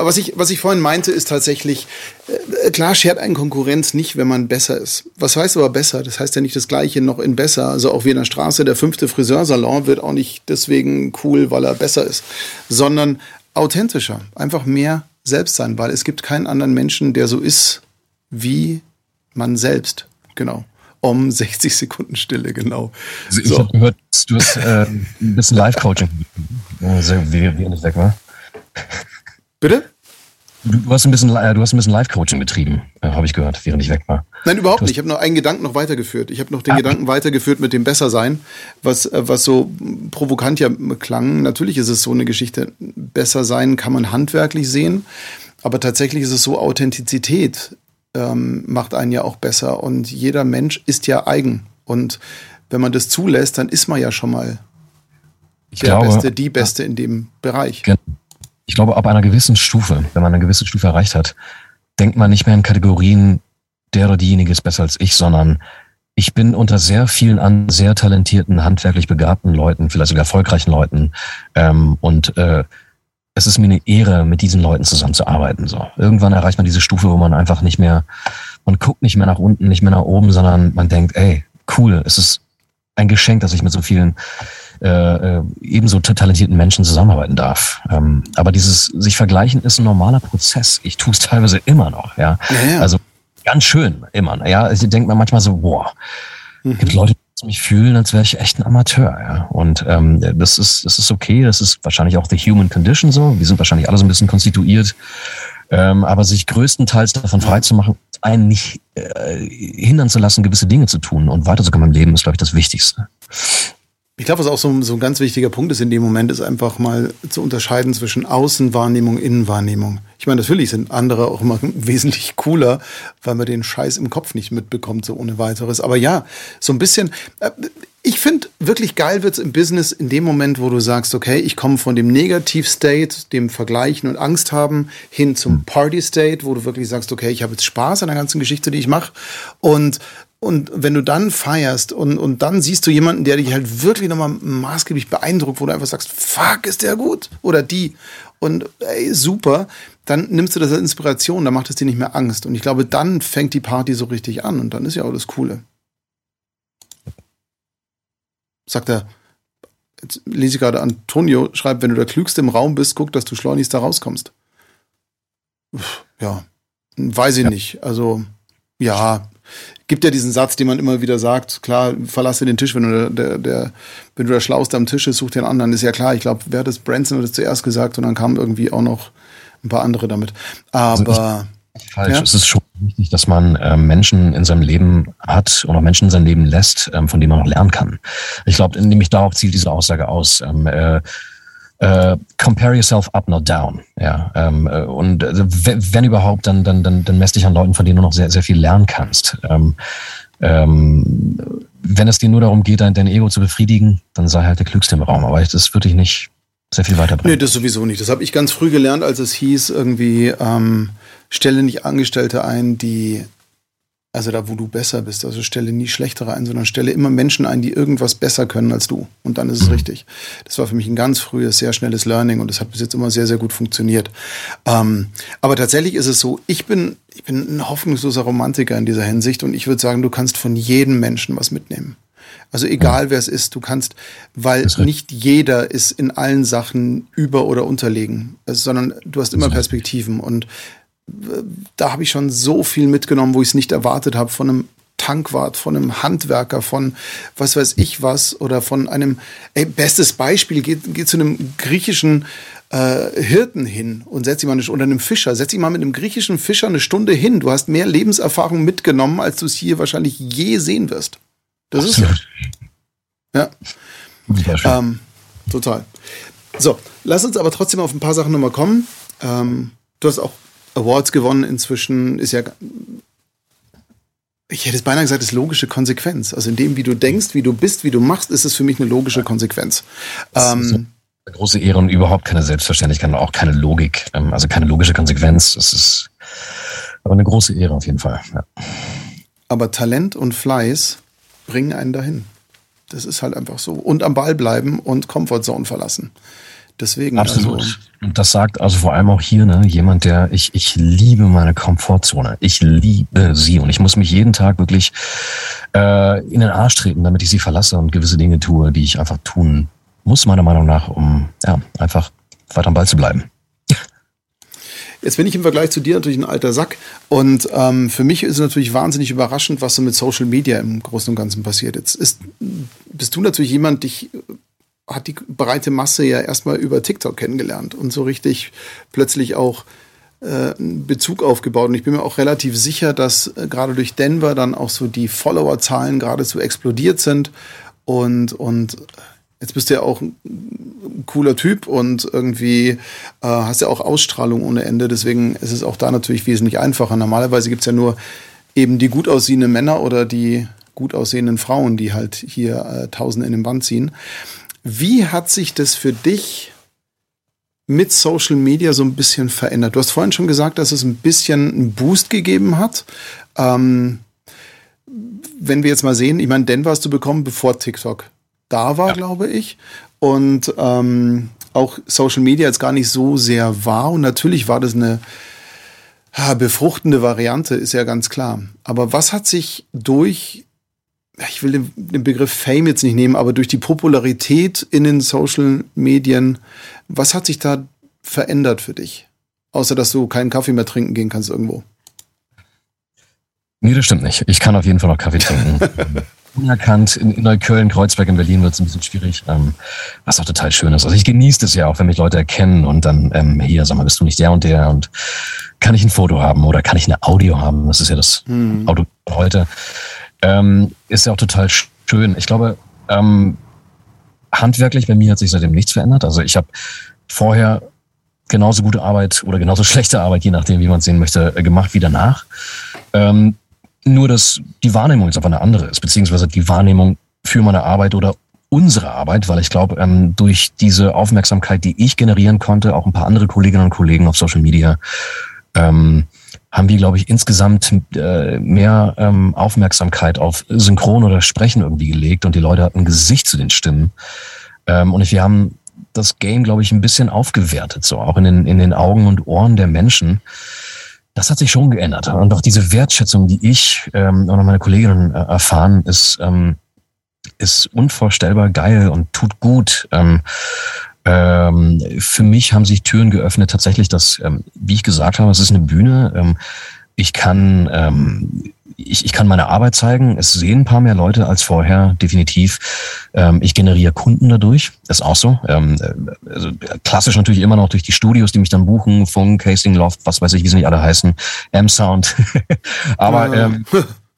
aber was ich, was ich vorhin meinte, ist tatsächlich, äh, klar schert ein Konkurrenz nicht, wenn man besser ist. Was heißt aber besser? Das heißt ja nicht das Gleiche noch in besser. Also auch wie in der Straße, der fünfte Friseursalon wird auch nicht deswegen cool, weil er besser ist, sondern authentischer, einfach mehr selbst sein, weil es gibt keinen anderen Menschen, der so ist wie man selbst. Genau. Um <laughs> 60 Sekunden Stille, genau. Also ich so. habe gehört, du hast äh, ein bisschen Live-Coaching, wie, wie nicht weg war. Bitte? Du hast ein bisschen, äh, du hast ein bisschen Live-Coaching betrieben, äh, habe ich gehört, während ich weg war. Nein, überhaupt nicht. Ich habe noch einen Gedanken noch weitergeführt. Ich habe noch den ah. Gedanken weitergeführt mit dem Bessersein, was, äh, was so provokant ja klang. Natürlich ist es so eine Geschichte. Besser sein kann man handwerklich sehen, aber tatsächlich ist es so, Authentizität ähm, macht einen ja auch besser. Und jeder Mensch ist ja eigen. Und wenn man das zulässt, dann ist man ja schon mal ich der glaube, Beste, die Beste in dem Bereich. Genau ich glaube, ab einer gewissen Stufe, wenn man eine gewisse Stufe erreicht hat, denkt man nicht mehr in Kategorien, der oder diejenige ist besser als ich, sondern ich bin unter sehr vielen an sehr talentierten, handwerklich begabten Leuten, vielleicht sogar erfolgreichen Leuten. Ähm, und äh, es ist mir eine Ehre, mit diesen Leuten zusammenzuarbeiten. So. Irgendwann erreicht man diese Stufe, wo man einfach nicht mehr, man guckt nicht mehr nach unten, nicht mehr nach oben, sondern man denkt, ey, cool, es ist ein Geschenk, dass ich mit so vielen äh, äh, ebenso talentierten Menschen zusammenarbeiten darf. Ähm, aber dieses sich vergleichen ist ein normaler Prozess. Ich tue es <laughs> teilweise immer noch. Ja? ja, ja. Also ganz schön immer. Ja, ich denke mir manchmal so, boah, mhm. gibt Leute, mich fühlen, als wäre ich echt ein Amateur. Ja. Und ähm, das ist das ist okay. Das ist wahrscheinlich auch the human condition so. Wir sind wahrscheinlich alle so ein bisschen konstituiert. Ähm, aber sich größtenteils davon freizumachen, einen nicht äh, hindern zu lassen, gewisse Dinge zu tun und weiterzukommen im Leben, ist, glaube ich, das Wichtigste. Ich glaube, was auch so, so ein ganz wichtiger Punkt ist in dem Moment, ist einfach mal zu unterscheiden zwischen Außenwahrnehmung, und Innenwahrnehmung. Ich meine, natürlich sind andere auch immer <laughs> wesentlich cooler, weil man den Scheiß im Kopf nicht mitbekommt, so ohne weiteres. Aber ja, so ein bisschen. Äh, ich finde, wirklich geil wird's im Business in dem Moment, wo du sagst, okay, ich komme von dem Negativ-State, dem Vergleichen und Angst haben, hin zum hm. Party-State, wo du wirklich sagst, okay, ich habe jetzt Spaß an der ganzen Geschichte, die ich mache. Und und wenn du dann feierst und, und dann siehst du jemanden, der dich halt wirklich nochmal maßgeblich beeindruckt, wo du einfach sagst, fuck, ist der gut? Oder die. Und ey, super, dann nimmst du das als Inspiration, dann macht es dir nicht mehr Angst. Und ich glaube, dann fängt die Party so richtig an und dann ist ja auch das Coole. Sagt er, jetzt lese ich gerade, Antonio schreibt, wenn du der Klügste im Raum bist, guck, dass du schleunigst da rauskommst. Ja, weiß ich ja. nicht. Also, ja, gibt ja diesen Satz, den man immer wieder sagt, klar, verlasse den Tisch, wenn du der, der, wenn du der Schlauste am Tisch bist, such den anderen, ist ja klar. Ich glaube, wer hat das Branson hat das zuerst gesagt und dann kamen irgendwie auch noch ein paar andere damit. Aber also falsch. Ja? Es ist schon wichtig, dass man äh, Menschen in seinem Leben hat oder Menschen in seinem Leben lässt, ähm, von denen man noch lernen kann. Ich glaube, nämlich darauf zielt diese Aussage aus. Ähm, äh, äh, compare yourself up, not down. Ja, ähm, äh, und äh, wenn überhaupt, dann, dann, dann, dann mess dich an Leuten, von denen du noch sehr, sehr viel lernen kannst. Ähm, ähm, wenn es dir nur darum geht, dein, dein Ego zu befriedigen, dann sei halt der Klügste im Raum. Aber das würde ich nicht sehr viel weiterbringen. Nee, das sowieso nicht. Das habe ich ganz früh gelernt, als es hieß, irgendwie, ähm, stelle nicht Angestellte ein, die also da, wo du besser bist. Also stelle nie schlechtere ein, sondern stelle immer Menschen ein, die irgendwas besser können als du. Und dann ist es mhm. richtig. Das war für mich ein ganz frühes, sehr schnelles Learning und das hat bis jetzt immer sehr, sehr gut funktioniert. Ähm, aber tatsächlich ist es so, ich bin, ich bin ein hoffnungsloser Romantiker in dieser Hinsicht und ich würde sagen, du kannst von jedem Menschen was mitnehmen. Also egal wer es ist, du kannst, weil nicht jeder ist in allen Sachen über- oder unterlegen, sondern du hast immer Perspektiven und da habe ich schon so viel mitgenommen, wo ich es nicht erwartet habe, von einem Tankwart, von einem Handwerker, von was weiß ich was oder von einem, ey, bestes Beispiel, geht, geht zu einem griechischen äh, Hirten hin und setz ihn mal eine, oder einem Fischer, setz ihn mal mit einem griechischen Fischer eine Stunde hin. Du hast mehr Lebenserfahrung mitgenommen, als du es hier wahrscheinlich je sehen wirst. Das ist ja. Ähm, total. So, lass uns aber trotzdem auf ein paar Sachen nochmal kommen. Ähm, du hast auch Awards gewonnen inzwischen, ist ja, ich hätte es beinahe gesagt, ist logische Konsequenz. Also in dem, wie du denkst, wie du bist, wie du machst, ist es für mich eine logische Konsequenz. Ähm, eine große Ehre und überhaupt keine Selbstverständlichkeit und auch keine Logik, ähm, also keine logische Konsequenz. Das ist aber eine große Ehre auf jeden Fall. Ja. Aber Talent und Fleiß bringen einen dahin. Das ist halt einfach so. Und am Ball bleiben und Comfortzone verlassen. Deswegen. Absolut. Also, und das sagt also vor allem auch hier, ne, jemand, der, ich, ich liebe meine Komfortzone. Ich liebe sie und ich muss mich jeden Tag wirklich äh, in den Arsch treten, damit ich sie verlasse und gewisse Dinge tue, die ich einfach tun muss, meiner Meinung nach, um ja, einfach weiter am Ball zu bleiben. Jetzt bin ich im Vergleich zu dir natürlich ein alter Sack. Und ähm, für mich ist es natürlich wahnsinnig überraschend, was so mit Social Media im Großen und Ganzen passiert. Jetzt ist, bist du natürlich jemand, dich hat die breite Masse ja erstmal über TikTok kennengelernt und so richtig plötzlich auch äh, einen Bezug aufgebaut. Und ich bin mir auch relativ sicher, dass äh, gerade durch Denver dann auch so die Followerzahlen geradezu explodiert sind. Und, und jetzt bist du ja auch ein cooler Typ und irgendwie äh, hast ja auch Ausstrahlung ohne Ende. Deswegen ist es auch da natürlich wesentlich einfacher. Normalerweise gibt es ja nur eben die gut aussehenden Männer oder die gut aussehenden Frauen, die halt hier äh, Tausende in den Band ziehen. Wie hat sich das für dich mit Social Media so ein bisschen verändert? Du hast vorhin schon gesagt, dass es ein bisschen einen Boost gegeben hat. Ähm, wenn wir jetzt mal sehen, ich meine, Denver hast du bekommen, bevor TikTok da war, ja. glaube ich. Und ähm, auch Social Media jetzt gar nicht so sehr war. Und natürlich war das eine befruchtende Variante, ist ja ganz klar. Aber was hat sich durch ich will den, den, Begriff Fame jetzt nicht nehmen, aber durch die Popularität in den Social Medien, was hat sich da verändert für dich? Außer dass du keinen Kaffee mehr trinken gehen kannst irgendwo. Nee, das stimmt nicht. Ich kann auf jeden Fall noch Kaffee trinken. <laughs> unerkannt. In, in Neukölln, Kreuzberg in Berlin wird es ein bisschen schwierig, ähm, was auch total schön ist. Also ich genieße es ja auch, wenn mich Leute erkennen und dann, ähm, hier, sag mal, bist du nicht der und der und kann ich ein Foto haben oder kann ich eine Audio haben? Das ist ja das mhm. Auto heute. Ähm, ist ja auch total schön. Ich glaube, ähm, handwerklich bei mir hat sich seitdem nichts verändert. Also ich habe vorher genauso gute Arbeit oder genauso <laughs> schlechte Arbeit, je nachdem, wie man es sehen möchte, äh, gemacht wie danach. Ähm, nur, dass die Wahrnehmung jetzt einfach eine andere ist, beziehungsweise die Wahrnehmung für meine Arbeit oder unsere Arbeit, weil ich glaube, ähm, durch diese Aufmerksamkeit, die ich generieren konnte, auch ein paar andere Kolleginnen und Kollegen auf Social Media, ähm, haben wir, glaube ich, insgesamt äh, mehr ähm, Aufmerksamkeit auf Synchron oder Sprechen irgendwie gelegt und die Leute hatten ein Gesicht zu den Stimmen. Ähm, und wir haben das Game, glaube ich, ein bisschen aufgewertet, so auch in den, in den Augen und Ohren der Menschen. Das hat sich schon geändert. Und auch diese Wertschätzung, die ich ähm, und meine Kolleginnen äh, erfahren, ist, ähm, ist unvorstellbar geil und tut gut. Ähm, ähm, für mich haben sich Türen geöffnet, tatsächlich, dass, ähm, wie ich gesagt habe, es ist eine Bühne. Ähm, ich kann ähm, ich, ich kann meine Arbeit zeigen. Es sehen ein paar mehr Leute als vorher, definitiv. Ähm, ich generiere Kunden dadurch. Das ist auch so. Ähm, äh, also klassisch natürlich immer noch durch die Studios, die mich dann buchen. Funk, Casing Loft, was weiß ich, wie sie nicht alle heißen. M-Sound. <laughs> aber, ähm,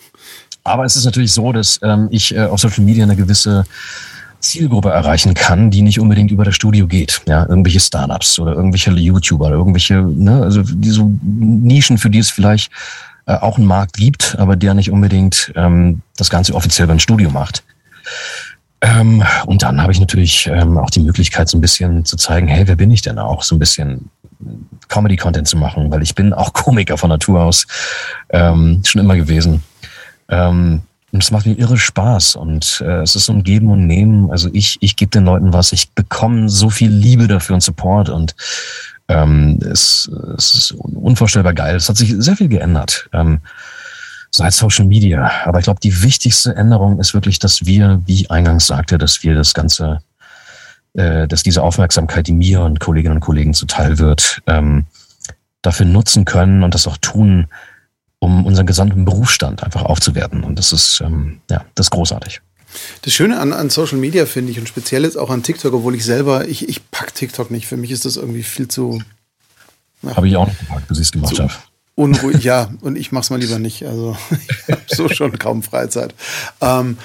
<laughs> aber es ist natürlich so, dass ähm, ich äh, auf Social Media eine gewisse Zielgruppe erreichen kann, die nicht unbedingt über das Studio geht. Ja, irgendwelche Startups oder irgendwelche YouTuber oder irgendwelche, ne, also diese Nischen, für die es vielleicht äh, auch einen Markt gibt, aber der nicht unbedingt ähm, das Ganze offiziell beim Studio macht. Ähm, und dann habe ich natürlich ähm, auch die Möglichkeit, so ein bisschen zu zeigen, hey, wer bin ich denn auch? So ein bisschen Comedy-Content zu machen, weil ich bin auch <laughs> Komiker von Natur aus, ähm, schon immer gewesen. Ähm, und es macht mir irre Spaß und äh, es ist so ein Geben und Nehmen. Also ich, ich gebe den Leuten was, ich bekomme so viel Liebe dafür und Support und ähm, es, es ist unvorstellbar geil. Es hat sich sehr viel geändert. Ähm, seit Social Media. Aber ich glaube, die wichtigste Änderung ist wirklich, dass wir, wie ich eingangs sagte, dass wir das Ganze, äh, dass diese Aufmerksamkeit, die mir und Kolleginnen und Kollegen zuteil wird, ähm, dafür nutzen können und das auch tun, um unseren gesamten Berufsstand einfach aufzuwerten. Und das ist, ähm, ja, das ist großartig. Das Schöne an, an Social Media finde ich und speziell jetzt auch an TikTok, obwohl ich selber, ich, ich pack TikTok nicht. Für mich ist das irgendwie viel zu. Habe ich auch nicht gepackt, bis ich es gemacht habe. Unruhig, <laughs> ja, und ich mache es mal lieber nicht. Also <laughs> ich habe so schon kaum Freizeit. Ähm,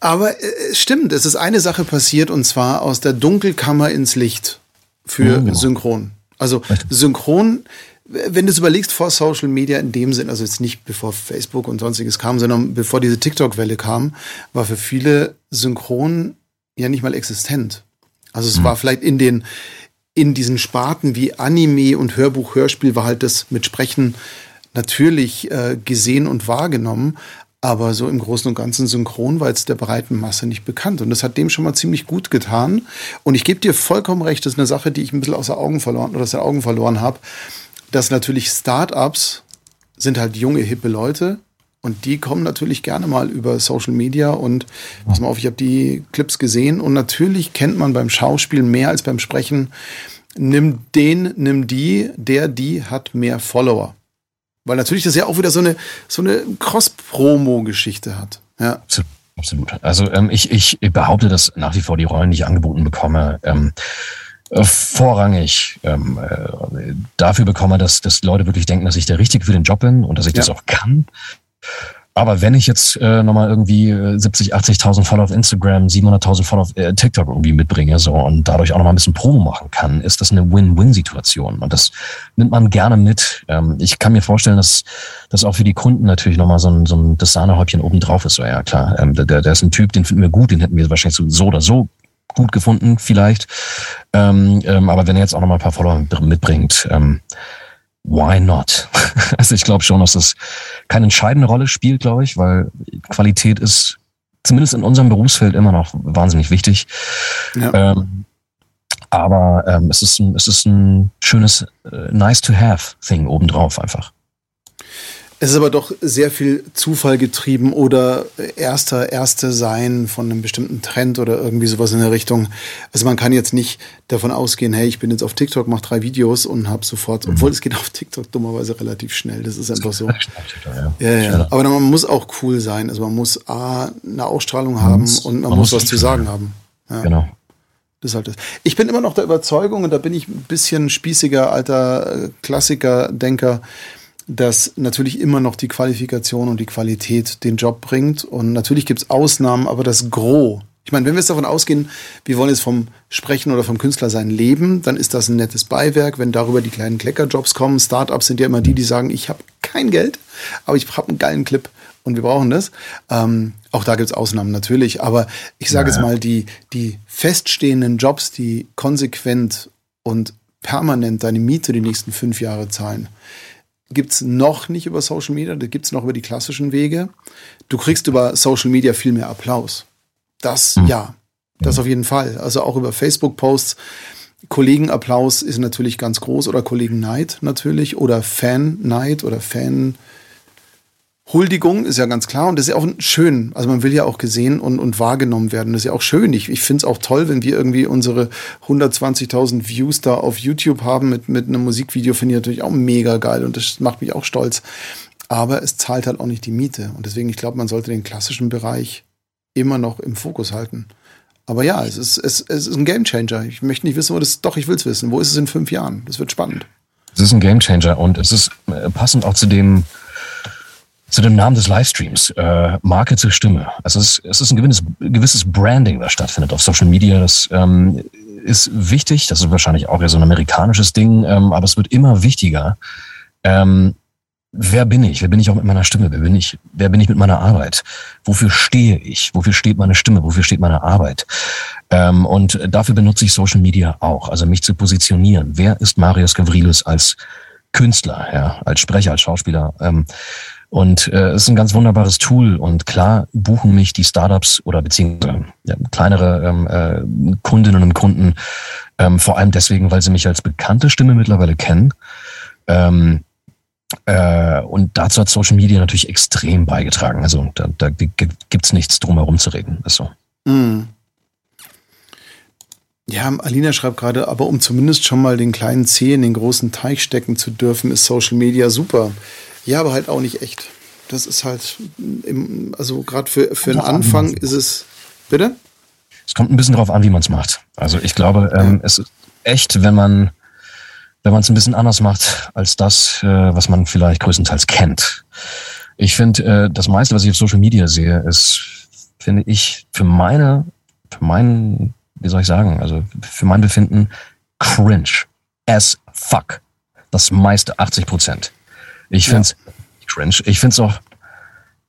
aber äh, es stimmt, es ist eine Sache passiert und zwar aus der Dunkelkammer ins Licht für genau. Synchron. Also Synchron wenn du es überlegst, vor Social Media in dem Sinn, also jetzt nicht bevor Facebook und sonstiges kam, sondern bevor diese TikTok-Welle kam, war für viele Synchron ja nicht mal existent. Also es mhm. war vielleicht in den, in diesen Sparten wie Anime und Hörbuch, Hörspiel war halt das mit Sprechen natürlich äh, gesehen und wahrgenommen, aber so im Großen und Ganzen synchron war jetzt der breiten Masse nicht bekannt. Und das hat dem schon mal ziemlich gut getan. Und ich gebe dir vollkommen recht, das ist eine Sache, die ich ein bisschen außer Augen verloren oder aus den Augen verloren habe dass natürlich Startups sind halt junge, hippe Leute und die kommen natürlich gerne mal über Social Media und pass mal auf, ich habe die Clips gesehen und natürlich kennt man beim Schauspiel mehr als beim Sprechen. Nimm den, nimm die, der, die hat mehr Follower. Weil natürlich das ja auch wieder so eine, so eine Cross-Promo-Geschichte hat. Ja. Absolut. Also ähm, ich, ich behaupte, dass nach wie vor die Rollen, die ich angeboten bekomme, ähm, äh, vorrangig ähm, äh, dafür bekomme, dass, dass Leute wirklich denken, dass ich der Richtige für den Job bin und dass ich ja. das auch kann. Aber wenn ich jetzt äh, nochmal irgendwie 70, 80.000 Follower auf Instagram, 700.000 Follower auf äh, TikTok irgendwie mitbringe so und dadurch auch nochmal ein bisschen Promo machen kann, ist das eine Win-Win-Situation. Und das nimmt man gerne mit. Ähm, ich kann mir vorstellen, dass das auch für die Kunden natürlich nochmal so ein, so ein das Sahnehäubchen oben drauf ist. So, ja, klar, ähm, der, der ist ein Typ, den finden wir gut, den hätten wir wahrscheinlich so, so oder so gut gefunden, vielleicht. Ähm, ähm, aber wenn er jetzt auch noch mal ein paar Follower mitbringt, ähm, why not? <laughs> also ich glaube schon, dass das keine entscheidende Rolle spielt, glaube ich, weil Qualität ist zumindest in unserem Berufsfeld immer noch wahnsinnig wichtig. Ja. Ähm, aber ähm, es, ist ein, es ist ein schönes äh, nice to have Thing obendrauf einfach. Es ist aber doch sehr viel Zufall getrieben oder erster, erste sein von einem bestimmten Trend oder irgendwie sowas in der Richtung. Also man kann jetzt nicht davon ausgehen, hey, ich bin jetzt auf TikTok, mache drei Videos und habe sofort, mhm. obwohl es geht auf TikTok dummerweise relativ schnell. Das ist einfach so. Ja, ja. Aber man muss auch cool sein. Also man muss A, eine Ausstrahlung man haben muss, und man, man muss, muss was zu sagen haben. Ja. Genau. Das ist halt das. Ich bin immer noch der Überzeugung, und da bin ich ein bisschen spießiger, alter Klassiker-Denker, dass natürlich immer noch die Qualifikation und die Qualität den Job bringt. Und natürlich gibt es Ausnahmen, aber das Gros. Ich meine, wenn wir jetzt davon ausgehen, wir wollen jetzt vom Sprechen oder vom Künstler sein leben, dann ist das ein nettes Beiwerk. Wenn darüber die kleinen Kleckerjobs kommen, Startups sind ja immer die, die sagen, ich habe kein Geld, aber ich habe einen geilen Clip und wir brauchen das. Ähm, auch da gibt es Ausnahmen natürlich, aber ich sage ja. jetzt mal, die, die feststehenden Jobs, die konsequent und permanent deine Miete die nächsten fünf Jahre zahlen, gibt es noch nicht über Social Media, da gibt es noch über die klassischen Wege. Du kriegst über Social Media viel mehr Applaus. Das, mhm. ja, das auf jeden Fall. Also auch über Facebook-Posts. Kollegenapplaus ist natürlich ganz groß oder Kollegenneid natürlich oder Fan-Neid oder Fan, Huldigung ist ja ganz klar und das ist ja auch schön. Also man will ja auch gesehen und, und wahrgenommen werden. Das ist ja auch schön. Ich, ich finde es auch toll, wenn wir irgendwie unsere 120.000 Views da auf YouTube haben mit, mit einem Musikvideo, finde ich natürlich auch mega geil und das macht mich auch stolz. Aber es zahlt halt auch nicht die Miete. Und deswegen, ich glaube, man sollte den klassischen Bereich immer noch im Fokus halten. Aber ja, es ist, es, es ist ein Gamechanger. Ich möchte nicht wissen, wo das doch, ich will es wissen. Wo ist es in fünf Jahren? Das wird spannend. Es ist ein Gamechanger und es ist äh, passend auch zu dem, zu dem Namen des Livestreams, äh, Marke zur Stimme. Also es es ist ein gewisses, gewisses Branding, das stattfindet auf Social Media. Das ähm, ist wichtig, das ist wahrscheinlich auch eher so ein amerikanisches Ding, ähm, aber es wird immer wichtiger. Ähm, wer bin ich? Wer bin ich auch mit meiner Stimme? Wer bin ich? Wer bin ich mit meiner Arbeit? Wofür stehe ich? Wofür steht meine Stimme? Wofür steht meine Arbeit? Ähm, und dafür benutze ich Social Media auch, also mich zu positionieren. Wer ist Marius Gavrilis als Künstler, ja, als Sprecher, als Schauspieler? Ähm, und äh, es ist ein ganz wunderbares Tool. Und klar buchen mich die Startups oder beziehungsweise ja, kleinere ähm, äh, Kundinnen und Kunden ähm, vor allem deswegen, weil sie mich als bekannte Stimme mittlerweile kennen. Ähm, äh, und dazu hat Social Media natürlich extrem beigetragen. Also da, da gibt's nichts drum herum zu reden. Ist so. Mm. Ja, Alina schreibt gerade, aber um zumindest schon mal den kleinen Zeh in den großen Teich stecken zu dürfen, ist Social Media super. Ja, aber halt auch nicht echt. Das ist halt, im, also gerade für, für den Anfang an, ist es. Bitte? Es kommt ein bisschen drauf an, wie man es macht. Also ich glaube, ähm, es ist echt, wenn man wenn man es ein bisschen anders macht als das, äh, was man vielleicht größtenteils kennt. Ich finde, äh, das meiste, was ich auf Social Media sehe, ist, finde ich, für meine, für meinen, wie soll ich sagen, also für mein Befinden cringe as fuck. Das meiste, 80 Prozent. Ich finde es ja. cringe. Ich finde es auch,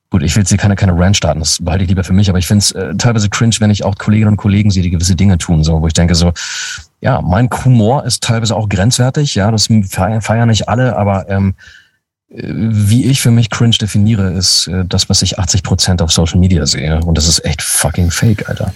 gut, ich will jetzt hier keine, keine Rant starten, das behalte ich lieber für mich, aber ich finde es äh, teilweise cringe, wenn ich auch Kolleginnen und Kollegen sehe, die gewisse Dinge tun, so, wo ich denke so, ja, mein Humor ist teilweise auch grenzwertig, ja, das feiern, nicht alle, aber ähm, äh, wie ich für mich cringe definiere, ist äh, das, was ich 80 Prozent auf Social Media sehe. Und das ist echt fucking fake, Alter.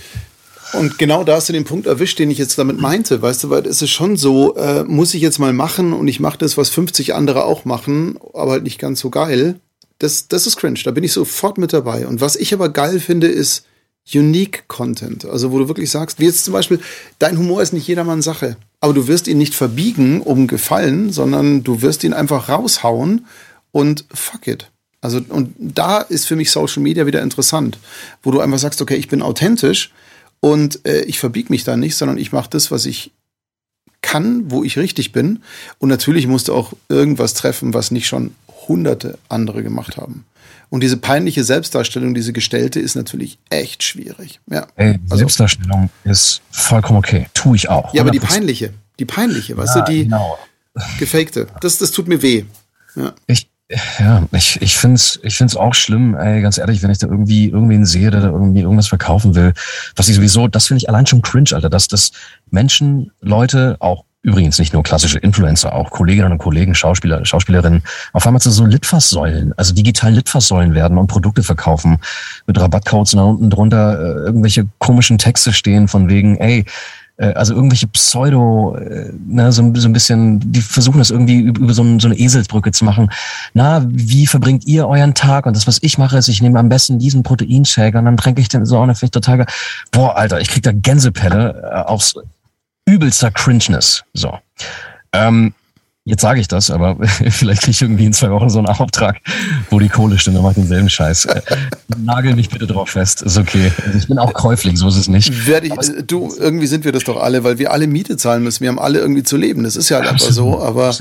Und genau da hast du den Punkt erwischt, den ich jetzt damit meinte. Weißt du, weil es ist schon so, äh, muss ich jetzt mal machen und ich mache das, was 50 andere auch machen, aber halt nicht ganz so geil. Das, das ist cringe, da bin ich sofort mit dabei. Und was ich aber geil finde, ist Unique Content. Also wo du wirklich sagst, wie jetzt zum Beispiel, dein Humor ist nicht jedermanns Sache. Aber du wirst ihn nicht verbiegen, um Gefallen, sondern du wirst ihn einfach raushauen und fuck it. Also, und da ist für mich Social Media wieder interessant, wo du einfach sagst, okay, ich bin authentisch, und äh, ich verbiege mich da nicht, sondern ich mache das, was ich kann, wo ich richtig bin. Und natürlich musste auch irgendwas treffen, was nicht schon hunderte andere gemacht haben. Und diese peinliche Selbstdarstellung, diese gestellte, ist natürlich echt schwierig. Ja. Ey, also, Selbstdarstellung ist vollkommen okay. Tue ich auch. Ja, aber die peinliche, die peinliche, weißt ja, du, die genau. gefakte, das, das tut mir weh. Ja. Ich, ja, ich, ich finde es ich find's auch schlimm, ey, ganz ehrlich, wenn ich da irgendwie irgendwen sehe, der da irgendwie irgendwas verkaufen will, was ich sowieso, das finde ich allein schon cringe, Alter, dass das Menschen, Leute, auch übrigens nicht nur klassische Influencer, auch Kolleginnen und Kollegen, Schauspieler, Schauspielerinnen, auf einmal zu so Litfaßsäulen, also digital Litfaßsäulen werden und Produkte verkaufen mit Rabattcodes und da unten drunter äh, irgendwelche komischen Texte stehen von wegen, ey, äh, also irgendwelche Pseudo, äh, ne, so, so ein bisschen, die versuchen das irgendwie über, so, so eine Eselsbrücke zu machen. Na, wie verbringt ihr euren Tag? Und das, was ich mache, ist, ich nehme am besten diesen Proteinshake und dann trinke ich den so finde ich total. Boah, Alter, ich krieg da Gänsepelle äh, aufs übelster Cringeness. So. Ähm, Jetzt sage ich das, aber <laughs> vielleicht kriege ich irgendwie in zwei Wochen so einen Auftrag, wo die Kohle stimmt, dann mache ich denselben Scheiß. Äh, nagel mich bitte drauf fest, ist okay. Also ich bin auch käuflich, so ist es nicht. Werde ich, du, irgendwie sind wir das doch alle, weil wir alle Miete zahlen müssen. Wir haben alle irgendwie zu leben. Das ist ja halt einfach so, aber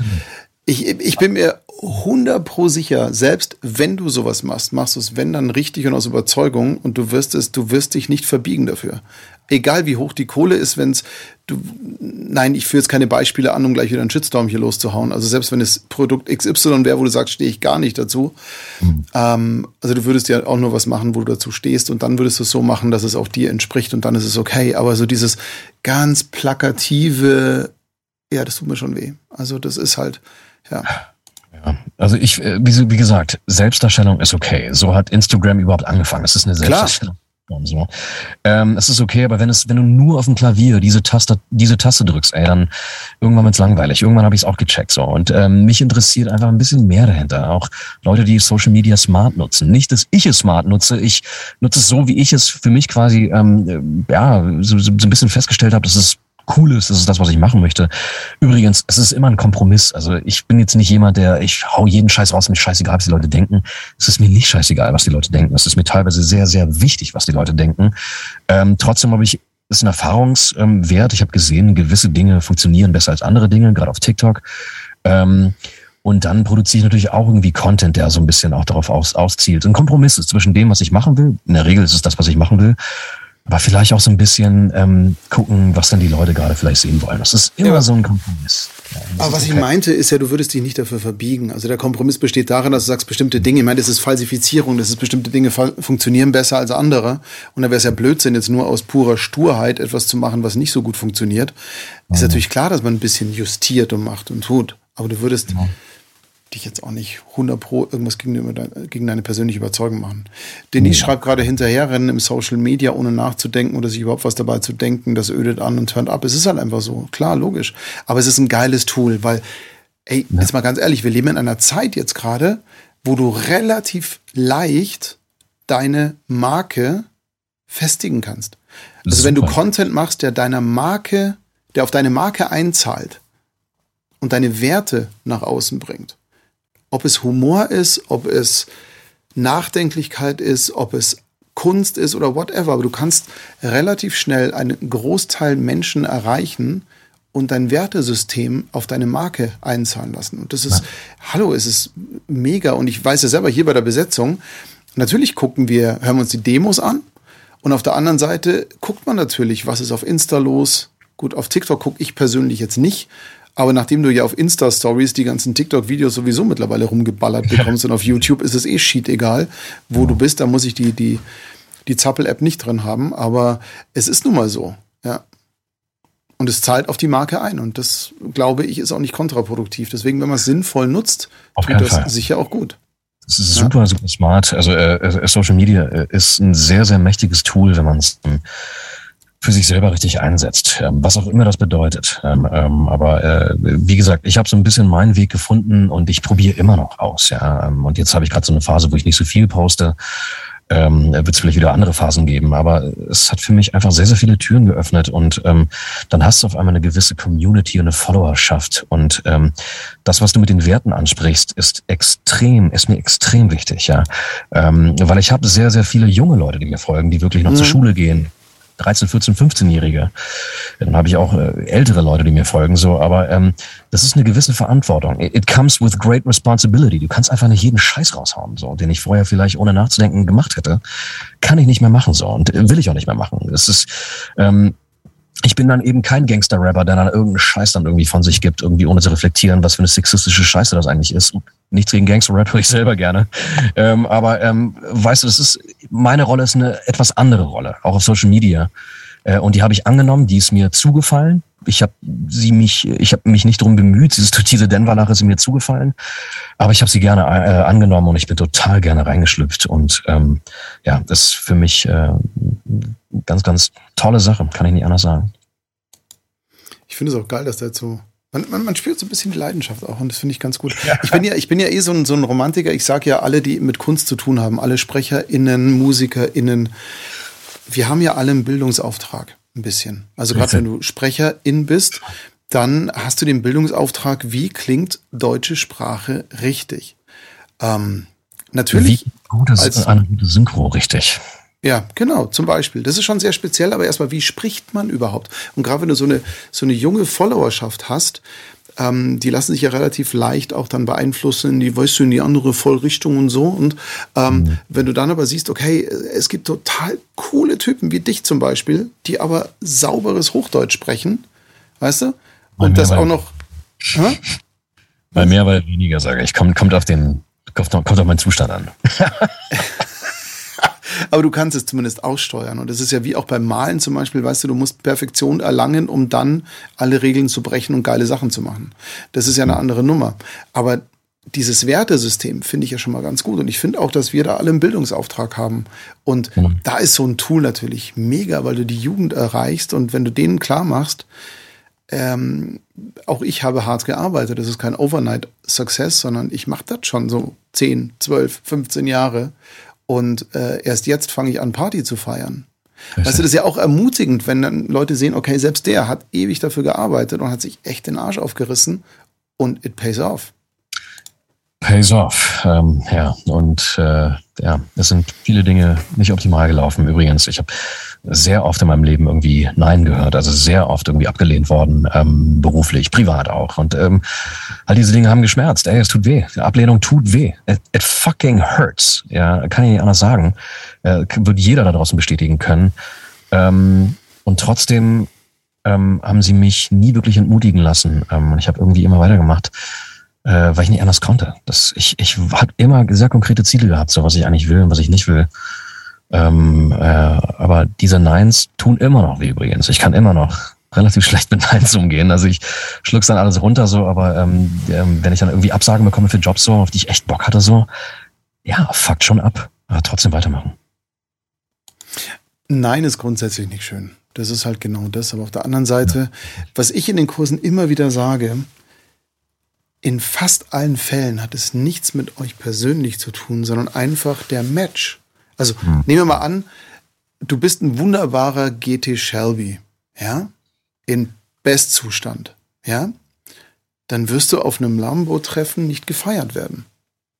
ich, ich bin mir 100 pro sicher, selbst wenn du sowas machst, machst du es, wenn dann richtig und aus Überzeugung und du wirst es, du wirst dich nicht verbiegen dafür egal wie hoch die Kohle ist, wenn es, du, nein, ich führe jetzt keine Beispiele an, um gleich wieder einen Shitstorm hier loszuhauen. Also selbst wenn es Produkt XY wäre, wo du sagst, stehe ich gar nicht dazu. Mhm. Ähm, also du würdest ja auch nur was machen, wo du dazu stehst und dann würdest du es so machen, dass es auch dir entspricht und dann ist es okay. Aber so dieses ganz plakative, ja, das tut mir schon weh. Also das ist halt, ja. Ja, also ich, äh, wie, wie gesagt, Selbstdarstellung ist okay. So hat Instagram überhaupt angefangen. Es ist eine Selbstdarstellung. Klar und so. Ähm, es ist okay, aber wenn es, wenn du nur auf dem Klavier diese Taste, diese Taste drückst, ey, dann irgendwann wird's langweilig. Irgendwann habe ich es auch gecheckt so. Und ähm, mich interessiert einfach ein bisschen mehr dahinter. Auch Leute, die Social Media smart nutzen. Nicht, dass ich es smart nutze. Ich nutze es so, wie ich es für mich quasi ähm, ja so, so ein bisschen festgestellt habe, dass es cool ist, das ist das, was ich machen möchte. Übrigens, es ist immer ein Kompromiss. Also ich bin jetzt nicht jemand, der, ich hau jeden Scheiß raus, mir scheißegal, was die Leute denken. Es ist mir nicht scheißegal, was die Leute denken. Es ist mir teilweise sehr, sehr wichtig, was die Leute denken. Ähm, trotzdem habe ich ist ein Erfahrungswert. Ich habe gesehen, gewisse Dinge funktionieren besser als andere Dinge, gerade auf TikTok. Ähm, und dann produziere ich natürlich auch irgendwie Content, der so ein bisschen auch darauf aus, auszielt. Ein Kompromiss ist zwischen dem, was ich machen will. In der Regel ist es das, was ich machen will aber vielleicht auch so ein bisschen ähm, gucken, was dann die Leute gerade vielleicht sehen wollen. Das ist immer ja. so ein Kompromiss. Ja, aber was okay. ich meinte, ist ja, du würdest dich nicht dafür verbiegen. Also der Kompromiss besteht darin, dass du sagst, bestimmte Dinge, ich meine, das ist Falsifizierung, das ist bestimmte Dinge funktionieren besser als andere. Und da wäre es ja Blödsinn, jetzt nur aus purer Sturheit etwas zu machen, was nicht so gut funktioniert. Mhm. Ist natürlich klar, dass man ein bisschen justiert und macht und tut. Aber du würdest, mhm dich jetzt auch nicht 100 pro irgendwas gegen, gegen deine persönliche Überzeugung machen. Denise ja. schreibt gerade hinterherrennen im Social Media, ohne nachzudenken oder sich überhaupt was dabei zu denken, das ödet an und turnt ab. Es ist halt einfach so. Klar, logisch. Aber es ist ein geiles Tool, weil, ey, ja. jetzt mal ganz ehrlich, wir leben in einer Zeit jetzt gerade, wo du relativ leicht deine Marke festigen kannst. Also wenn du Content machst, der deiner Marke, der auf deine Marke einzahlt und deine Werte nach außen bringt, ob es Humor ist, ob es Nachdenklichkeit ist, ob es Kunst ist oder whatever. Aber du kannst relativ schnell einen Großteil Menschen erreichen und dein Wertesystem auf deine Marke einzahlen lassen. Und das ist, ja. hallo, es ist mega. Und ich weiß ja selber hier bei der Besetzung, natürlich gucken wir, hören wir uns die Demos an. Und auf der anderen Seite guckt man natürlich, was ist auf Insta los. Gut, auf TikTok gucke ich persönlich jetzt nicht, aber nachdem du ja auf Insta-Stories die ganzen TikTok-Videos sowieso mittlerweile rumgeballert bekommst und auf YouTube ist es eh shit egal, wo du bist, da muss ich die, die, die Zappel-App nicht drin haben. Aber es ist nun mal so, ja. Und es zahlt auf die Marke ein. Und das, glaube ich, ist auch nicht kontraproduktiv. Deswegen, wenn man es sinnvoll nutzt, auf tut das Fall. sicher auch gut. Es ist super, ja. super smart. Also äh, äh Social Media äh, ist ein sehr, sehr mächtiges Tool, wenn man es für sich selber richtig einsetzt, ähm, was auch immer das bedeutet. Ähm, ähm, aber äh, wie gesagt, ich habe so ein bisschen meinen Weg gefunden und ich probiere immer noch aus. Ja, und jetzt habe ich gerade so eine Phase, wo ich nicht so viel poste. Ähm, wird es vielleicht wieder andere Phasen geben, aber es hat für mich einfach sehr, sehr viele Türen geöffnet und ähm, dann hast du auf einmal eine gewisse Community und eine Followerschaft und ähm, das, was du mit den Werten ansprichst, ist extrem, ist mir extrem wichtig, ja, ähm, weil ich habe sehr, sehr viele junge Leute, die mir folgen, die wirklich noch mhm. zur Schule gehen, 13, 14, 15-Jährige. Dann habe ich auch äh, ältere Leute, die mir folgen, so, aber ähm, das ist eine gewisse Verantwortung. It, comes with great responsibility. Du kannst einfach nicht jeden Scheiß raushauen, so, den ich vorher vielleicht ohne nachzudenken gemacht hätte. Kann ich nicht mehr machen, so, und will ich auch nicht mehr machen. Es ist, ähm, ich bin dann eben kein Gangster-Rapper, der dann irgendeinen Scheiß dann irgendwie von sich gibt, irgendwie ohne zu reflektieren, was für eine sexistische Scheiße das eigentlich ist. Nichts gegen Gangster-Rap <laughs> ich selber gerne. Ähm, aber ähm, weißt du, das ist, meine Rolle ist eine etwas andere Rolle, auch auf Social Media. Äh, und die habe ich angenommen, die ist mir zugefallen. Ich habe sie mich, ich habe mich nicht drum bemüht. Dieses, diese Denver-Nachricht ist mir zugefallen, aber ich habe sie gerne äh, angenommen und ich bin total gerne reingeschlüpft. Und ähm, ja, das ist für mich äh, ganz, ganz tolle Sache, kann ich nicht anders sagen. Ich finde es auch geil, dass da jetzt so man, man, man, spürt so ein bisschen die Leidenschaft auch und das finde ich ganz gut. Ja. Ich bin ja, ich bin ja eh so ein, so ein Romantiker. Ich sage ja, alle, die mit Kunst zu tun haben, alle SprecherInnen, MusikerInnen, wir haben ja alle einen Bildungsauftrag ein bisschen. Also gerade wenn du Sprecherin bist, dann hast du den Bildungsauftrag, wie klingt deutsche Sprache richtig? Ähm, natürlich. Wie gut ist als, eine gute Synchro richtig? Ja, genau, zum Beispiel. Das ist schon sehr speziell, aber erstmal, wie spricht man überhaupt? Und gerade wenn du so eine, so eine junge Followerschaft hast, ähm, die lassen sich ja relativ leicht auch dann beeinflussen in die, weißt du, in die andere Vollrichtung und so. Und ähm, mhm. wenn du dann aber siehst, okay, es gibt total coole Typen wie dich zum Beispiel, die aber sauberes Hochdeutsch sprechen, weißt du? Und das auch noch. Hä? Bei mehr, weil weniger, sage ich. Kommt, kommt auf den, kommt, kommt auf meinen Zustand an. <laughs> Aber du kannst es zumindest aussteuern. Und das ist ja wie auch beim Malen zum Beispiel, weißt du, du musst Perfektion erlangen, um dann alle Regeln zu brechen und geile Sachen zu machen. Das ist ja eine andere Nummer. Aber dieses Wertesystem finde ich ja schon mal ganz gut. Und ich finde auch, dass wir da alle einen Bildungsauftrag haben. Und mhm. da ist so ein Tool natürlich mega, weil du die Jugend erreichst und wenn du denen klar machst, ähm, auch ich habe hart gearbeitet. Das ist kein Overnight-Success, sondern ich mache das schon so 10, 12, 15 Jahre. Und äh, erst jetzt fange ich an, Party zu feiern. Weißt du, das ist ja auch ermutigend, wenn dann Leute sehen, okay, selbst der hat ewig dafür gearbeitet und hat sich echt den Arsch aufgerissen und it pays off. Pays off, ähm, ja. Und äh, ja, es sind viele Dinge nicht optimal gelaufen. Übrigens, ich habe sehr oft in meinem Leben irgendwie Nein gehört, also sehr oft irgendwie abgelehnt worden, ähm, beruflich, privat auch. Und ähm, all diese Dinge haben geschmerzt. Ey, es tut weh. Die Ablehnung tut weh. It, it fucking hurts. Ja, kann ich nicht anders sagen. Äh, wird jeder da draußen bestätigen können. Ähm, und trotzdem ähm, haben sie mich nie wirklich entmutigen lassen. Ähm, ich habe irgendwie immer weitergemacht, äh, weil ich nicht anders konnte. Das, ich ich habe immer sehr konkrete Ziele gehabt, so was ich eigentlich will und was ich nicht will. Ähm, äh, aber diese Neins tun immer noch weh übrigens. Ich kann immer noch relativ schlecht mit Neins umgehen. Also ich schluck's dann alles runter so, aber ähm, ähm, wenn ich dann irgendwie Absagen bekomme für Jobs so, auf die ich echt Bock hatte so, ja, fuckt schon ab. Aber trotzdem weitermachen. Nein ist grundsätzlich nicht schön. Das ist halt genau das. Aber auf der anderen Seite, ja. was ich in den Kursen immer wieder sage, in fast allen Fällen hat es nichts mit euch persönlich zu tun, sondern einfach der Match. Also hm. nehmen wir mal an, du bist ein wunderbarer GT Shelby, ja, in Bestzustand, ja, dann wirst du auf einem Lambo-Treffen nicht gefeiert werden.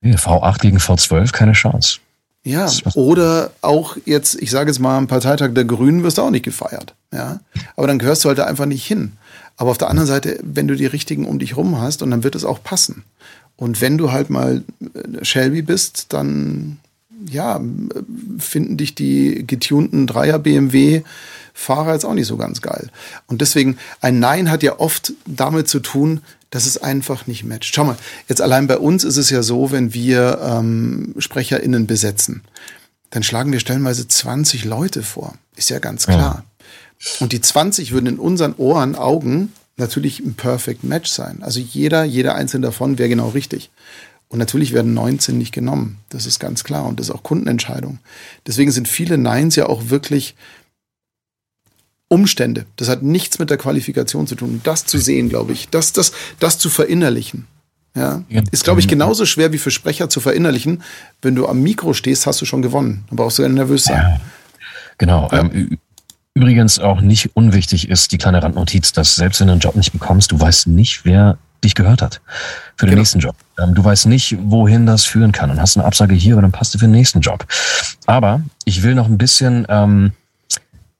V8 gegen V12, keine Chance. Ja, oder auch jetzt, ich sage jetzt mal, am Parteitag der Grünen wirst du auch nicht gefeiert. Ja, aber dann gehörst du halt da einfach nicht hin. Aber auf der anderen Seite, wenn du die richtigen um dich rum hast, und dann wird es auch passen. Und wenn du halt mal äh, Shelby bist, dann ja, finden dich die getunten Dreier BMW Fahrer jetzt auch nicht so ganz geil. Und deswegen, ein Nein hat ja oft damit zu tun, dass es einfach nicht matcht. Schau mal, jetzt allein bei uns ist es ja so, wenn wir ähm, SprecherInnen besetzen, dann schlagen wir stellenweise 20 Leute vor. Ist ja ganz klar. Ja. Und die 20 würden in unseren Ohren, Augen natürlich ein Perfect Match sein. Also jeder, jeder einzelne davon wäre genau richtig. Und natürlich werden 19 nicht genommen. Das ist ganz klar. Und das ist auch Kundenentscheidung. Deswegen sind viele Neins ja auch wirklich Umstände. Das hat nichts mit der Qualifikation zu tun. Das zu sehen, glaube ich, das, das, das zu verinnerlichen. Ja, ist, glaube ich, genauso schwer wie für Sprecher zu verinnerlichen. Wenn du am Mikro stehst, hast du schon gewonnen. Dann brauchst du ja nervös sein. Ja, genau. Ja. Ähm, übrigens auch nicht unwichtig ist die kleine Randnotiz, dass selbst wenn du einen Job nicht bekommst, du weißt nicht, wer dich gehört hat für den genau. nächsten Job. Ähm, du weißt nicht, wohin das führen kann und hast eine Absage hier, aber dann passt du für den nächsten Job. Aber ich will noch ein bisschen ähm,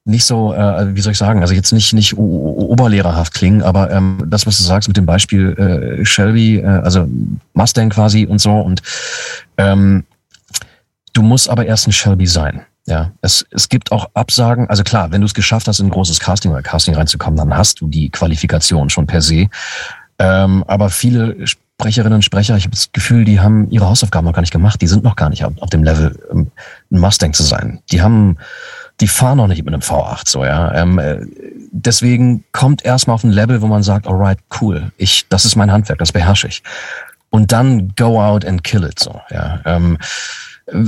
nicht so, äh, wie soll ich sagen, also jetzt nicht nicht oberlehrerhaft klingen, aber ähm, das, was du sagst mit dem Beispiel äh, Shelby, äh, also Mustang quasi und so und ähm, du musst aber erst ein Shelby sein. Ja, es, es gibt auch Absagen. Also klar, wenn du es geschafft hast, in ein großes Casting oder Casting reinzukommen, dann hast du die Qualifikation schon per se. Ähm, aber viele Sprecherinnen und Sprecher, ich habe das Gefühl, die haben ihre Hausaufgaben noch gar nicht gemacht. Die sind noch gar nicht auf, dem Level, ähm, ein Mustang zu sein. Die haben, die fahren noch nicht mit einem V8 so, ja. Ähm, äh, deswegen kommt erstmal auf ein Level, wo man sagt, alright, cool, ich, das ist mein Handwerk, das beherrsche ich. Und dann go out and kill it so, ja. Ähm,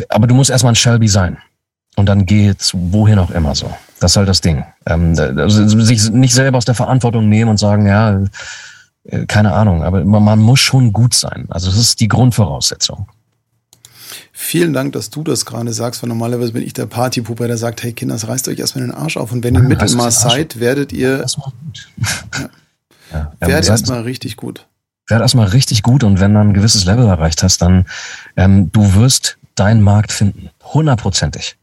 aber du musst erstmal ein Shelby sein. Und dann geht's wohin auch immer so. Das ist halt das Ding. Ähm, also sich nicht selber aus der Verantwortung nehmen und sagen, ja, äh, keine Ahnung, aber man muss schon gut sein. Also das ist die Grundvoraussetzung. Vielen Dank, dass du das gerade sagst, weil normalerweise bin ich der Partypuppe, der sagt, hey Kinder, reißt euch erstmal den Arsch auf und wenn ihr Mittelmaß seid, werdet ihr <laughs> ja, ja, werdet erstmal richtig gut. Werd erstmal richtig gut und wenn du ein gewisses Level erreicht hast, dann ähm, du wirst deinen Markt finden. Hundertprozentig.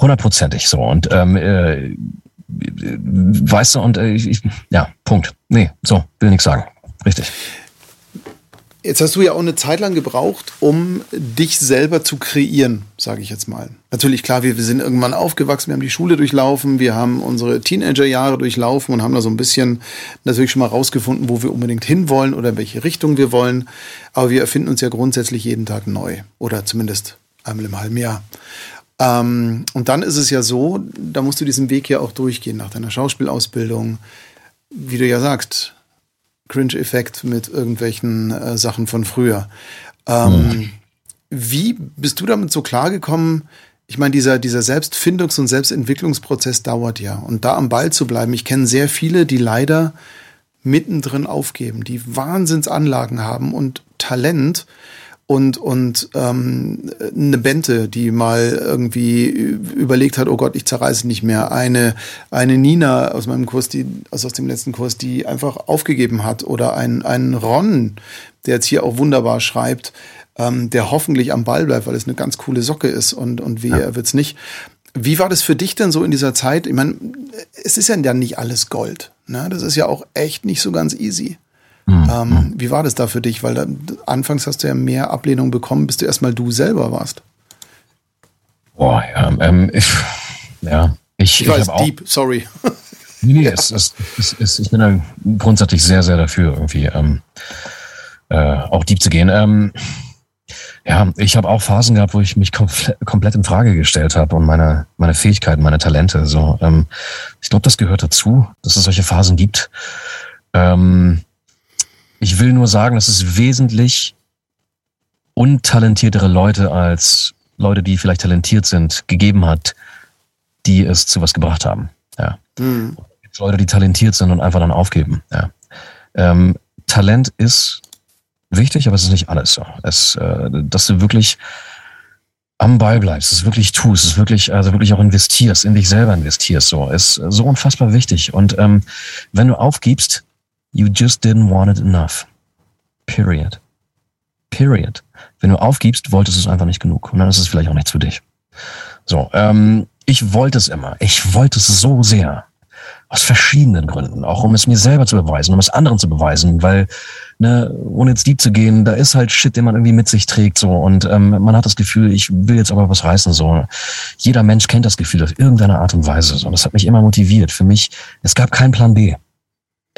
Hundertprozentig so. Und ähm, äh, weißt du, und äh, ich, ja, Punkt. Nee, so, will nichts sagen. Richtig. Jetzt hast du ja auch eine Zeit lang gebraucht, um dich selber zu kreieren, sage ich jetzt mal. Natürlich, klar, wir, wir sind irgendwann aufgewachsen, wir haben die Schule durchlaufen, wir haben unsere Teenagerjahre durchlaufen und haben da so ein bisschen natürlich schon mal rausgefunden, wo wir unbedingt hinwollen oder in welche Richtung wir wollen. Aber wir erfinden uns ja grundsätzlich jeden Tag neu oder zumindest einmal im halben Jahr. Ähm, und dann ist es ja so, da musst du diesen Weg ja auch durchgehen nach deiner Schauspielausbildung. Wie du ja sagst, Cringe-Effekt mit irgendwelchen äh, Sachen von früher. Ähm, mhm. Wie bist du damit so klargekommen? Ich meine, dieser, dieser Selbstfindungs- und Selbstentwicklungsprozess dauert ja. Und da am Ball zu bleiben, ich kenne sehr viele, die leider mittendrin aufgeben, die Wahnsinnsanlagen haben und Talent, und, und ähm, eine Bente, die mal irgendwie überlegt hat, oh Gott, ich zerreiße nicht mehr. Eine, eine Nina aus meinem Kurs, die, also aus dem letzten Kurs, die einfach aufgegeben hat. Oder ein, ein Ron, der jetzt hier auch wunderbar schreibt, ähm, der hoffentlich am Ball bleibt, weil es eine ganz coole Socke ist und, und wie ja. er wird's nicht. Wie war das für dich denn so in dieser Zeit? Ich meine, es ist ja dann nicht alles Gold. Ne? Das ist ja auch echt nicht so ganz easy. Mhm. Ähm, wie war das da für dich? Weil da, anfangs hast du ja mehr Ablehnung bekommen, bis du erstmal du selber warst. Boah, ja, ähm, ich, ja, ich, ich, ich weiß, deep, sorry. <laughs> Nee, nee, es, es, es, es, ich bin da grundsätzlich sehr, sehr dafür, irgendwie ähm, äh, auch deep zu gehen. Ähm, ja, ich habe auch Phasen gehabt, wo ich mich komplett, komplett in Frage gestellt habe und meine, meine Fähigkeiten, meine Talente. So, ähm, ich glaube, das gehört dazu, dass es solche Phasen gibt. Ähm, ich will nur sagen, dass es wesentlich untalentiertere Leute als Leute, die vielleicht talentiert sind, gegeben hat, die es zu was gebracht haben. Ja. Mhm. Leute, die talentiert sind und einfach dann aufgeben. Ja. Ähm, Talent ist wichtig, aber es ist nicht alles so. Es, äh, dass du wirklich am Ball bleibst, es wirklich tust, es wirklich, also wirklich auch investierst, in dich selber investierst, so, ist so unfassbar wichtig. Und ähm, wenn du aufgibst, You just didn't want it enough. Period. Period. Wenn du aufgibst, wolltest du es einfach nicht genug. Und dann ist es vielleicht auch nichts für dich. So, ähm, ich wollte es immer. Ich wollte es so sehr. Aus verschiedenen Gründen. Auch um es mir selber zu beweisen, um es anderen zu beweisen. Weil, ne, ohne jetzt deep zu gehen, da ist halt Shit, den man irgendwie mit sich trägt. so Und ähm, man hat das Gefühl, ich will jetzt aber was reißen. so Jeder Mensch kennt das Gefühl auf irgendeine Art und Weise. So. Und das hat mich immer motiviert. Für mich, es gab keinen Plan B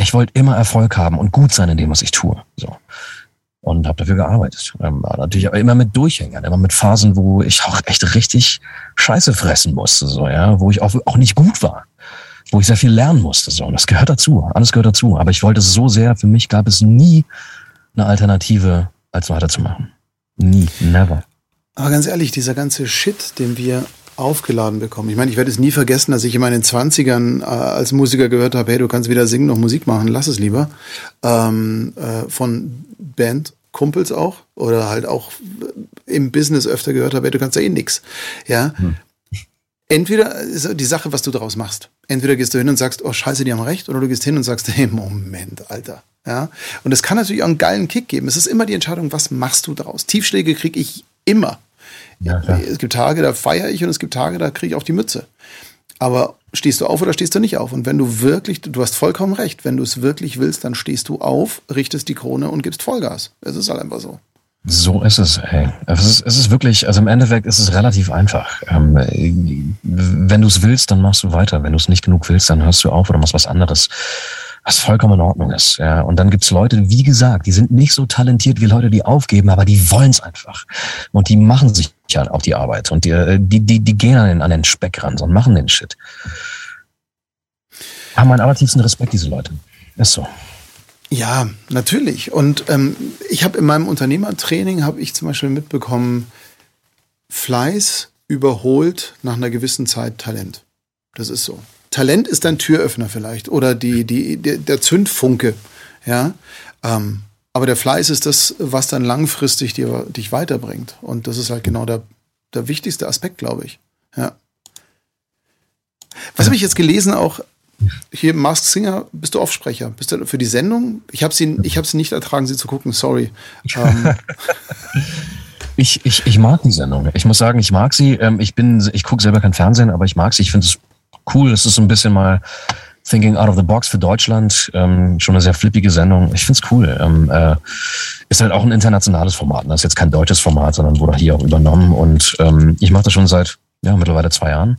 ich wollte immer Erfolg haben und gut sein in dem, was ich tue. So. Und habe dafür gearbeitet. Ähm, natürlich immer mit Durchhängern, immer mit Phasen, wo ich auch echt richtig Scheiße fressen musste, so, ja, wo ich auch, auch nicht gut war, wo ich sehr viel lernen musste. So. Und das gehört dazu, alles gehört dazu. Aber ich wollte es so sehr, für mich gab es nie eine Alternative, als weiterzumachen. Nie, never. Aber ganz ehrlich, dieser ganze Shit, den wir aufgeladen bekommen. Ich meine, ich werde es nie vergessen, dass ich in meinen Zwanzigern äh, als Musiker gehört habe, hey, du kannst weder singen noch Musik machen, lass es lieber. Ähm, äh, von Bandkumpels auch oder halt auch im Business öfter gehört habe, hey, du kannst ja eh nix. Ja. Hm. Entweder ist die Sache, was du daraus machst. Entweder gehst du hin und sagst, oh scheiße, die haben recht, oder du gehst hin und sagst, hey, Moment, Alter. Ja. Und es kann natürlich auch einen geilen Kick geben. Es ist immer die Entscheidung, was machst du daraus? Tiefschläge kriege ich immer. Ja, es gibt Tage, da feiere ich und es gibt Tage, da kriege ich auch die Mütze. Aber stehst du auf oder stehst du nicht auf? Und wenn du wirklich, du hast vollkommen recht, wenn du es wirklich willst, dann stehst du auf, richtest die Krone und gibst Vollgas. Es ist halt einfach so. So ist es, ey. Es ist, es ist wirklich, also im Endeffekt ist es relativ einfach. Ähm, wenn du es willst, dann machst du weiter. Wenn du es nicht genug willst, dann hörst du auf oder machst was anderes was vollkommen in Ordnung ist. Ja. Und dann gibt's Leute, wie gesagt, die sind nicht so talentiert wie Leute, die aufgeben, aber die wollen's einfach. Und die machen sich ja auch die Arbeit und die, äh, die, die, die gehen an den, an den Speck ran und machen den Shit. Haben meinen allertiefsten Respekt, diese Leute. Ist so. Ja, natürlich. Und ähm, ich habe in meinem Unternehmertraining, habe ich zum Beispiel mitbekommen, Fleiß überholt nach einer gewissen Zeit Talent. Das ist so. Talent ist dein Türöffner vielleicht oder die, die, der, Zündfunke. Ja. Ähm, aber der Fleiß ist das, was dann langfristig dir, dich weiterbringt. Und das ist halt genau der, der wichtigste Aspekt, glaube ich. Ja. Was habe ich jetzt gelesen auch? Hier, Mask Singer, bist du Offsprecher? Bist du für die Sendung? Ich habe sie, hab sie nicht ertragen, sie zu gucken, sorry. Ähm. <laughs> Ich, ich, ich mag die Sendung. Ich muss sagen, ich mag sie. Ähm, ich ich gucke selber kein Fernsehen, aber ich mag sie. Ich finde es cool. Es ist so ein bisschen mal Thinking Out of the Box für Deutschland. Ähm, schon eine sehr flippige Sendung. Ich finde es cool. Ähm, äh, ist halt auch ein internationales Format. Das ist jetzt kein deutsches Format, sondern wurde hier auch übernommen. Und ähm, ich mache das schon seit ja, mittlerweile zwei Jahren.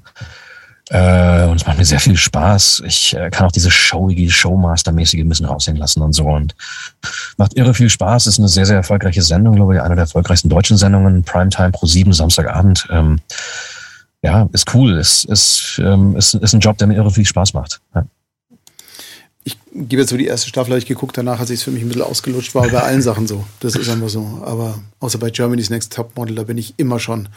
Äh, und es macht mir sehr viel Spaß. Ich äh, kann auch diese showige, Showmaster-mäßige ein bisschen raushängen lassen und so. Und macht irre viel Spaß. Ist eine sehr, sehr erfolgreiche Sendung, glaube ich. Eine der erfolgreichsten deutschen Sendungen. Primetime pro sieben, Samstagabend. Ähm, ja, ist cool. Ist, ist, ähm, ist, ist ein Job, der mir irre viel Spaß macht. Ja. Ich gebe jetzt so die erste Staffel, habe ich geguckt, danach hat sich für mich ein bisschen ausgelutscht, war bei allen Sachen so. Das ist einfach so. Aber außer bei Germany's Next Top Model, da bin ich immer schon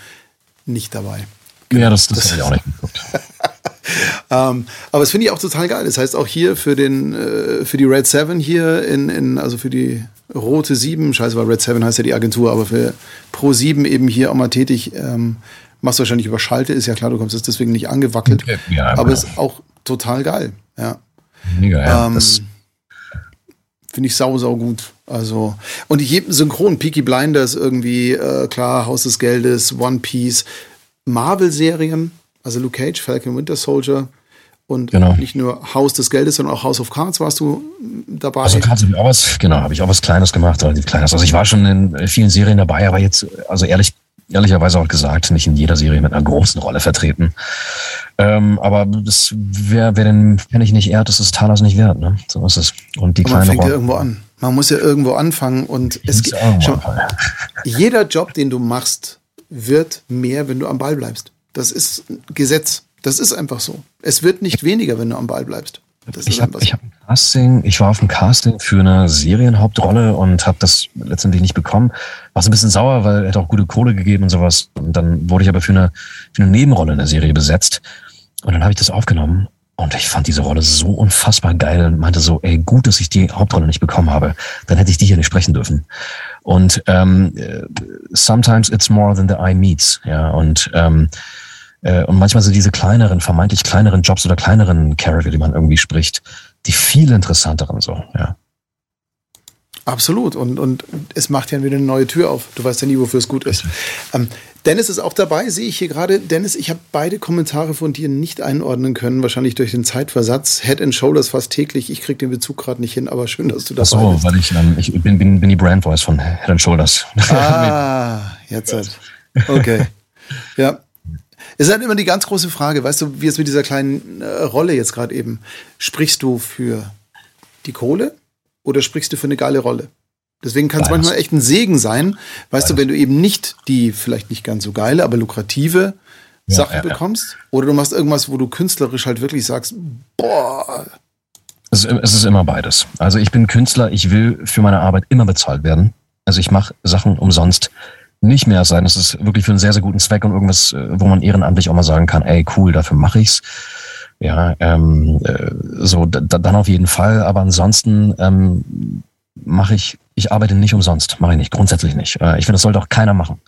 nicht dabei. Genau. Ja, das, das, das habe ich auch nicht geguckt. <laughs> ähm, aber das finde ich auch total geil. Das heißt auch hier für den äh, für die Red Seven hier in, in also für die rote 7, scheiße, weil Red Seven heißt ja die Agentur, aber für Pro 7 eben hier auch mal tätig. Ähm, machst du wahrscheinlich über Schalte, ist ja klar, du kommst jetzt deswegen nicht angewackelt. Ja, aber es ist auch total geil. Ja. Mega, ja. Ähm, Finde ich sau, sau gut. Also, und ich synchron, Peaky Blinders irgendwie, äh, klar, Haus des Geldes, One Piece, Marvel-Serien, also Luke Cage, Falcon Winter Soldier und genau. nicht nur Haus des Geldes, sondern auch House of Cards warst du dabei. Also Cards habe ich auch was, genau, habe ich auch was Kleines gemacht, relativ Kleines. Also ich war schon in vielen Serien dabei, aber jetzt, also ehrlich, ehrlicherweise auch gesagt, nicht in jeder Serie mit einer großen Rolle vertreten. Ähm, aber das, wer, wer den Pfennig nicht ehrt, ist es Talas nicht wert, ne? So ist es. Und die aber kleine man fängt ja irgendwo an. Man muss ja irgendwo anfangen und es geht, schon, jeder Job, den du machst, wird mehr, wenn du am Ball bleibst. Das ist Gesetz. Das ist einfach so. Es wird nicht weniger, wenn du am Ball bleibst. Das ich habe hab ein Casting, ich war auf dem Casting für eine Serienhauptrolle und habe das letztendlich nicht bekommen. War so ein bisschen sauer, weil er hat auch gute Kohle gegeben und sowas. Und dann wurde ich aber für eine, für eine Nebenrolle in der Serie besetzt. Und dann habe ich das aufgenommen und ich fand diese Rolle so unfassbar geil und meinte so, ey, gut, dass ich die Hauptrolle nicht bekommen habe. Dann hätte ich die hier nicht sprechen dürfen. Und ähm, sometimes it's more than the eye meets. Ja, und ähm, äh, und manchmal sind diese kleineren, vermeintlich kleineren Jobs oder kleineren Charakter, die man irgendwie spricht, die viel interessanteren so, ja. Absolut. Und, und es macht ja wieder eine neue Tür auf. Du weißt ja nie, wofür es gut ist. Ähm, Dennis ist auch dabei, sehe ich hier gerade. Dennis, ich habe beide Kommentare von dir nicht einordnen können, wahrscheinlich durch den Zeitversatz. Head and Shoulders fast täglich. Ich kriege den Bezug gerade nicht hin, aber schön, dass du das so, weil ich, ähm, ich bin, bin, bin die Brand Voice von Head and Shoulders. Ah, jetzt halt. Okay. <laughs> Ja. Es ist halt immer die ganz große Frage, weißt du, wie es mit dieser kleinen äh, Rolle jetzt gerade eben. Sprichst du für die Kohle oder sprichst du für eine geile Rolle? Deswegen kann es manchmal echt ein Segen sein, weißt Beides. du, wenn du eben nicht die vielleicht nicht ganz so geile, aber lukrative ja, Sache ja, bekommst. Oder du machst irgendwas, wo du künstlerisch halt wirklich sagst, boah. Es, es ist immer beides. Also ich bin Künstler, ich will für meine Arbeit immer bezahlt werden. Also ich mache Sachen umsonst nicht mehr sein. Es ist wirklich für einen sehr, sehr guten Zweck und irgendwas, äh, wo man ehrenamtlich auch mal sagen kann, ey, cool, dafür mache ich's. Ja, ähm, äh, so dann auf jeden Fall. Aber ansonsten ähm, mache ich, ich arbeite nicht umsonst, mache ich nicht, grundsätzlich nicht. Äh, ich finde, das sollte auch keiner machen.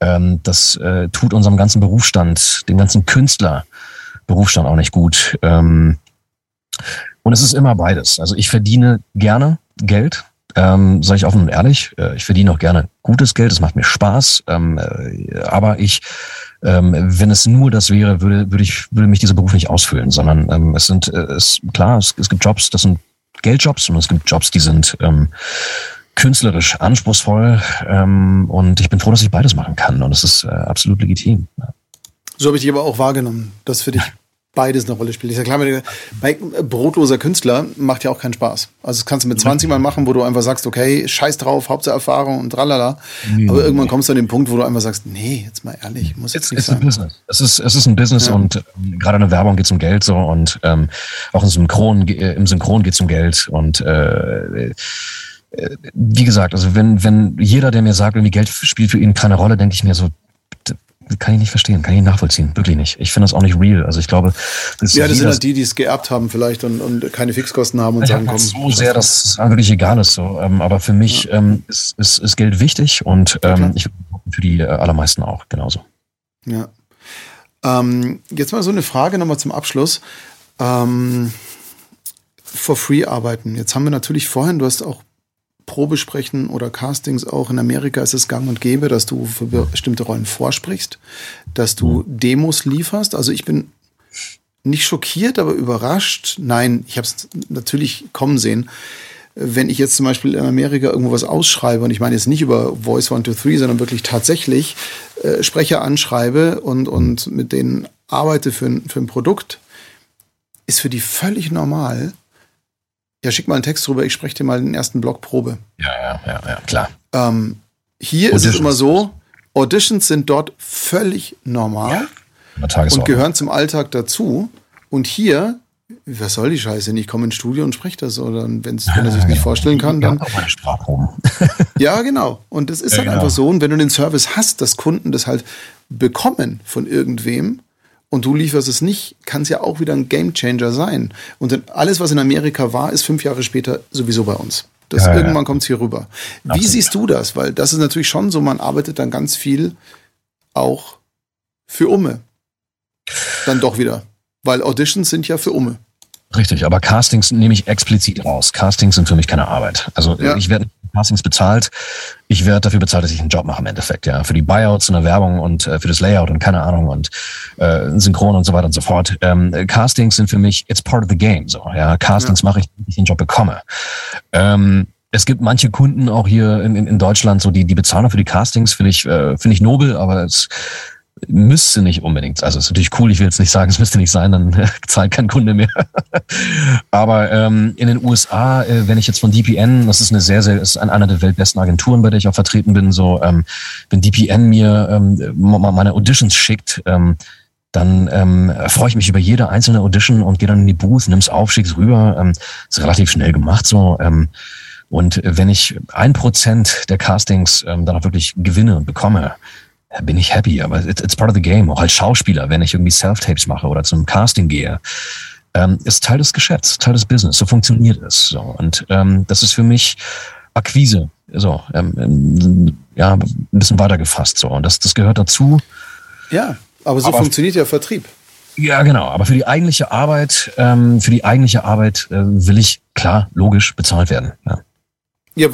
Ähm, das äh, tut unserem ganzen Berufsstand, dem ganzen Künstler Berufsstand auch nicht gut. Ähm, und es ist immer beides. Also ich verdiene gerne Geld, ähm, sage ich offen und ehrlich. Äh, ich verdiene auch gerne gutes Geld, es macht mir Spaß. Ähm, äh, aber ich, ähm, wenn es nur das wäre, würde, würde ich, würde mich dieser Beruf nicht ausfüllen, sondern ähm, es sind, äh, es, klar, es, es gibt Jobs, das sind Geldjobs und es gibt Jobs, die sind ähm, künstlerisch anspruchsvoll ähm, und ich bin froh, dass ich beides machen kann und es ist äh, absolut legitim. So habe ich dich aber auch wahrgenommen, dass für dich <laughs> beides eine Rolle spielt. Ich sag klar, bei brotloser Künstler macht ja auch keinen Spaß. Also das kannst du mit 20 Mal machen, wo du einfach sagst, okay, scheiß drauf, Hauptsache Erfahrung und tralala. Nee, aber irgendwann kommst du an den Punkt, wo du einfach sagst, nee, jetzt mal ehrlich, muss jetzt nicht sein. Business. Es ist, es ist ein Business ja. und ähm, gerade in der Werbung geht es um Geld so und ähm, auch im Synchron, äh, im Synchron geht es um Geld und äh, äh, wie gesagt, also wenn, wenn jeder, der mir sagt, irgendwie Geld spielt für ihn keine Rolle, denke ich mir so, kann ich nicht verstehen, kann ich nicht nachvollziehen, wirklich nicht. Ich finde das auch nicht real. Also ich glaube, das ja, das sind halt die, die es geerbt haben vielleicht und, und keine Fixkosten haben und sagen, komm. So sehr, dass es wirklich egal ist. So. Ähm, aber für mich ja. ähm, ist, ist, ist Geld wichtig und ähm, ich für die äh, allermeisten auch genauso. Ja. Ähm, jetzt mal so eine Frage nochmal zum Abschluss. Ähm, for free arbeiten. Jetzt haben wir natürlich vorhin, du hast auch Probesprechen oder Castings auch. In Amerika ist es gang und gäbe, dass du für bestimmte Rollen vorsprichst, dass du mhm. Demos lieferst. Also ich bin nicht schockiert, aber überrascht. Nein, ich habe es natürlich kommen sehen. Wenn ich jetzt zum Beispiel in Amerika irgendwo was ausschreibe, und ich meine jetzt nicht über Voice 123, sondern wirklich tatsächlich äh, Sprecher anschreibe und, und mit denen arbeite für ein, für ein Produkt, ist für die völlig normal, ja, schick mal einen Text drüber, ich spreche dir mal den ersten Block Probe. Ja, ja, ja, ja klar. Ähm, hier Auditions. ist es immer so, Auditions sind dort völlig normal ja. und gehören zum Alltag dazu. Und hier, was soll die Scheiße? Ich komme ins Studio und spreche das. Oder wenn's, wenn er sich nicht vorstellen kann, dann. <laughs> ja, genau. Und das ist ja, halt genau. einfach so. Und wenn du den Service hast, dass Kunden das halt bekommen von irgendwem, und du lieferst es nicht, kann es ja auch wieder ein Gamechanger sein. Und alles, was in Amerika war, ist fünf Jahre später sowieso bei uns. Das ja, irgendwann ja. kommt es hier rüber. Wie Absolut. siehst du das? Weil das ist natürlich schon so, man arbeitet dann ganz viel auch für Umme. Dann doch wieder. Weil Auditions sind ja für Umme. Richtig, aber Castings nehme ich explizit raus. Castings sind für mich keine Arbeit. Also ja. ich werde Castings bezahlt. Ich werde dafür bezahlt, dass ich einen Job mache im Endeffekt, ja. Für die Buyouts und der Werbung und äh, für das Layout und keine Ahnung und äh, Synchron und so weiter und so fort. Ähm, Castings sind für mich, it's part of the game. So, ja. Castings ja. mache ich, wenn ich den Job bekomme. Ähm, es gibt manche Kunden auch hier in, in, in Deutschland, so die, die bezahlen für die Castings, finde ich, äh, finde ich nobel, aber es müsste nicht unbedingt. Also ist natürlich cool, ich will jetzt nicht sagen, es müsste nicht sein, dann <laughs> zahlt kein Kunde mehr. <laughs> Aber ähm, in den USA, äh, wenn ich jetzt von DPN, das ist eine sehr, sehr, ist einer der weltbesten Agenturen, bei der ich auch vertreten bin, so, ähm, wenn DPN mir ähm, meine Auditions schickt, ähm, dann ähm, freue ich mich über jede einzelne Audition und gehe dann in die Booth, nimm's auf, schick's rüber. Ähm, ist relativ schnell gemacht so. Ähm, und wenn ich ein Prozent der Castings ähm, dann auch wirklich gewinne und bekomme, bin ich happy. Aber it's, it's part of the game. Auch als Schauspieler, wenn ich irgendwie Self-Tapes mache oder zum Casting gehe, ähm, ist Teil des Geschäfts, Teil des Business. So funktioniert es. So. Und ähm, das ist für mich Akquise. So, ähm, ähm ja, ein bisschen weiter gefasst. So. Und das, das gehört dazu. Ja, aber so aber funktioniert ja Vertrieb. Ja, genau. Aber für die eigentliche Arbeit, ähm, für die eigentliche Arbeit äh, will ich klar, logisch bezahlt werden. Ja. ja,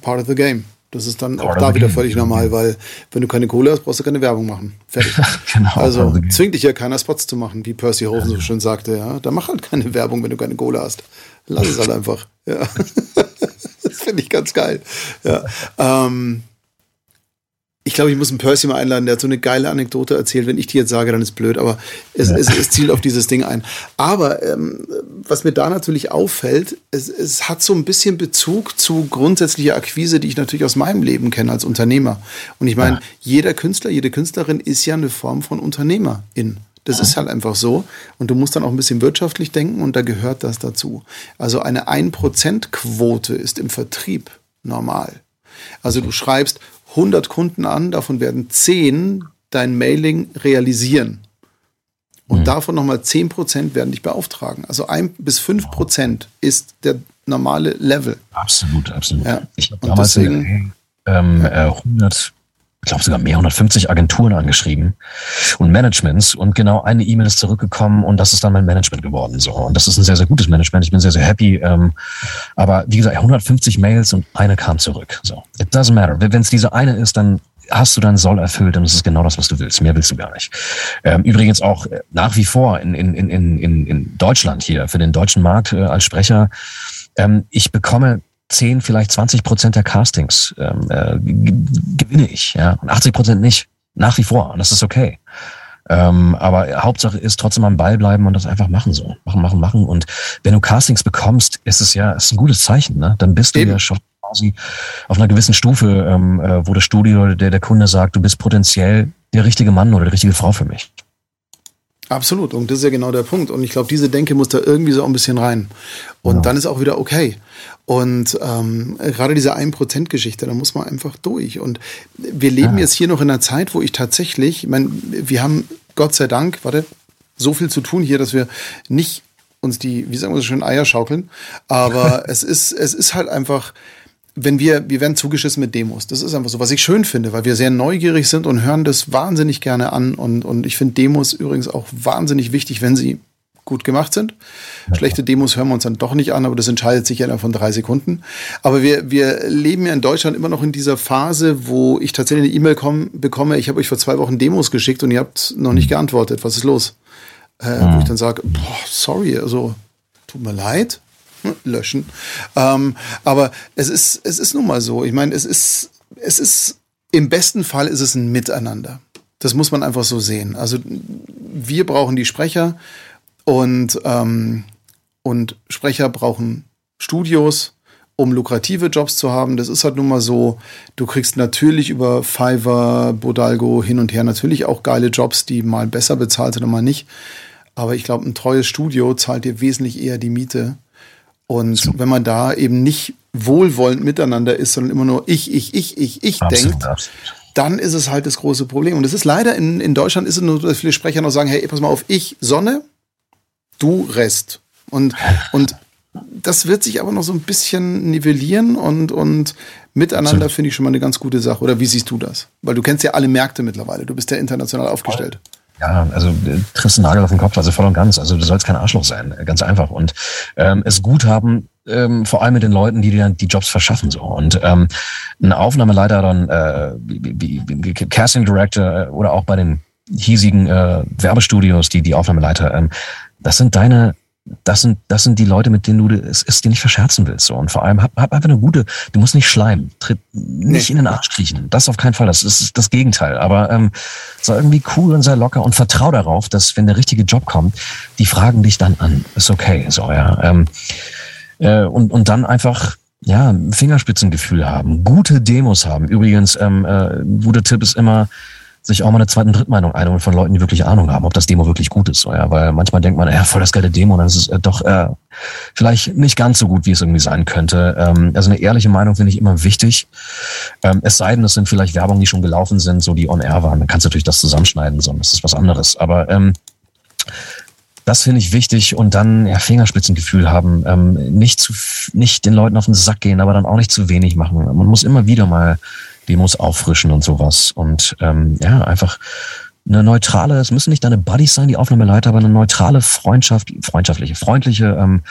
part of the game. Das ist dann auch da wieder völlig normal, weil wenn du keine Kohle hast, brauchst du keine Werbung machen. Fertig. <laughs> genau, also zwingt dich ja keiner Spots zu machen, wie Percy Hosen so schön sagte. Ja, da mach halt keine Werbung, wenn du keine Kohle hast. Lass es halt <laughs> einfach. Ja. <laughs> das finde ich ganz geil. Ja. Ähm, ich glaube, ich muss einen Percy mal einladen, der hat so eine geile Anekdote erzählt. Wenn ich die jetzt sage, dann ist blöd, aber es, ja. es, es zielt auf dieses Ding ein. Aber ähm, was mir da natürlich auffällt, es, es hat so ein bisschen Bezug zu grundsätzlicher Akquise, die ich natürlich aus meinem Leben kenne als Unternehmer. Und ich meine, ja. jeder Künstler, jede Künstlerin ist ja eine Form von Unternehmerin. Das ist halt einfach so. Und du musst dann auch ein bisschen wirtschaftlich denken und da gehört das dazu. Also eine 1%-Quote ist im Vertrieb normal. Also du schreibst 100 Kunden an, davon werden 10 dein Mailing realisieren. Und mhm. davon nochmal 10% werden dich beauftragen. Also 1 bis 5% ist der normale Level. Absolut, absolut. Ja. Ich habe damals deswegen, ähm, ja. 100 ich glaube sogar mehr 150 Agenturen angeschrieben und Managements und genau eine E-Mail ist zurückgekommen und das ist dann mein Management geworden so. Und das ist ein sehr sehr gutes Management. Ich bin sehr sehr happy ähm, aber wie gesagt 150 Mails und eine kam zurück so. It doesn't matter. Wenn es diese eine ist dann hast du deinen Soll erfüllt und das ist genau das was du willst. Mehr willst du gar nicht. Ähm, übrigens auch äh, nach wie vor in in in in in Deutschland hier für den deutschen Markt äh, als Sprecher ähm, ich bekomme 10, vielleicht 20 Prozent der Castings ähm, äh, gewinne ich, ja, und 80 Prozent nicht. Nach wie vor. Und das ist okay. Ähm, aber Hauptsache ist trotzdem am Ball bleiben und das einfach machen so. Machen, machen, machen. Und wenn du Castings bekommst, ist es ja ist ein gutes Zeichen. Ne? Dann bist du Eben. ja schon quasi auf einer gewissen Stufe, ähm, äh, wo das Studio oder der, der Kunde sagt, du bist potenziell der richtige Mann oder die richtige Frau für mich. Absolut. Und das ist ja genau der Punkt. Und ich glaube, diese Denke muss da irgendwie so ein bisschen rein. Und ja. dann ist auch wieder okay. Und ähm, gerade diese 1%-Geschichte, da muss man einfach durch. Und wir leben ja. jetzt hier noch in einer Zeit, wo ich tatsächlich, ich meine, wir haben Gott sei Dank, warte, so viel zu tun hier, dass wir nicht uns die, wie sagen wir so schön, Eier schaukeln. Aber <laughs> es ist, es ist halt einfach, wenn wir, wir werden zugeschissen mit Demos. Das ist einfach so, was ich schön finde, weil wir sehr neugierig sind und hören das wahnsinnig gerne an. Und, und ich finde Demos übrigens auch wahnsinnig wichtig, wenn sie gut gemacht sind. Schlechte Demos hören wir uns dann doch nicht an, aber das entscheidet sich ja innerhalb von drei Sekunden. Aber wir, wir leben ja in Deutschland immer noch in dieser Phase, wo ich tatsächlich eine E-Mail bekomme, ich habe euch vor zwei Wochen Demos geschickt und ihr habt noch nicht geantwortet. Was ist los? Äh, Wo ich dann sage, sorry, also tut mir leid, löschen. Ähm, aber es ist, es ist nun mal so. Ich meine, es ist, es ist, im besten Fall ist es ein Miteinander. Das muss man einfach so sehen. Also wir brauchen die Sprecher und, ähm, und Sprecher brauchen Studios, um lukrative Jobs zu haben. Das ist halt nun mal so. Du kriegst natürlich über Fiverr, Bodalgo hin und her natürlich auch geile Jobs, die mal besser bezahlt sind und mal nicht. Aber ich glaube, ein treues Studio zahlt dir wesentlich eher die Miete und wenn man da eben nicht wohlwollend miteinander ist, sondern immer nur ich, ich, ich, ich, ich denkt, dann ist es halt das große Problem. Und es ist leider in, in Deutschland ist es nur, dass viele Sprecher noch sagen, hey, pass mal auf, ich Sonne, du Rest. Und, <laughs> und das wird sich aber noch so ein bisschen nivellieren und, und miteinander finde ich schon mal eine ganz gute Sache. Oder wie siehst du das? Weil du kennst ja alle Märkte mittlerweile. Du bist ja international aufgestellt. Ja, also äh, triffst einen Nagel auf den Kopf, also voll und ganz. Also du sollst kein Arschloch sein, ganz einfach. Und ähm, es gut haben, ähm, vor allem mit den Leuten, die dir die Jobs verschaffen. so Und ähm, ein Aufnahmeleiter dann, äh, wie, wie, Casting Director äh, oder auch bei den hiesigen äh, Werbestudios, die die Aufnahmeleiter, ähm, das sind deine das sind, das sind die Leute, mit denen du es, es dir nicht verscherzen willst. So. Und vor allem hab, hab einfach eine gute, du musst nicht schleimen, tritt nicht nee. in den Arsch kriechen. Das auf keinen Fall. Das ist das Gegenteil. Aber ähm, sei irgendwie cool und sei locker und vertrau darauf, dass wenn der richtige Job kommt, die fragen dich dann an. Ist okay. So, ja. Ähm, äh, und, und dann einfach ja, Fingerspitzengefühl haben, gute Demos haben. Übrigens, ähm, äh, guter Tipp ist immer, sich auch mal eine zweite und Drittmeinung einholen von Leuten, die wirklich Ahnung haben, ob das Demo wirklich gut ist. Ja, weil manchmal denkt man, ja, voll das geile Demo, dann ist es äh, doch äh, vielleicht nicht ganz so gut, wie es irgendwie sein könnte. Ähm, also eine ehrliche Meinung finde ich immer wichtig. Ähm, es sei denn, es sind vielleicht Werbungen, die schon gelaufen sind, so die on air waren. Dann kannst du natürlich das zusammenschneiden, so, das ist was anderes. Aber ähm, das finde ich wichtig und dann ja, Fingerspitzengefühl haben, ähm, nicht zu nicht den Leuten auf den Sack gehen, aber dann auch nicht zu wenig machen. Man muss immer wieder mal Demos auffrischen und sowas. Und ähm, ja, einfach eine neutrale, es müssen nicht deine Buddies sein, die Aufnahmeleiter, aber eine neutrale Freundschaft, freundschaftliche, freundliche, ähm,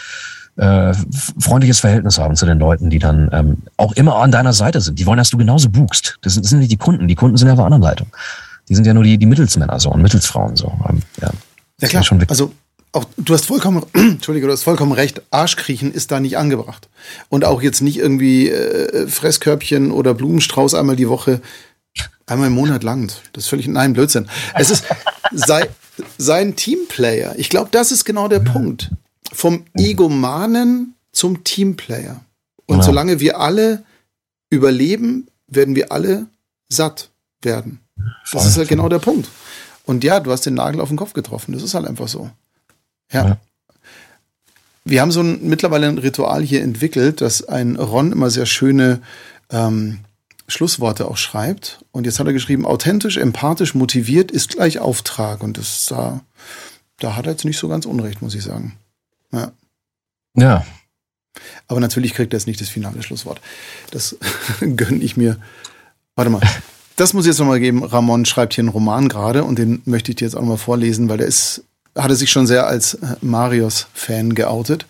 äh, freundliches Verhältnis haben zu den Leuten, die dann ähm, auch immer an deiner Seite sind. Die wollen, dass du genauso buchst. Das sind, das sind nicht die Kunden. Die Kunden sind ja der anderen Leitung. Die sind ja nur die, die Mittelsmänner so und Mittelsfrauen so. Ähm, ja. ja klar. also auch, du hast vollkommen, <clears throat> Entschuldige, du hast vollkommen recht, Arschkriechen ist da nicht angebracht. Und auch jetzt nicht irgendwie äh, Fresskörbchen oder Blumenstrauß einmal die Woche, einmal im Monat lang. Das ist völlig, nein, Blödsinn. Es ist sei, sein Teamplayer. Ich glaube, das ist genau der Punkt. Vom Egomanen zum Teamplayer. Und ja. solange wir alle überleben, werden wir alle satt werden. Das ist halt genau der Punkt. Und ja, du hast den Nagel auf den Kopf getroffen. Das ist halt einfach so. Ja. ja. Wir haben so ein, mittlerweile ein Ritual hier entwickelt, dass ein Ron immer sehr schöne ähm, Schlussworte auch schreibt. Und jetzt hat er geschrieben, authentisch, empathisch, motiviert ist gleich Auftrag. Und das da, da hat er jetzt nicht so ganz Unrecht, muss ich sagen. Ja. Ja. Aber natürlich kriegt er jetzt nicht das finale Schlusswort. Das <laughs> gönne ich mir. Warte mal. <laughs> Das muss ich jetzt nochmal geben. Ramon schreibt hier einen Roman gerade und den möchte ich dir jetzt auch nochmal vorlesen, weil der ist hatte sich schon sehr als äh, Marios-Fan geoutet.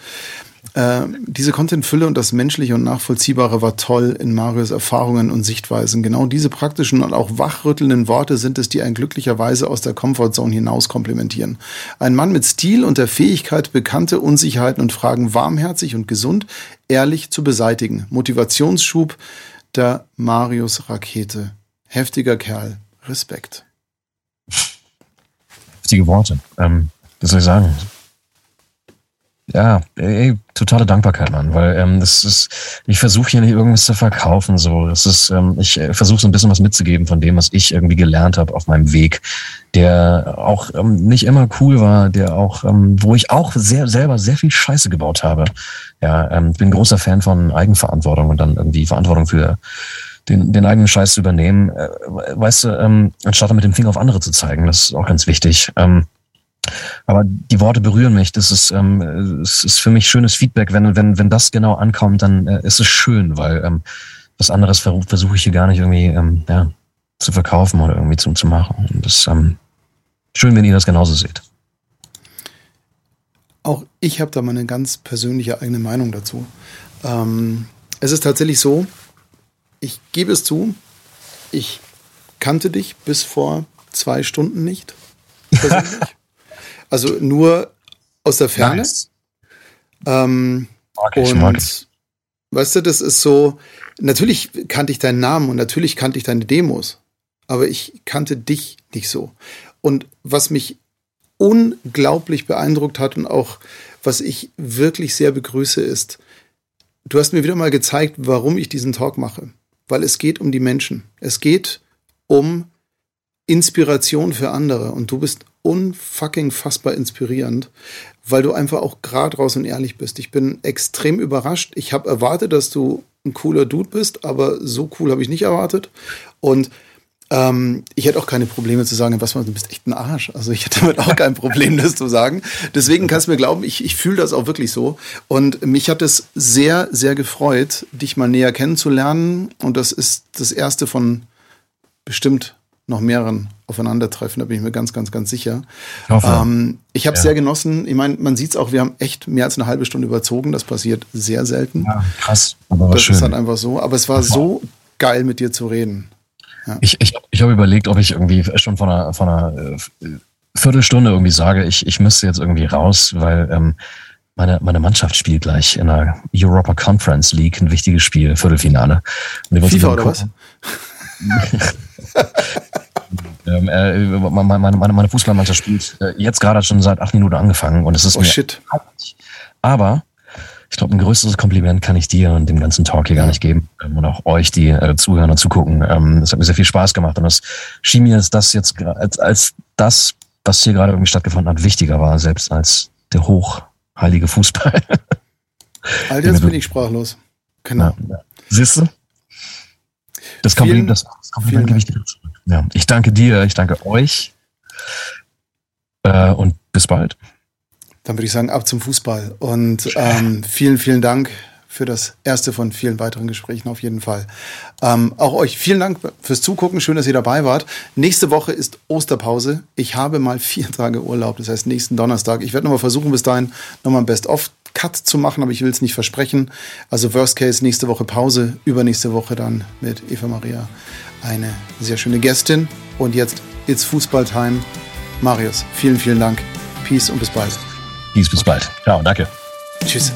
Äh, diese Content-Fülle und das Menschliche und Nachvollziehbare war toll in Marios Erfahrungen und Sichtweisen. Genau diese praktischen und auch wachrüttelnden Worte sind es, die ein glücklicherweise aus der Comfortzone hinaus komplementieren. Ein Mann mit Stil und der Fähigkeit, bekannte Unsicherheiten und Fragen warmherzig und gesund, ehrlich zu beseitigen. Motivationsschub der Marius-Rakete. Heftiger Kerl. Respekt. Heftige Worte. Ähm was soll ich sagen? ja, ey, totale Dankbarkeit, Mann, weil ähm, das ist, ich versuche hier nicht irgendwas zu verkaufen, so, das ist, ähm, ich äh, versuche so ein bisschen was mitzugeben von dem, was ich irgendwie gelernt habe auf meinem Weg, der auch ähm, nicht immer cool war, der auch, ähm, wo ich auch sehr selber sehr viel Scheiße gebaut habe. Ja, ähm, bin großer Fan von Eigenverantwortung und dann irgendwie Verantwortung für den, den eigenen Scheiß zu übernehmen, äh, weißt du, ähm, anstatt mit dem Finger auf andere zu zeigen, das ist auch ganz wichtig. Ähm, aber die Worte berühren mich. Das ist, ähm, es ist für mich schönes Feedback. Wenn, wenn, wenn das genau ankommt, dann äh, ist es schön, weil ähm, was anderes versuche ich hier gar nicht irgendwie ähm, ja, zu verkaufen oder irgendwie zu, zu machen. Und das ist ähm, schön, wenn ihr das genauso seht. Auch ich habe da mal eine ganz persönliche eigene Meinung dazu. Ähm, es ist tatsächlich so, ich gebe es zu, ich kannte dich bis vor zwei Stunden nicht. Persönlich. <laughs> Also nur aus der Ferne. Nice. Ähm, mag ich, und mag ich. weißt du, das ist so, natürlich kannte ich deinen Namen und natürlich kannte ich deine Demos, aber ich kannte dich nicht so. Und was mich unglaublich beeindruckt hat und auch was ich wirklich sehr begrüße ist, du hast mir wieder mal gezeigt, warum ich diesen Talk mache. Weil es geht um die Menschen. Es geht um Inspiration für andere. Und du bist unfucking fassbar inspirierend, weil du einfach auch gerade raus und ehrlich bist. Ich bin extrem überrascht. Ich habe erwartet, dass du ein cooler Dude bist, aber so cool habe ich nicht erwartet. Und ähm, ich hätte auch keine Probleme zu sagen, was man, du bist echt ein Arsch. Also ich hätte <laughs> damit auch kein Problem, das zu sagen. Deswegen kannst du mir glauben, ich, ich fühle das auch wirklich so. Und mich hat es sehr, sehr gefreut, dich mal näher kennenzulernen. Und das ist das erste von bestimmt noch mehreren Aufeinandertreffen, da bin ich mir ganz, ganz, ganz sicher. Ich, hoffe. ähm, ich habe ja. sehr genossen. Ich meine, man sieht es auch, wir haben echt mehr als eine halbe Stunde überzogen. Das passiert sehr selten. Ja, krass. Aber das schön. ist dann einfach so. Aber es war so geil, mit dir zu reden. Ja. Ich, ich, ich habe überlegt, ob ich irgendwie schon von einer, von einer äh, Viertelstunde irgendwie sage, ich, ich müsste jetzt irgendwie raus, weil ähm, meine, meine Mannschaft spielt gleich in der Europa Conference League ein wichtiges Spiel, Viertelfinale. FIFA oder was? <laughs> ähm, äh, meine, meine, meine Fußballmannschaft spielt äh, jetzt gerade schon seit acht Minuten angefangen und es ist oh, mir shit. Aber ich glaube, ein größeres Kompliment kann ich dir und dem ganzen Talk hier gar nicht geben ähm, und auch euch, die äh, zuhören und zugucken. Ähm, es hat mir sehr viel Spaß gemacht und das schien mir, dass das jetzt als, als das, was hier gerade irgendwie stattgefunden hat, wichtiger war, selbst als der hochheilige Fußball. Alter, <laughs> jetzt bin ich sprachlos. Genau. Ja. Siehst du? Das Kompliment, das, das Kompliment gebe ich dir zurück. Ja, ich danke dir, ich danke euch äh, und bis bald. Dann würde ich sagen, ab zum Fußball. Und ähm, vielen, vielen Dank für das erste von vielen weiteren Gesprächen auf jeden Fall. Ähm, auch euch vielen Dank fürs Zugucken. Schön, dass ihr dabei wart. Nächste Woche ist Osterpause. Ich habe mal vier Tage Urlaub, das heißt nächsten Donnerstag. Ich werde nochmal versuchen, bis dahin nochmal ein Best-of Cut zu machen, aber ich will es nicht versprechen. Also Worst Case nächste Woche Pause, übernächste Woche dann mit Eva Maria eine sehr schöne Gästin. Und jetzt It's Fußball Time. Marius, vielen, vielen Dank. Peace und bis bald. Peace, bis bald. Ciao, danke. Tschüss.